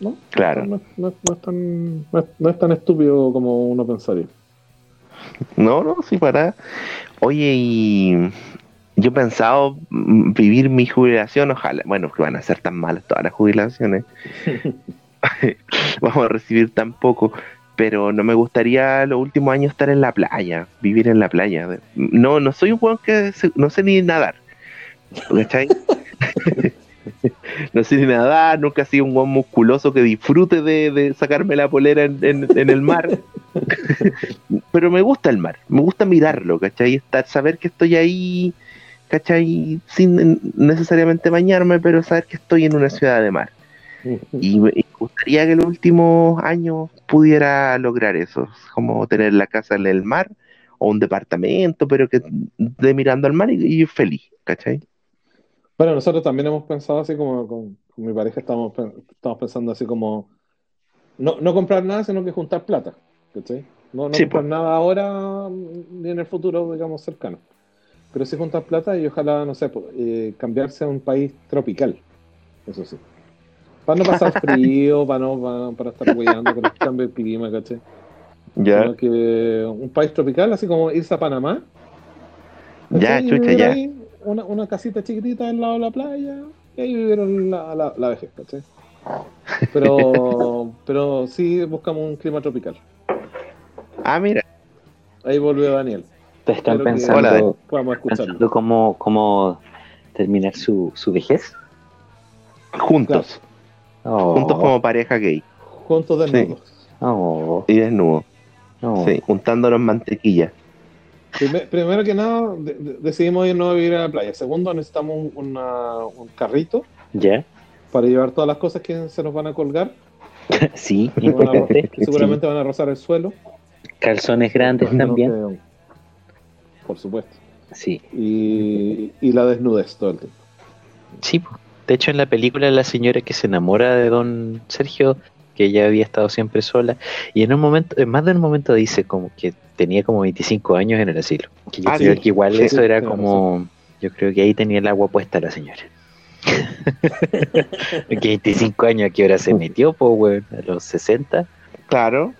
¿No? Claro. No, no- no es tan, no, es, no es tan estúpido como uno pensaría. No, no, sí para. Oye, y yo he pensado vivir mi jubilación, ojalá. Bueno, que van a ser tan malas todas las jubilaciones. Vamos a recibir tan poco. Pero no me gustaría los últimos años estar en la playa, vivir en la playa. No, no soy un weón que no sé ni nadar. ¿Cachai? no sé ni nadar, nunca he sido un weón musculoso que disfrute de, de sacarme la polera en, en- en el mar. Pero me gusta el mar, me gusta mirarlo, ¿cachai? Estar, saber que estoy ahí, ¿cachai? Sin necesariamente bañarme, pero saber que estoy en una ciudad de mar. Y me gustaría que en los últimos años pudiera lograr eso, como tener la casa en el mar o un departamento, pero que de mirando al mar y, y feliz, ¿cachai? Bueno, nosotros también hemos pensado así como con, con mi pareja, estamos, estamos pensando así como no, no comprar nada, sino que juntar plata, ¿cachai? No, no Sí, comprar po. nada ahora ni en el futuro, digamos, cercano. Pero sí juntar plata y ojalá, no sé, eh, cambiarse a un país tropical, eso sí. Para no pasar frío, para no para, para estar cuidando con el cambio de clima, ¿cachai? Ya, que un país tropical, así como irse a Panamá. ya, ¿cachai? Y chucha, vivir ya. ahí, una, una casita chiquitita al lado de la playa y ahí vivieron la, la, la vejez, ¿cachai? Pero, pero sí buscamos un clima tropical. Ah, mira, Ahí volvió Daniel. ¿Ustedes están Espero que pensando, Hola, podamos escucharlo. pensando cómo, cómo terminar su, su vejez? juntos, Oh, juntos como pareja gay Juntos desnudos. oh, y desnudos, oh. sí, juntándonos mantequilla. Primer- primero que nada, de- de- decidimos irnos a vivir a la playa. Segundo, necesitamos un, una- un carrito ¿Ya? para llevar todas las cosas que se nos van a colgar. Sí, van a importante. seguramente van a rozar el suelo. Calzones grandes también. Por supuesto. Sí. Y, y la desnudez todo el tiempo. Sí, po. De hecho en la película la señora que se enamora de don Sergio, que ella había estado siempre sola, y en un momento, en más de un momento dice como que tenía como 25 años en el asilo. Que yo Ah, creo sí. que igual Sí, eso era como, yo creo que ahí tenía el agua puesta la señora. que 25 años, ¿a qué hora se metió, po, weón? A los 60. Claro,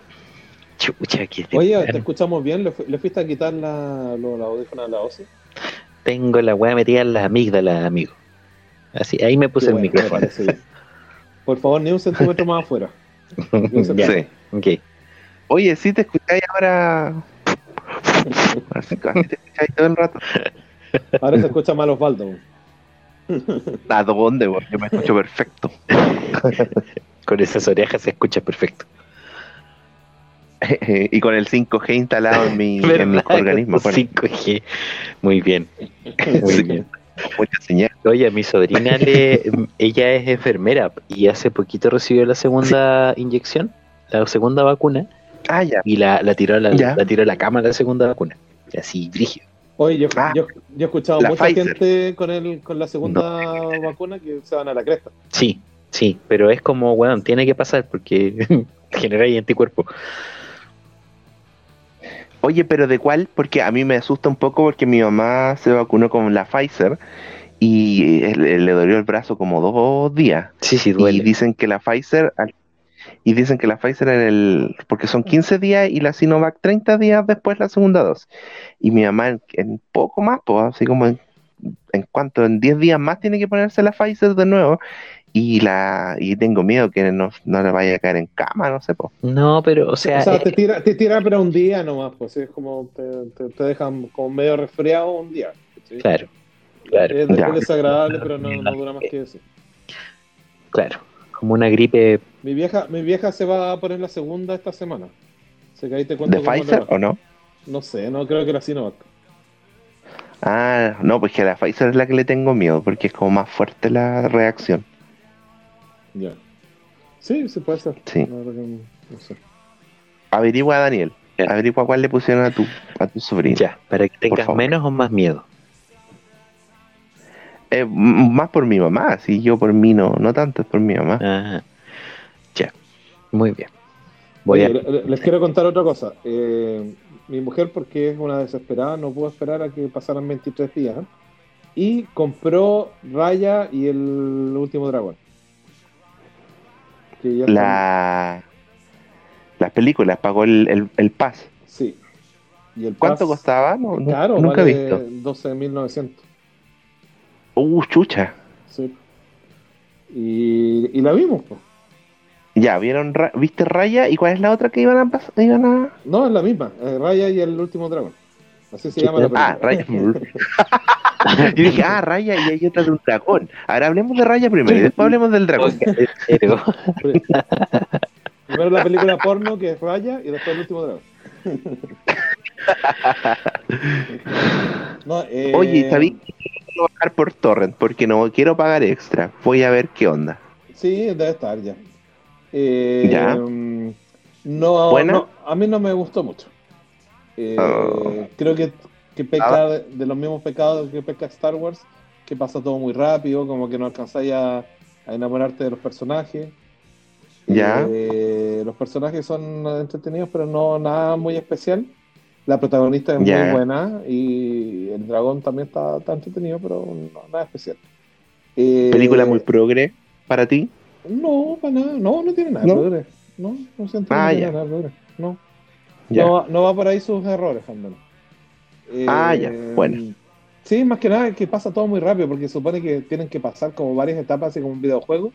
Chucha, que Oye, ¿te escuchamos bien? ¿Le, fu- le fuiste a quitar la, lo- la audífonos a la OCE? tengo la weá metida en las amígdalas, amigo. Así, ahí me puse Qué el bueno, micrófono. parece. Por favor, ni un centímetro más afuera. Ya, sí. ok. Oye, sí te escucháis ahora. Te escucháis todo el rato. Ahora se escucha mal Osvaldo. ¿A dónde? weón? Yo me escucho perfecto. Con esas orejas se escucha perfecto. y con el 5G instalado en mi, en mi ¿Verdad? organismo. Bueno, 5G. Muy bien. Muy Sí. bien. Mucha señal. Oye, a mi sobrina le, ella es enfermera y hace poquito recibió la segunda inyección, la segunda vacuna, Ah, ya. y la, la tiró a la, Ya. la tiró a la cama la segunda vacuna. Así, brígido. Oye, yo, Ah, yo, yo he escuchado mucha Pfizer. gente con el, con la segunda vacuna que se van a la cresta. Sí, sí, pero es como, bueno, tiene que pasar porque genera ahí anticuerpo. Oye, pero ¿de cuál? Porque a mí me asusta un poco porque mi mamá se vacunó con la Pfizer y eh, le, dolió el brazo como dos días. Sí, sí, Y duele. dicen que la Pfizer y dicen que la Pfizer en el porque son 15 días y la Sinovac 30 días después la segunda dosis. Y mi mamá en, en poco más, pues así como en, en cuanto en 10 días más tiene que ponerse la Pfizer de nuevo y la y tengo miedo que no, no le vaya a caer en cama, no sé, pues. No, pero, o sea, o sea, eh, te tira, te tira pero un día nomás, pues es como te, te, te dejan como medio resfriado un día. ¿sí? claro, claro, Es, desagradable, pero no, no dura más que eso. claro. Como una gripe, Mi vieja, mi vieja se va a poner la segunda esta semana. Así que ahí te cuento ¿De Pfizer o no? No sé, no creo que la Sinovac. Ah, no, pues que la Pfizer es la que le tengo miedo porque es como más fuerte la reacción. Ya. Sí, sí puede ser. Sí. No sé. Averigua, Daniel. Ya. Averigua cuál le pusieron a tu, a tu sobrino. ya, para que tengas favor. menos o más miedo. Eh, más por mi mamá, si yo por mí no, no tanto, es por mi mamá. Ajá. Ya, muy bien. Voy Oye, a... le- les quiero contar otra cosa. Eh, mi mujer, porque es una desesperada, no pudo esperar a que pasaran 23 días. ¿eh? Y compró Raya y el último dragón. Que ya están- La, las películas, pagó el, el, el pass. Sí. Y el ¿Cuánto Pass, costaba? No, nunca vale he visto. 12.900. Uh, chucha. Sí. Y, y la vimos, pues. Ya, ¿vieron ¿viste Raya? ¿Y cuál es la otra que iban a pas- iban a...? No, es la misma. eh, Raya y el último dragón. Así se llama la Ah, película. Raya. Yo dije, ah, Raya y hay otra de un dragón. Ahora hablemos de Raya primero y después hablemos del dragón. Primero la película porno que es Raya y después el último dragón. No, eh, Oye, ¿sabí? Quiero bajar por torrent porque no quiero pagar extra. Voy a ver qué onda. Sí, debe estar ya. Eh, Ya. mm, No, ¿Buena? no, a mí no me gustó mucho. Eh, Oh. Creo que, que peca de, de los mismos pecados que peca Star Wars, que pasa todo muy rápido, como que no alcanzáis a, a enamorarte de los personajes. Ya. Eh, los personajes son entretenidos, pero no nada muy especial. La protagonista es Ya. muy buena y el dragón también está, está entretenido, pero no, nada especial. Eh, ¿Película muy progre para ti? no, para nada. No, no tiene nada ¿No? progre. No, no siento que Ah, nada progre. No. No, va- no va por ahí sus errores, menos. Eh, Ah, ya, bueno. Sí, más que nada que pasa todo muy rápido, porque supone que tienen que pasar como varias etapas, así como un videojuego.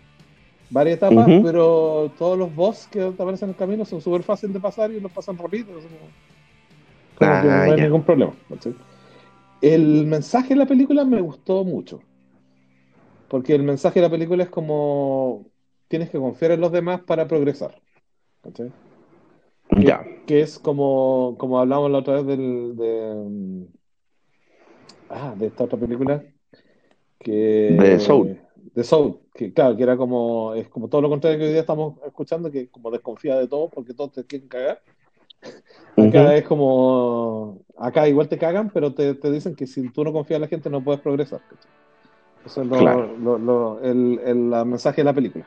Varias etapas, pero todos los boss que aparecen en el camino son súper fáciles de pasar y los pasan rápido. así como- como Ah, que no hay ningún problema. El mensaje de la película me gustó mucho. Porque el mensaje de la película es como tienes que confiar en los demás para progresar. ¿cachai? Que, que es como, como hablamos la otra vez del, de, mm, ah, de esta otra película que De Soul. de Soul, que claro, que era como es como todo lo contrario que hoy día estamos escuchando, que como desconfía de todo porque todos te quieren cagar. Acá Ujú. es como acá igual te cagan, pero te, te dicen que si tú no confías en la gente no puedes progresar. Eso es lo, Claro. lo- lo- el, el- la mensaje de la película.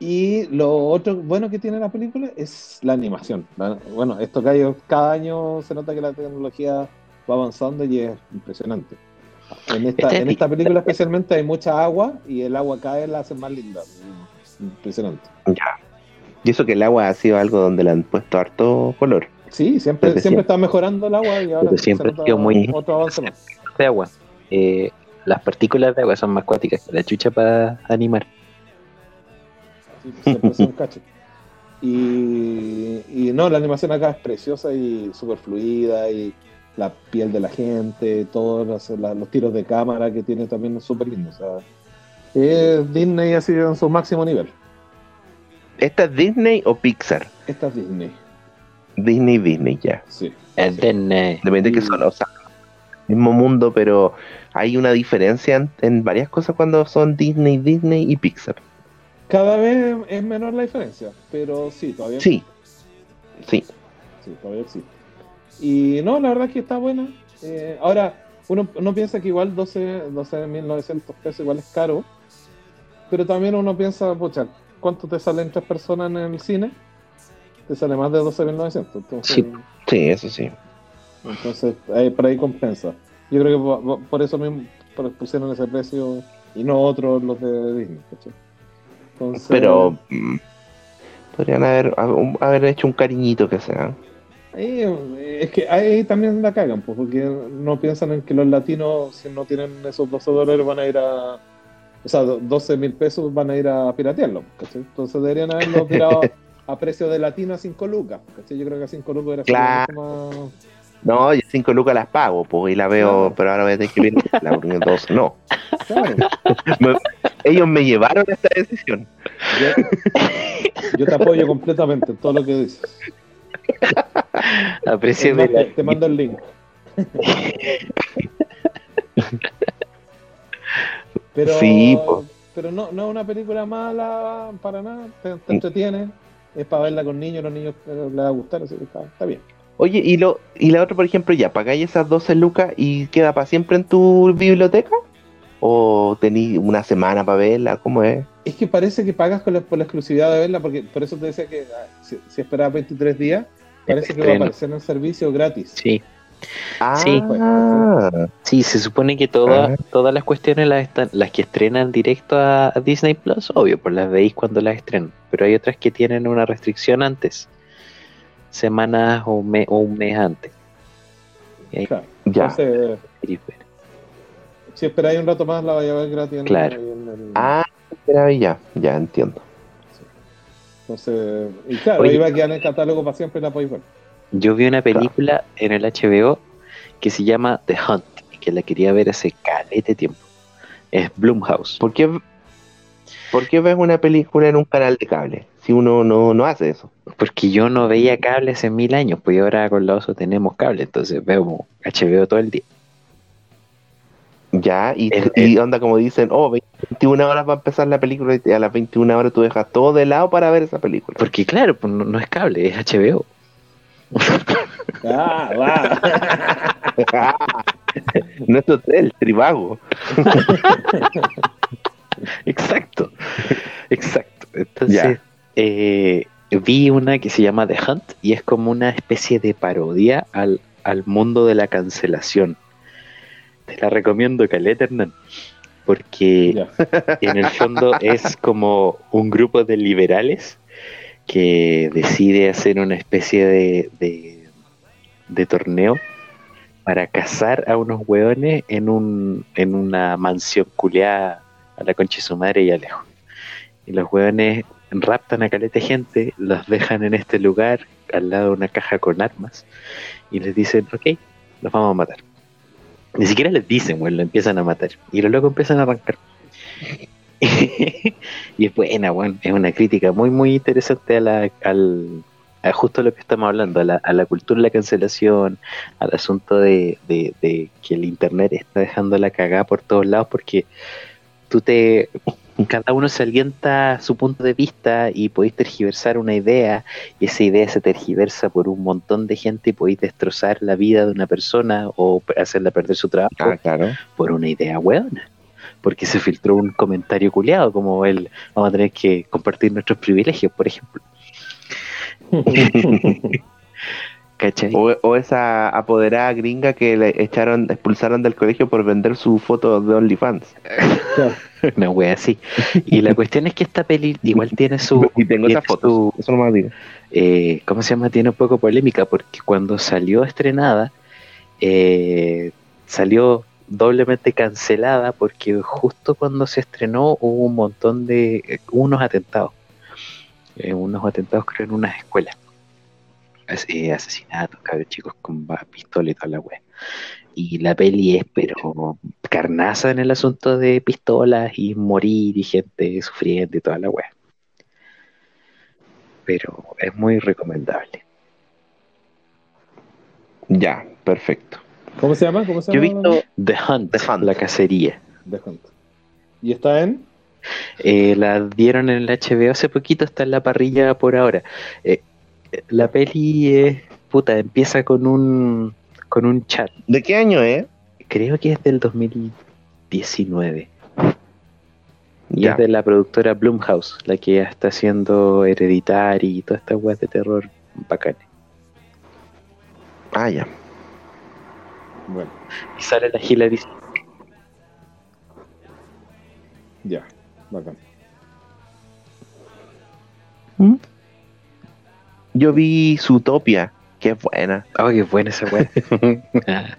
Y lo otro bueno que tiene la película es la animación. Bueno, esto que hay cada año se nota que la tecnología va avanzando y es impresionante. En esta, Este- en esta película especialmente hay mucha agua y el agua cae la hace más linda. Impresionante. Ya. Y eso que el agua ha sido algo donde le han puesto harto color. Sí, siempre, siempre siempre. está mejorando el agua y ahora siempre ha sido muy- otro avance más. de agua. Eh, las partículas de agua son más cuáticas que la chucha para animar. Es un cacho. Y, y no, la animación acá es preciosa y súper fluida y la piel de la gente, todos los, la- los tiros de cámara que tiene también es súper lindo. O sea, es Disney ha sido en su máximo nivel. ¿Esta es Disney o Pixar? Esta es Disney. Disney, Disney, ya. Sí. Es Disney. Depende de que son, o sea, mismo mundo, pero hay una diferencia en, en varias cosas cuando son Disney, Disney y Pixar. Cada vez es menor la diferencia, pero sí, todavía Sí, sí. Sí, todavía existe. Y no, la verdad es que está buena. Eh, ahora, uno, uno piensa que igual 12 12.900 pesos igual es caro, pero también uno piensa, pucha, ¿cuánto te salen tres personas en el cine? Te sale más de 12.900. Entonces, Sí. Sí, eso sí. entonces ahí, por ahí compensa. Yo creo que por, por eso mismo pusieron ese precio y no otros los de Disney. ¿cachai? Entonces, Pero mm, podrían haber, haber hecho un cariñito que sea. Eh, es que ahí también la cagan, pues, porque no piensan en que los latinos, si no tienen esos 12 dólares, van a ir a. O sea, 12 mil pesos van a ir a piratearlo. ¿cachai? Entonces deberían haberlo tirado a precio de latino a 5 lucas. ¿cachai? Yo creo que a 5 lucas era Claro. mucho más. No, yo cinco lucas las pago, pues, y la veo, pero ahora voy a tener que la porque dos. No. Me- ellos me llevaron a esta decisión. Yo, yo te apoyo completamente en todo lo que dices. Aprecio más, te mando el link. Pero, Sí, po. pero no, no es una película mala para nada, te, te entretiene, es para verla con niños, los niños eh, les va a gustar, así que está, está bien. Oye, y lo y la otra, por ejemplo, ya, ¿pagáis esas 12 lucas y queda para siempre en tu biblioteca? ¿O tení una semana para verla? ¿Cómo es? Es que parece que pagas con la- por la exclusividad de verla, porque por eso te decía que ah, si, si esperas 23 días, parece que va a aparecer en el servicio gratis. Sí, Ah, Sí. sí, se supone que toda- Ah. todas las cuestiones las, están, las que estrenan directo a, a Disney Plus, obvio, pues las veis cuando las estrenan. Pero hay otras que tienen una restricción antes, semanas o, un me- o un mes antes. Y ahí Claro. ya. Entonces, si esperáis un rato más, la vais a ver gratis en, Claro. ahí en el- Ah, ya, ya entiendo. Entonces, y claro, Oye. ahí va a quedar en el catálogo para siempre la podéis ver. Yo vi una película en el HBO que se llama The Hunt, que la quería ver hace calete tiempo. Es Blumhouse. ¿Por qué, ¿Por qué ves una película en un canal de cable? Si uno no, no hace eso. Porque yo no veía cable hace mil años, pues ahora con la oso tenemos cable, entonces veo HBO todo el día. Ya, y, El- y onda como dicen, oh, 21 horas va a empezar la película y a las 21 horas tú dejas todo de lado para ver esa película. Porque claro, pues no, no es cable, es HBO. Ah, va. no es hotel, tribago. Exacto, exacto. Entonces, Ya. Eh, vi una que se llama The Hunt y es como una especie de parodia al, al mundo de la cancelación. Te la recomiendo, Caleta Hernán, porque en el fondo es como un grupo de liberales que decide hacer una especie de, de, de torneo para cazar a unos hueones en, un, en una mansión culeada a la concha de su madre y alejo. Y los hueones raptan a caleta gente, los dejan en este lugar al lado de una caja con armas y les dicen, ok, los vamos a matar. Ni siquiera les dicen, weón, lo empiezan a matar. Y los locos empiezan a arrancar. y es buena, weón. Es una crítica muy, muy interesante a la, al, a justo lo que estamos hablando, a la, a la cultura de la cancelación, al asunto de, de, de que el internet está dejando la cagada por todos lados porque tú te cada uno se alienta su punto de vista y podéis tergiversar una idea y esa idea se tergiversa por un montón de gente y podéis destrozar la vida de una persona o hacerla perder su trabajo Ah, claro. por una idea hueona. Porque se filtró un comentario culeado como el vamos a tener que compartir nuestros privilegios, por ejemplo. ¿Cachai? O, o esa apoderada gringa que le echaron, expulsaron del colegio por vender su foto de OnlyFans. Una wea así. Y la cuestión es que esta peli igual tiene su. y tengo eso no me digo. eh, ¿cómo se llama? Tiene un poco polémica porque cuando salió estrenada, eh, salió doblemente cancelada porque justo cuando se estrenó hubo un montón de. eh, unos atentados. Eh, unos atentados creo en unas escuelas. Eh, asesinatos, cabros chicos con pistola y toda la wea. Y la peli es, pero carnaza en el asunto de pistolas y morir y gente sufriendo y toda la wea. Pero es muy recomendable. Ya, perfecto. ¿Cómo se llama? ¿Cómo se Yo he llama? visto The Hunt, The Hunt. la cacería. The Hunt. ¿Y está en? Eh, la dieron en el HBO hace poquito, está en la parrilla por ahora. Eh, la peli es, puta, empieza con un, con un chat. ¿De qué año es? Creo que es del 2019. Y Ya. es de la productora Blumhouse, la que ya está haciendo Hereditary y todas estas weas de terror bacanes. Ah, ya. Bueno, Y sale la Hilary. ya. Bacán. ¿Mm? Yo vi Zootopia, que es buena. Oh, qué buena esa wea. Ah,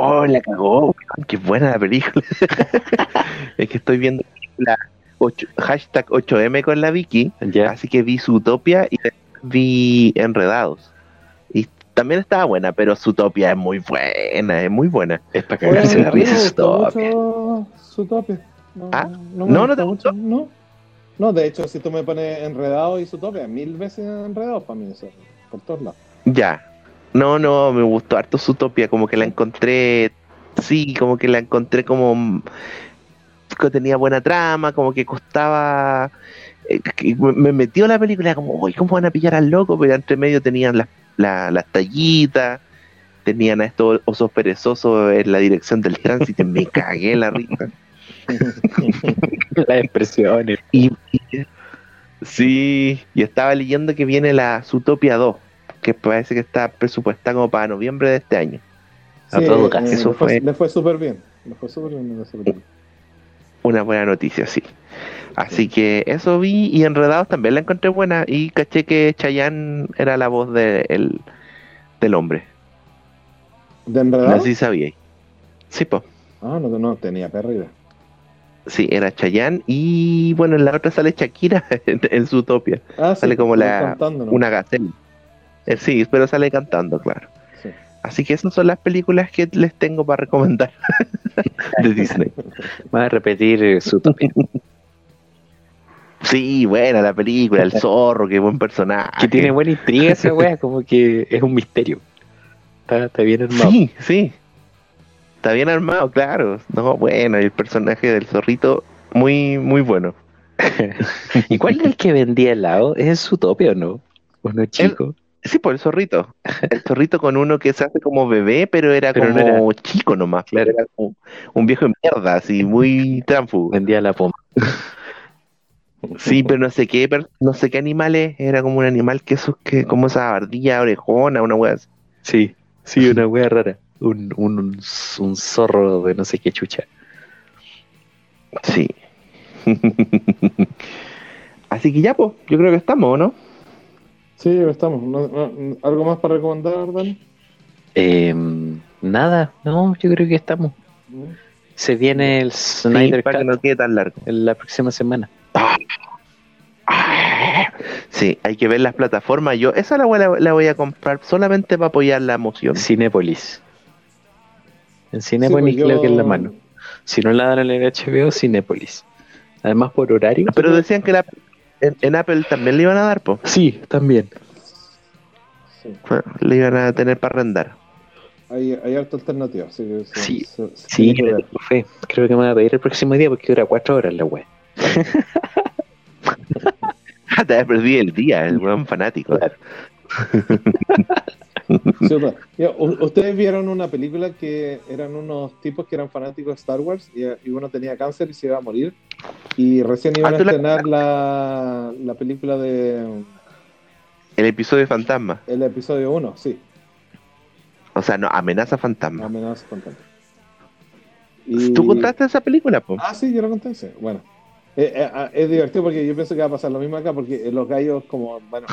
Oh, la cagó, weón, qué buena la película. es que estoy viendo la 8, hashtag 8M con la Vicky, ya. así que vi Zootopia y vi Enredados. Y también estaba buena, pero Zootopia es muy buena, es muy buena. Es para cagarse la risa. gustó Zootopia. No, Ah, no, no, ¿no gustó te No. No, de hecho, si tú me pones enredado y Zootopia, mil veces enredado para mí eso, por todos lados. Ya. No, no, me gustó harto Zootopia, como que la encontré, sí, como que la encontré como que tenía buena trama, como que costaba, eh, me me metió la película como, uy, ¿cómo van a pillar al loco? Pero entre medio tenían las, la- las tallitas, tenían a estos osos perezosos en la dirección del tránsito, me cagué la risa. Las expresiones. Y, sí, y estaba leyendo que viene la Zootopia 2, que parece que está presupuestada como para noviembre de este año. A todo. Eso le fue, fue- le fue súper bien. Le fue súper bien en esa película. Una buena noticia, sí. Así que eso vi y Enredados también la encontré buena y caché que Chayanne era la voz de el- del hombre. ¿De No enredado? sé si sabíais. Sí, pues. Ah, no, no, tenía perra idea. Sí, era Chayanne y bueno, en la otra sale Shakira en, en Zootopia. Ah, sí, Sale como la- cantando, ¿no? Una gacela. Eh, Sí, pero sale cantando, claro. Sí. Así que esas son las películas que les tengo para recomendar de Disney. Va a repetir eh, Zootopia. Sí, buena la película, el zorro, qué buen personaje. que tiene buena intriga esa wea, como que es un misterio. Está, está bien armado. Sí, sí. Está bien armado, claro. No, bueno, el personaje del zorrito, muy, muy bueno. ¿Y cuál es el que vendía helado? ¿Es Zootopia o no? Uno chico. Sí, por el zorrito. El zorrito con uno que se hace como bebé, pero era Pero no como chico nomás. Claro. Era como un viejo de mierda, así, muy tránfugo. Vendía la poma. Sí, pero no sé qué, no sé qué animal es. Era como un animal que esos que, como esa ardilla orejona, una wea así. Sí, sí, una wea rara. Un, un, un, zorro de no sé qué chucha. Sí. así que ya, pues, yo creo que estamos, ¿no? Sí, estamos. No- no- ¿Algo más para recomendar, Dani? Eh, nada, no, yo creo que estamos. Se viene el Sí, Snyder para que no quede tan largo. en la próxima semana. Sí, hay que ver las plataformas. Yo esa la voy, a- la voy a comprar solamente para apoyar la emoción. Cinépolis. En Sí, Cinépolis pues creo yo- que es la mano. Si no la dan en el HBO, Cinépolis. Además por horario. Pero decían que la- en, en Apple también le iban a dar, po. Sí, también. Sí. Le iban a tener para arrendar. Hay, hay harta alternativa. así que se- Sí, se- se Sí, tiene que le ver. tengo fe. Creo que me voy a pedir el próximo día porque dura cuatro horas la web. Ah, Te perdido el día, el buen fanático. Claro. Ustedes vieron una película que eran unos tipos que eran fanáticos de Star Wars y, y uno tenía cáncer y se iba a morir. Y recién iban Ah, a la- estrenar la, la película de El episodio fantasma. el episodio 1, sí, O sea, no, amenaza fantasma. Amenaza Fantasma. Y- ¿Tú contaste esa película, po? Ah, sí, yo lo conté, sí. Bueno. Eh, eh, ah, es divertido porque yo pienso que va a pasar lo mismo acá porque los gallos como, bueno,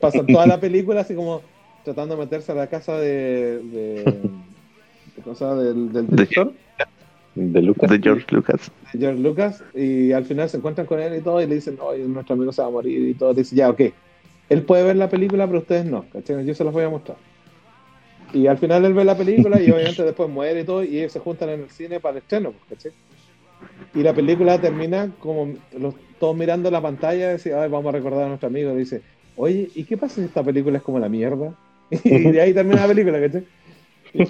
pasan toda la película así como tratando de meterse a la casa de, de, de cosa del, del De- director, De Lucas. De George Lucas. de George Lucas, y al final se encuentran con él y todo y le dicen, oye, nuestro amigo se va a morir y todo, dice, ya, ok, él puede ver la película pero ustedes no, ¿cachai? Yo se las voy a mostrar. Y al final él ve la película y obviamente después muere y todo y ellos se juntan en el cine para el estreno, pues, ¿cachai? Y la película termina como los, todos mirando la pantalla y dicen, "Ay, vamos a recordar a nuestro amigo. Y dice, oye, ¿y qué pasa si esta película es como la mierda? Y de ahí termina la película, ¿cachai? Yo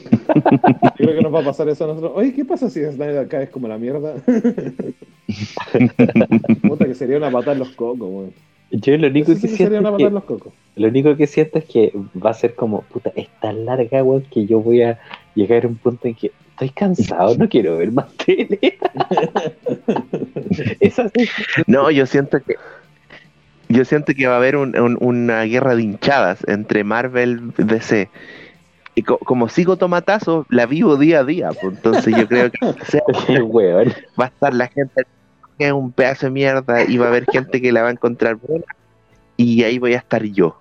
creo que nos va a pasar eso a nosotros. Oye, ¿qué pasa si Snyder acá es como la mierda? Puta que sería una patada en los cocos, weón. Yo lo único Eso que sí que sería una siento es patada que, en los cocos. lo único que siento es que va a ser como, puta, es tan larga, weón, que yo voy a llegar a un punto en que estoy cansado, no quiero ver más tele. es así. No, yo siento que yo siento que va a haber un- un- una guerra de hinchadas entre Marvel y DC. Y co- como sigo tomatazo, la vivo día a día. pues, entonces yo creo que o sea, weón. va a estar la gente que es un pedazo de mierda y va a haber gente que la va a encontrar buena. Y ahí voy a estar yo.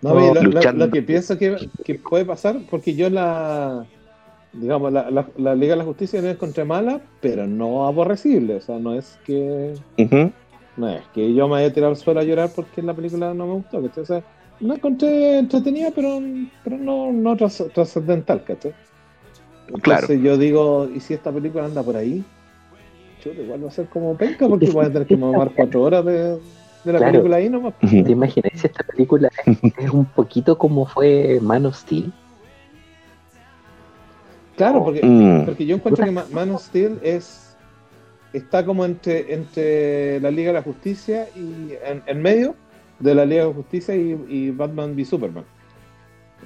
No, oye, lo, lo- que pienso que, que puede pasar, porque yo la, digamos, la, la, la Liga de la Justicia la encontré mala, pero no aborrecible. O sea, no es que Ujú. No es que yo me haya tirado al suelo a llorar porque la película no me gustó. ¿cachai? O sea, la encontré entretenida, pero, pero no, no tras- trascendental, ¿cachai? Entonces Claro. yo digo, ¿y si esta película anda por ahí? Chuta, igual va a ser como penca porque voy a tener que mamar cuatro horas de, de la Claro. película ahí nomás. ¿Te imaginas si esta película es, un poquito como fue Man of Steel? Claro, porque Mm. Porque yo encuentro que Ma- Man of Steel es está como entre, entre la Liga de la Justicia y en, en medio de la Liga de la Justicia y, y Batman v Superman.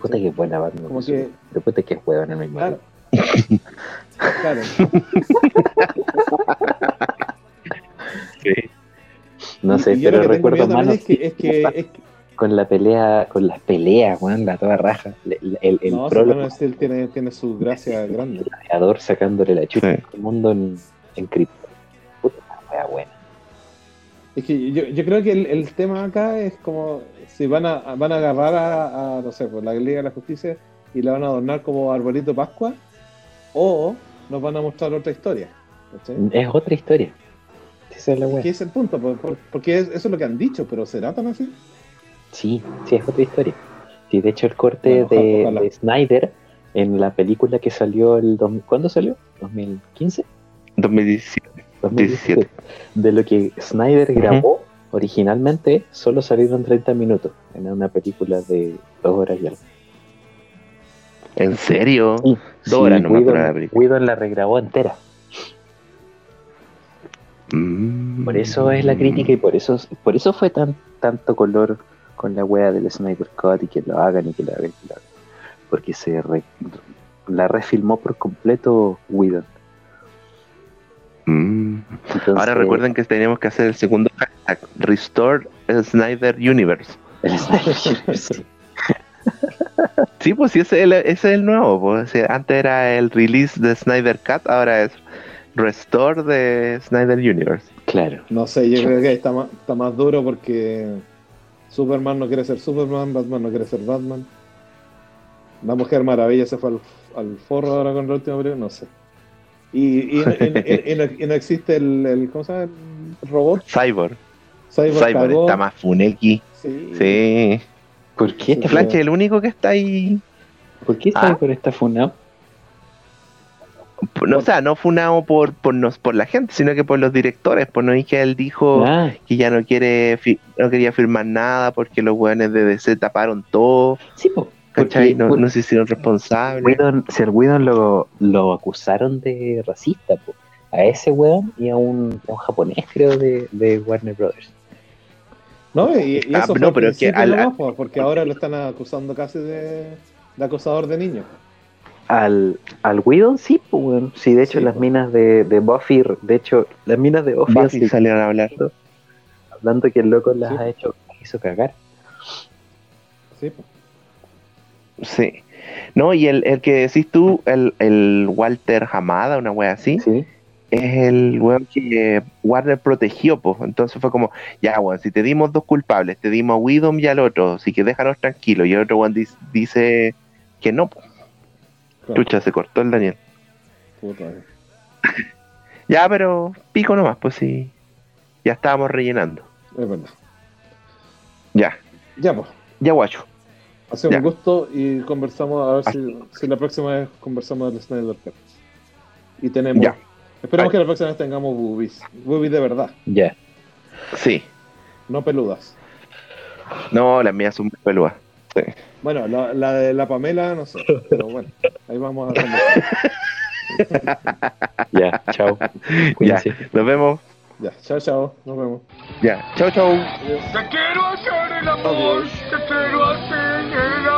Puta que buena Batman. Como que- Pero puta que es hueón en el mismo Claro. claro. No sé, pero que recuerdo of es que, es que, es que- con la pelea, con las peleas, weón, la toda raja. El, el, el no, sí, prólogo Steel tiene, tiene su gracia grande. del gladiador sacándole la chucha Sí. a todo el mundo en, en cripto. Buena. Es que yo, yo creo que el, el tema acá es como si van a, van a agarrar a, a, no sé, pues la Liga de la Justicia y la van a adornar como arbolito de Pascua o nos van a mostrar otra historia. Es otra historia. Esa es la wea. ¿Qué es el punto? Por- por- Porque es- eso es lo que han dicho, pero ¿será tan así? Sí, sí, es otra historia. Sí, de hecho el corte Bueno, de, ojalá. de Snyder en la película que salió el... dos- ¿Cuándo salió? ¿2015? 2017. 2017. De lo que Snyder grabó originalmente, solo salieron 30 minutos en una película de dos horas y algo. ¿En serio? Sí, Dos horas nomás Whedon- para la película. Whedon la regrabó entera. Mm. Por eso es la crítica y por eso por eso fue tan tanto color con la wea del Snyder Cut y que lo hagan y que lo hagan. y que lo hagan. Porque se re- la refilmó por completo Whedon. Mm. Entonces, Ahora recuerden que tenemos que hacer el segundo hashtag, Restore Snyder Universe. el Snyder Universe. Sí, pues sí, ese es el, ese es el nuevo. Pues. O sea, antes era el release de Snyder Cut, ahora es Restore de Snyder Universe. Claro. No sé, yo creo que ahí está más, está más duro porque Superman no quiere ser Superman, Batman no quiere ser Batman. La Mujer Maravilla se fue al, al forro ahora con la última película, no sé. Y, y, y- y- y no, y no existe el, el, ¿cómo se llama? El robot. Cyborg. Cyborg, está más funeki. Sí. Sí. ¿Por qué? Sí, Flash es el único que está ahí. ¿Por qué Ah. Cyborg está funado? No, o sea, no funado por, por, nos, por la gente, sino que por los directores. Por no es que él dijo Ah, que ya no quiere no quería firmar nada porque los weones de DC taparon todo. sí, po. ¿Cachai? No, no se hicieron responsables. Whedon- si al Whedon lo, lo acusaron de racista, po, a ese weón y a un, a un japonés, creo, de, de Warner Brothers. No, y, y Ah, eso fue no, pero es que al- porque ahora lo están acusando casi de, de acosador de niños. Al, al Whedon sí, pues, weón. Sí, de hecho, Sí, las po. minas de, de Buffy, de hecho, las minas de Buffy, Buffy sí, salieron a hablar. hablando que el loco las Sí. ha hecho, las hizo cagar. Sí, po. Sí. No, y el, el que decís tú, el, el Walter Hamada, una wea así, Sí, es el weón que Warner protegió, pues. Entonces fue como, ya, weón, si te dimos dos culpables, te dimos a Widom y al otro, así que déjanos tranquilos. Y el otro weón dice que no. Claro. Chucha, se cortó el Daniel. Puta. Ya, pero pico nomás, pues sí. Ya estábamos rellenando. es verdad. Ya, Ya, pues. ya, guacho. Ha sido Ya. un gusto y conversamos a ver si, si la próxima vez conversamos del Snyder Cut. Y tenemos. Ya. Esperemos Ay. que la próxima vez tengamos boobies. Boobies de verdad, ya. Sí. no peludas. No, las mías son peludas. Sí. Bueno, la, la de la Pamela, no sé, pero bueno, ahí vamos a conversar. Ya, chao. Ya, Cuídense. nos vemos. Ya, chao, chao, nos vemos. Ya, chau. Adiós. Te quiero hacer el amor, te quiero hacer